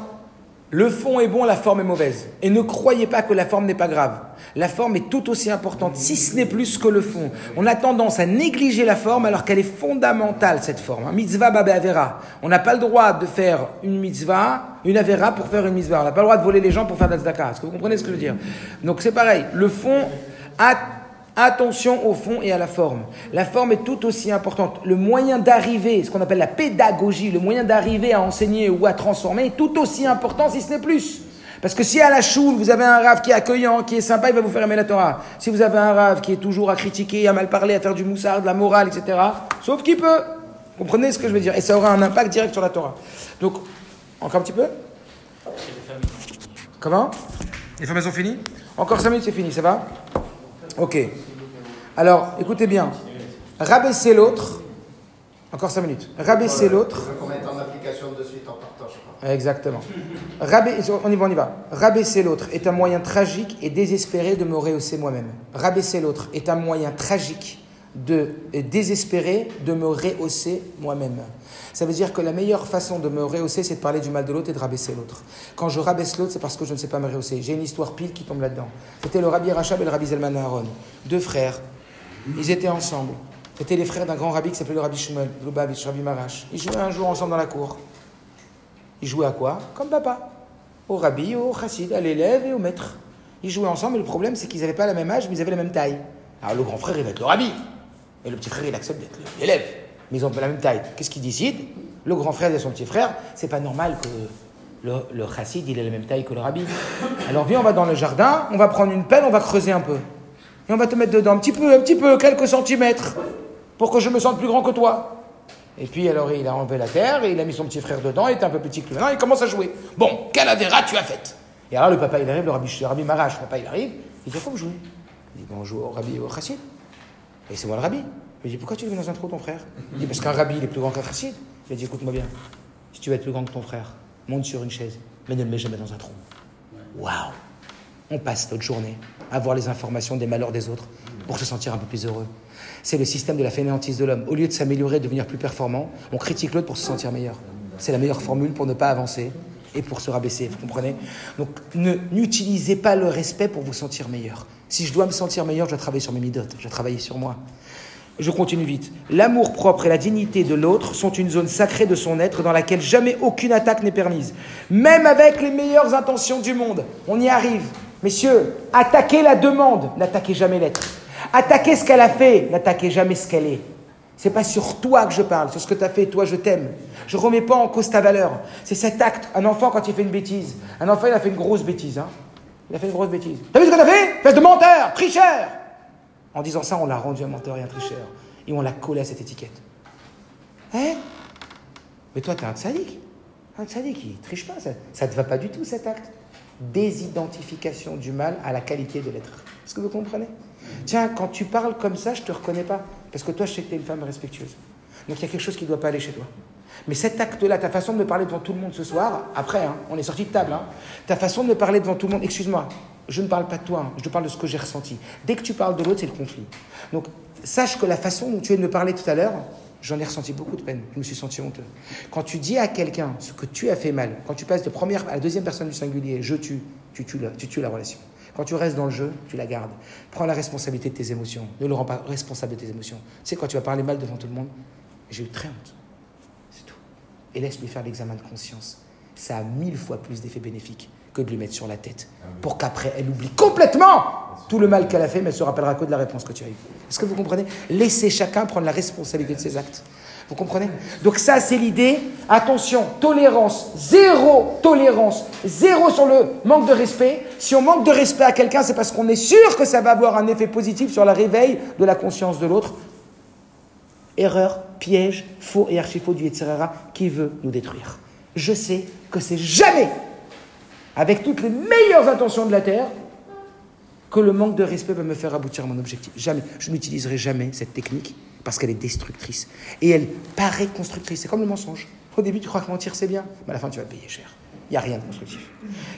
Le fond est bon, la forme est mauvaise. Et ne croyez pas que la forme n'est pas grave. La forme est tout aussi importante, si ce n'est plus que le fond. On a tendance à négliger la forme alors qu'elle est fondamentale, cette forme. Un mitzvah babé avera. On n'a pas le droit de faire une mitzvah, une avera pour faire une mitzvah. On n'a pas le droit de voler les gens pour faire la Est-ce que vous comprenez ce que je veux dire? Donc c'est pareil. Le fond a Attention au fond et à la forme. La forme est tout aussi importante. Le moyen d'arriver, ce qu'on appelle la pédagogie, le moyen d'arriver à enseigner ou à transformer est tout aussi important si ce n'est plus. Parce que si à la choule, vous avez un rave qui est accueillant, qui est sympa, il va vous faire aimer la Torah. Si vous avez un rave qui est toujours à critiquer, à mal parler, à faire du moussard, de la morale, etc., sauf qu'il peut. Comprenez ce que je veux dire? Et ça aura un impact direct sur la Torah. Donc, encore un petit peu? Comment? Les formations finies? Encore 5 minutes, c'est fini, ça va? Ok. Alors, écoutez bien. rabaisser l'autre. Encore 5 minutes. Rabaisser l'autre. Exactement. On y va, on y va. Rabaisser l'autre est un moyen tragique et désespéré de me rehausser moi-même. Rabaisser l'autre est un moyen tragique de et désespéré de me rehausser moi-même. Ça veut dire que la meilleure façon de me rehausser, c'est de parler du mal de l'autre et de rabaisser l'autre. Quand je rabaisse l'autre, c'est parce que je ne sais pas me rehausser. J'ai une histoire pile qui tombe là-dedans. C'était le Rabbi Rachab et le Rabbi Zelman Aaron, deux frères. Ils étaient ensemble. C'était les frères d'un grand rabbi qui s'appelait le Rabbi Shmuel, Lubavitch, Rabbi Marash. Ils jouaient un jour ensemble dans la cour. Ils jouaient à quoi? Comme papa. Au rabbi, au chassid, à l'élève et au maître. Ils jouaient ensemble, mais le problème, c'est qu'ils n'avaient pas la même âge, mais ils avaient la même taille. Alors le grand frère, il va être le rabbi. Et le petit frère, il accepte d'être l'élève. Mais ils ont pas la même taille. Qu'est-ce qu'il décide Le grand frère à son petit frère, c'est pas normal que le, le chassid, il ait la même taille que le rabbi. Alors viens, on va dans le jardin, on va prendre une pelle, on va creuser un peu. Et on va te mettre dedans, un petit peu, un petit peu, quelques centimètres, pour que je me sente plus grand que toi. Et puis alors il a enlevé la terre et il a mis son petit frère dedans, il était un peu petit que lui. Il commence à jouer. Bon, quelle avéra tu as faite? Et alors le papa il arrive, le rabbi, le rabbi Marash, le papa il arrive, il dit vous jouez? Il dit bon, on joue au rabbi au chassid. Et c'est moi le rabbi. Il dit pourquoi tu le mets dans un trou ton frère? Il dit parce qu'un rabbi il est plus grand qu'un chassid. Il dit écoute-moi bien, si tu veux être plus grand que ton frère, monte sur une chaise, mais ne le mets jamais dans un trou. Waouh On passe notre journée à voir les informations des malheurs des autres pour se sentir un peu plus heureux. C'est le système de la fainéantise de l'homme. Au lieu de s'améliorer, de devenir plus performant, on critique l'autre pour se sentir meilleur. C'est la meilleure formule pour ne pas avancer et pour se rabaisser, vous comprenez? Donc n'utilisez pas le respect pour vous sentir meilleur. Si je dois me sentir meilleur, je dois travailler sur mes midotes, je dois travailler sur moi. Je continue vite. L'amour propre et la dignité de l'autre sont une zone sacrée de son être dans laquelle jamais aucune attaque n'est permise. Même avec les meilleures intentions du monde, on y arrive. Messieurs, attaquez la demande, n'attaquez jamais l'être. Attaquez ce qu'elle a fait, n'attaquez jamais ce qu'elle est. C'est pas sur toi que je parle, sur ce que tu as fait, toi je t'aime. Je remets pas en cause ta valeur. C'est cet acte. Un enfant quand il fait une bêtise, un enfant il a fait une grosse bêtise. Hein. Il a fait une grosse bêtise. T'as vu ce que t'as fait? Espèce de menteur, tricheur En disant ça, on l'a rendu un menteur et un tricheur. Et on l'a collé à cette étiquette. Hein? Mais toi, t'es un sadique. Un sadique, il triche pas. Ça, ça te va pas du tout cet acte. Désidentification du mal à la qualité de l'être. Est-ce que vous comprenez? Tiens, quand tu parles comme ça, je te reconnais pas. Parce que toi, je sais que tu es une femme respectueuse. Donc il y a quelque chose qui ne doit pas aller chez toi. Mais cet acte-là, ta façon de me parler devant tout le monde ce soir, après, hein, on est sorti de table, hein, ta façon de me parler devant tout le monde, excuse-moi, je ne parle pas de toi, hein, je te parle de ce que j'ai ressenti. Dès que tu parles de l'autre, c'est le conflit. Donc sache que la façon dont tu viens de me parler tout à l'heure, j'en ai ressenti beaucoup de peine, je me suis senti honteux. Quand tu dis à quelqu'un ce que tu as fait mal, quand tu passes de première à la deuxième personne du singulier, je tue, tu tues la, tu tues la relation. Quand tu restes dans le jeu, tu la gardes. Prends la responsabilité de tes émotions. Ne le rends pas responsable de tes émotions. Tu sais, quand tu vas parler mal devant tout le monde, j'ai eu très honte. C'est tout. Et laisse-lui faire l'examen de conscience. Ça a mille fois plus d'effets bénéfiques que de lui mettre sur la tête. Pour qu'après, elle oublie complètement tout le mal qu'elle a fait, mais elle se rappellera que de la réponse que tu as eue. Est-ce que vous comprenez? Laissez chacun prendre la responsabilité de ses actes. Vous comprenez? Donc ça, c'est l'idée. Attention, tolérance, zéro tolérance, zéro sur le manque de respect. Si on manque de respect à quelqu'un, c'est parce qu'on est sûr que ça va avoir un effet positif sur la réveil de la conscience de l'autre. Erreur, piège, faux et archi-faux du Yetzirara qui veut nous détruire. Je sais que c'est jamais, avec toutes les meilleures intentions de la terre, que le manque de respect va me faire aboutir à mon objectif. Jamais. Je n'utiliserai jamais cette technique parce qu'elle est destructrice. Et elle paraît constructrice. C'est comme le mensonge. Au début, tu crois que mentir, c'est bien, mais à la fin, tu vas payer cher. Il n'y a rien de constructif.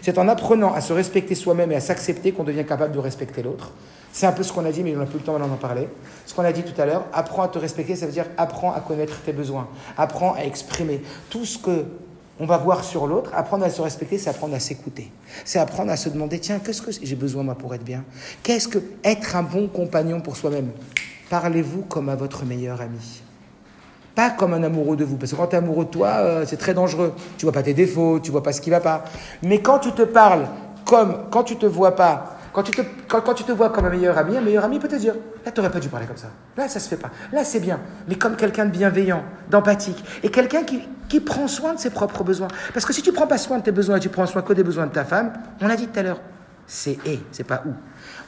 C'est en apprenant à se respecter soi-même et à s'accepter qu'on devient capable de respecter l'autre. C'est un peu ce qu'on a dit, mais on n'a plus le temps maintenant d'en parler. Ce qu'on a dit tout à l'heure, apprends à te respecter, ça veut dire apprends à connaître tes besoins, apprends à exprimer tout ce que on va voir sur l'autre. Apprendre à se respecter, c'est apprendre à s'écouter. C'est apprendre à se demander, tiens, qu'est-ce que j'ai besoin moi pour être bien? Qu'est-ce que être un bon compagnon pour soi-même? Parlez-vous comme à votre meilleur ami. Pas comme un amoureux de vous, parce que quand tu es amoureux de toi, euh, c'est très dangereux. Tu vois pas tes défauts, tu vois pas ce qui va pas. Mais quand tu te parles comme, quand tu te vois pas, quand tu te, quand, quand tu te vois comme un meilleur ami, un meilleur ami peut te dire, là tu n'aurais pas dû parler comme ça. Là ça se fait pas. Là c'est bien. Mais comme quelqu'un de bienveillant, d'empathique, et quelqu'un qui, qui prend soin de ses propres besoins. Parce que si tu prends pas soin de tes besoins et tu prends soin que des besoins de ta femme, on l'a dit tout à l'heure, c'est et, c'est pas où.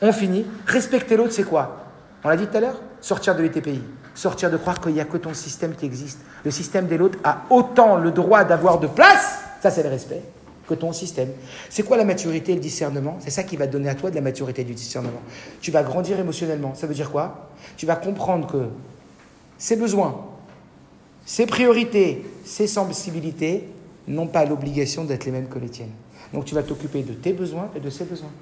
On finit. Respecter l'autre, c'est quoi? On l'a dit tout à l'heure Sortir de l'ETPI. Sortir de croire qu'il n'y a que ton système qui existe. Le système de l'autre a autant le droit d'avoir de place, ça c'est le respect, que ton système. C'est quoi la maturité et le discernement? C'est ça qui va donner à toi de la maturité et du discernement. Tu vas grandir émotionnellement. Ça veut dire quoi? Tu vas comprendre que ses besoins, ses priorités, ses sensibilités n'ont pas l'obligation d'être les mêmes que les tiennes. Donc tu vas t'occuper de tes besoins et de ses besoins.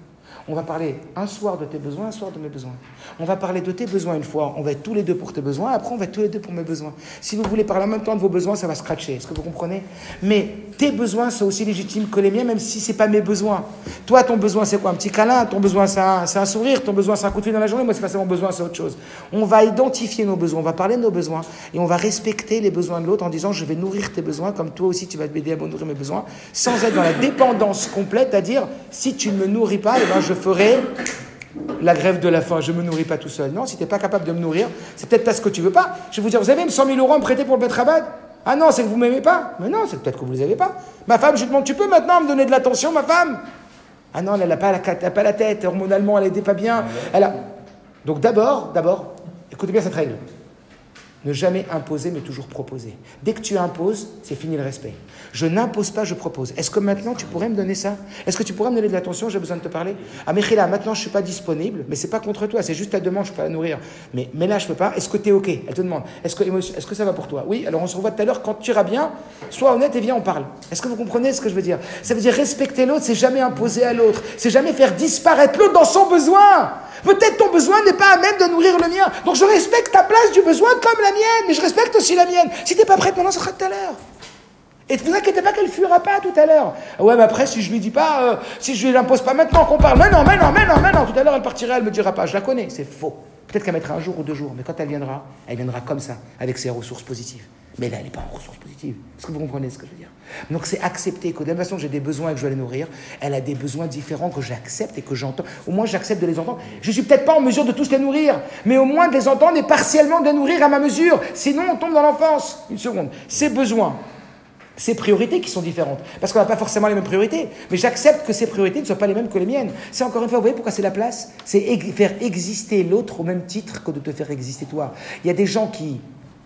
On va parler un soir de tes besoins, un soir de mes besoins. On va parler de tes besoins une fois, on va être tous les deux pour tes besoins, après on va être tous les deux pour mes besoins. Si vous voulez parler en même temps de vos besoins, ça va scratcher, est-ce que vous comprenez? Mais tes besoins sont aussi légitimes que les miens, même si ce n'est pas mes besoins. Toi, ton besoin, c'est quoi? Un petit câlin, ton besoin, c'est un, sourire, ton besoin, c'est un coup de fil dans la journée, moi, c'est pas mon besoin, c'est autre chose. On va identifier nos besoins, on va parler de nos besoins, et on va respecter les besoins de l'autre en disant, je vais nourrir tes besoins, comme toi aussi, tu vas m'aider à nourrir mes besoins, sans être dans la dépendance complète, à dire, si tu ne me nourris pas, eh ben, ferai la grève de la faim, je ne me nourris pas tout seul. Non, si tu n'es pas capable de me nourrir, c'est peut-être parce que tu veux pas. Je vais vous dire, vous avez même 100 000 euros à me prêter pour le rabat Ah non, c'est que vous m'aimez pas. Mais non, c'est peut-être que vous ne les avez pas. Ma femme, je lui demande, tu peux maintenant me donner de l'attention, ma femme? Ah non, elle n'a pas, la, pas la tête, hormonalement, elle n'était pas bien. Elle a... Donc d'abord, d'abord, écoutez bien cette règle. Ne jamais imposer, mais toujours proposer. Dès que tu imposes, c'est fini le respect. Je n'impose pas, je propose. Est-ce que maintenant tu pourrais me donner ça? Est-ce que tu pourrais me donner de l'attention? J'ai besoin de te parler. Ah, mais là, maintenant je ne suis pas disponible, mais c'est pas contre toi, c'est juste ta demande, je peux pas la nourrir. Mais, mais là, je peux pas. Est-ce que tu es OK? Elle te demande. Est-ce que, est que ça va pour toi? Oui, alors on se revoit tout à l'heure. Quand tu iras bien, sois honnête et viens, on parle. Est-ce que vous comprenez ce que je veux dire? Ça veut dire respecter l'autre, c'est jamais imposer à l'autre. C'est jamais faire disparaître l'autre dans son besoin. Peut-être ton besoin n'est pas à même de nourrir le mien. Donc je respecte ta place du besoin comme la mienne, mais je respecte aussi la mienne. Si tu n'es pas prête maintenant, ça sera tout à l'heure. Et ne vous inquiétez pas qu'elle ne fuira pas tout à l'heure. Ouais, mais après, si je lui dis pas, euh, si je lui impose pas maintenant qu'on parle, mais non, mais non, mais non, mais non, tout à l'heure elle partira, elle me dira pas, je la connais, c'est faux. Peut-être qu'elle mettra un jour ou deux jours, mais quand elle viendra, elle viendra comme ça, avec ses ressources positives. Mais là, elle n'est pas en ressources positives. Est-ce que vous comprenez ce que je veux dire? Donc c'est accepter que de la façon que j'ai des besoins et que je dois les nourrir, elle a des besoins différents que j'accepte et que j'entends. Au moins, j'accepte de les entendre. Je ne suis peut-être pas en mesure de tous les nourrir, mais au moins de les entendre et partiellement de les nourrir à ma mesure. Sinon, on tombe dans l'enfance. Une seconde. Ces besoins, ces priorités qui sont différentes. Parce qu'on n'a pas forcément les mêmes priorités. Mais j'accepte que ces priorités ne soient pas les mêmes que les miennes. C'est encore une fois, vous voyez pourquoi c'est la place? C'est faire exister l'autre au même titre que de te faire exister toi. Il y a des gens qui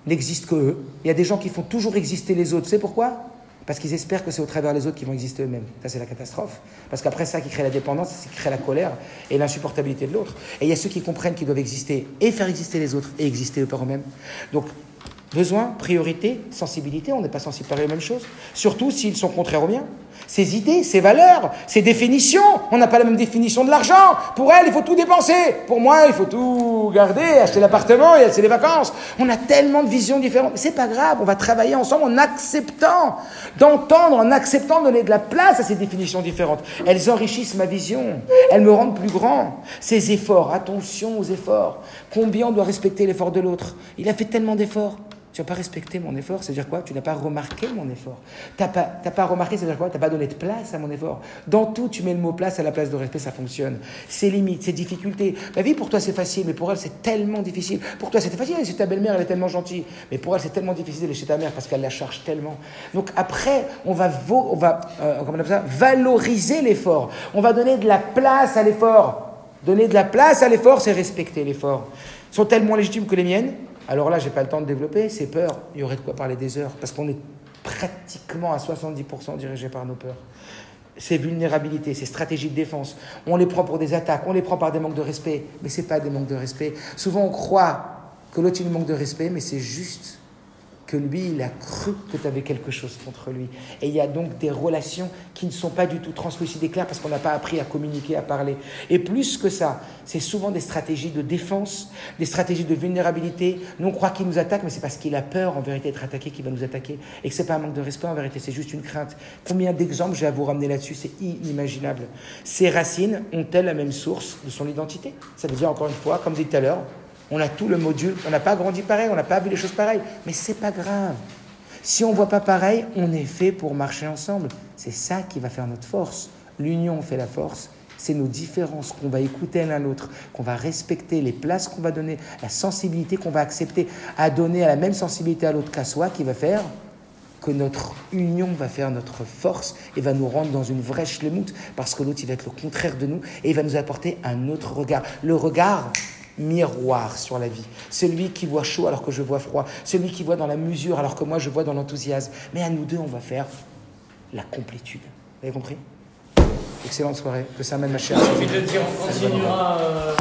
n'existent que eux. Il y a des gens qui font toujours exister les autres. C'est pourquoi? Parce qu'ils espèrent que c'est au travers des autres qu'ils vont exister eux-mêmes. Ça, c'est la catastrophe. Parce qu'après, ça qui crée la dépendance, c'est qui crée la colère et l'insupportabilité de l'autre. Et il y a ceux qui comprennent qu'ils doivent exister et faire exister les autres et exister eux par eux-mêmes. Donc, besoin, priorité, sensibilité, on n'est pas sensible par les mêmes choses. Surtout s'ils sont contraires aux miens ses idées, ses valeurs, ses définitions. On n'a pas la même définition de l'argent. Pour elle, il faut tout dépenser. Pour moi, il faut tout garder, acheter l'appartement et acheter les vacances. On a tellement de visions différentes. C'est pas grave, on va travailler ensemble en acceptant d'entendre, en acceptant de donner de la place à ces définitions différentes. Elles enrichissent ma vision. Elles me rendent plus grand. Ces efforts, attention aux efforts. Combien on doit respecter l'effort de l'autre? Il a fait tellement d'efforts. Tu n'as pas respecté mon effort, c'est-à-dire quoi? Tu n'as pas remarqué mon effort. Tu n'as pas, pas remarqué, c'est-à-dire quoi? Tu n'as pas donné de place à mon effort. Dans tout, tu mets le mot place à la place de respect, ça fonctionne. Ses limites, ses difficultés. Ma vie, pour toi, c'est facile, mais pour elle, c'est tellement difficile. Pour toi, c'était facile, c'est ta belle-mère, elle est tellement gentille. Mais pour elle, c'est tellement difficile d'aller chez ta mère parce qu'elle la charge tellement. Donc après, on va, on va euh, comment on ça? Valoriser l'effort. On va donner de la place à l'effort. Donner de la place à l'effort, c'est respecter l'effort. Sont-elles moins légitimes que les miennes? Alors là, j'ai pas le temps de développer, ces peurs, il y aurait de quoi parler des heures, parce qu'on est pratiquement à 70% dirigé par nos peurs. Ces vulnérabilités, ces stratégies de défense, on les prend pour des attaques, on les prend par des manques de respect, mais ce n'est pas des manques de respect. Souvent, on croit que l'autre, il manque de respect, mais c'est juste que lui, il a cru que tu avais quelque chose contre lui. Et il y a donc des relations qui ne sont pas du tout translucides et claires parce qu'on n'a pas appris à communiquer, à parler. Et plus que ça, c'est souvent des stratégies de défense, des stratégies de vulnérabilité. Nous, on croit qu'il nous attaque, mais c'est parce qu'il a peur, en vérité, d'être attaqué qu'il va nous attaquer. Et que ce n'est pas un manque de respect, en vérité, c'est juste une crainte. Combien d'exemples j'ai à vous ramener là-dessus C'est inimaginable. Ces racines ont-elles la même source de son identité? Ça veut dire, encore une fois, comme dit tout à l'heure, on a tout le module, on n'a pas grandi pareil, on n'a pas vu les choses pareilles. Mais c'est pas grave. Si on ne voit pas pareil, on est fait pour marcher ensemble. C'est ça qui va faire notre force. L'union fait la force. C'est nos différences qu'on va écouter l'un l'autre, qu'on va respecter, les places qu'on va donner, la sensibilité qu'on va accepter à donner à la même sensibilité à l'autre qu'à soi qui va faire que notre union va faire notre force et va nous rendre dans une vraie schlemout parce que l'autre il va être le contraire de nous et il va nous apporter un autre regard. Le regard, miroir sur la vie. Celui qui voit chaud alors que je vois froid. Celui qui voit dans la mesure alors que moi je vois dans l'enthousiasme. Mais à nous deux, on va faire la complétude. Vous avez compris? Excellente soirée. Que ça amène ma chère. De dire, on continuera. Euh,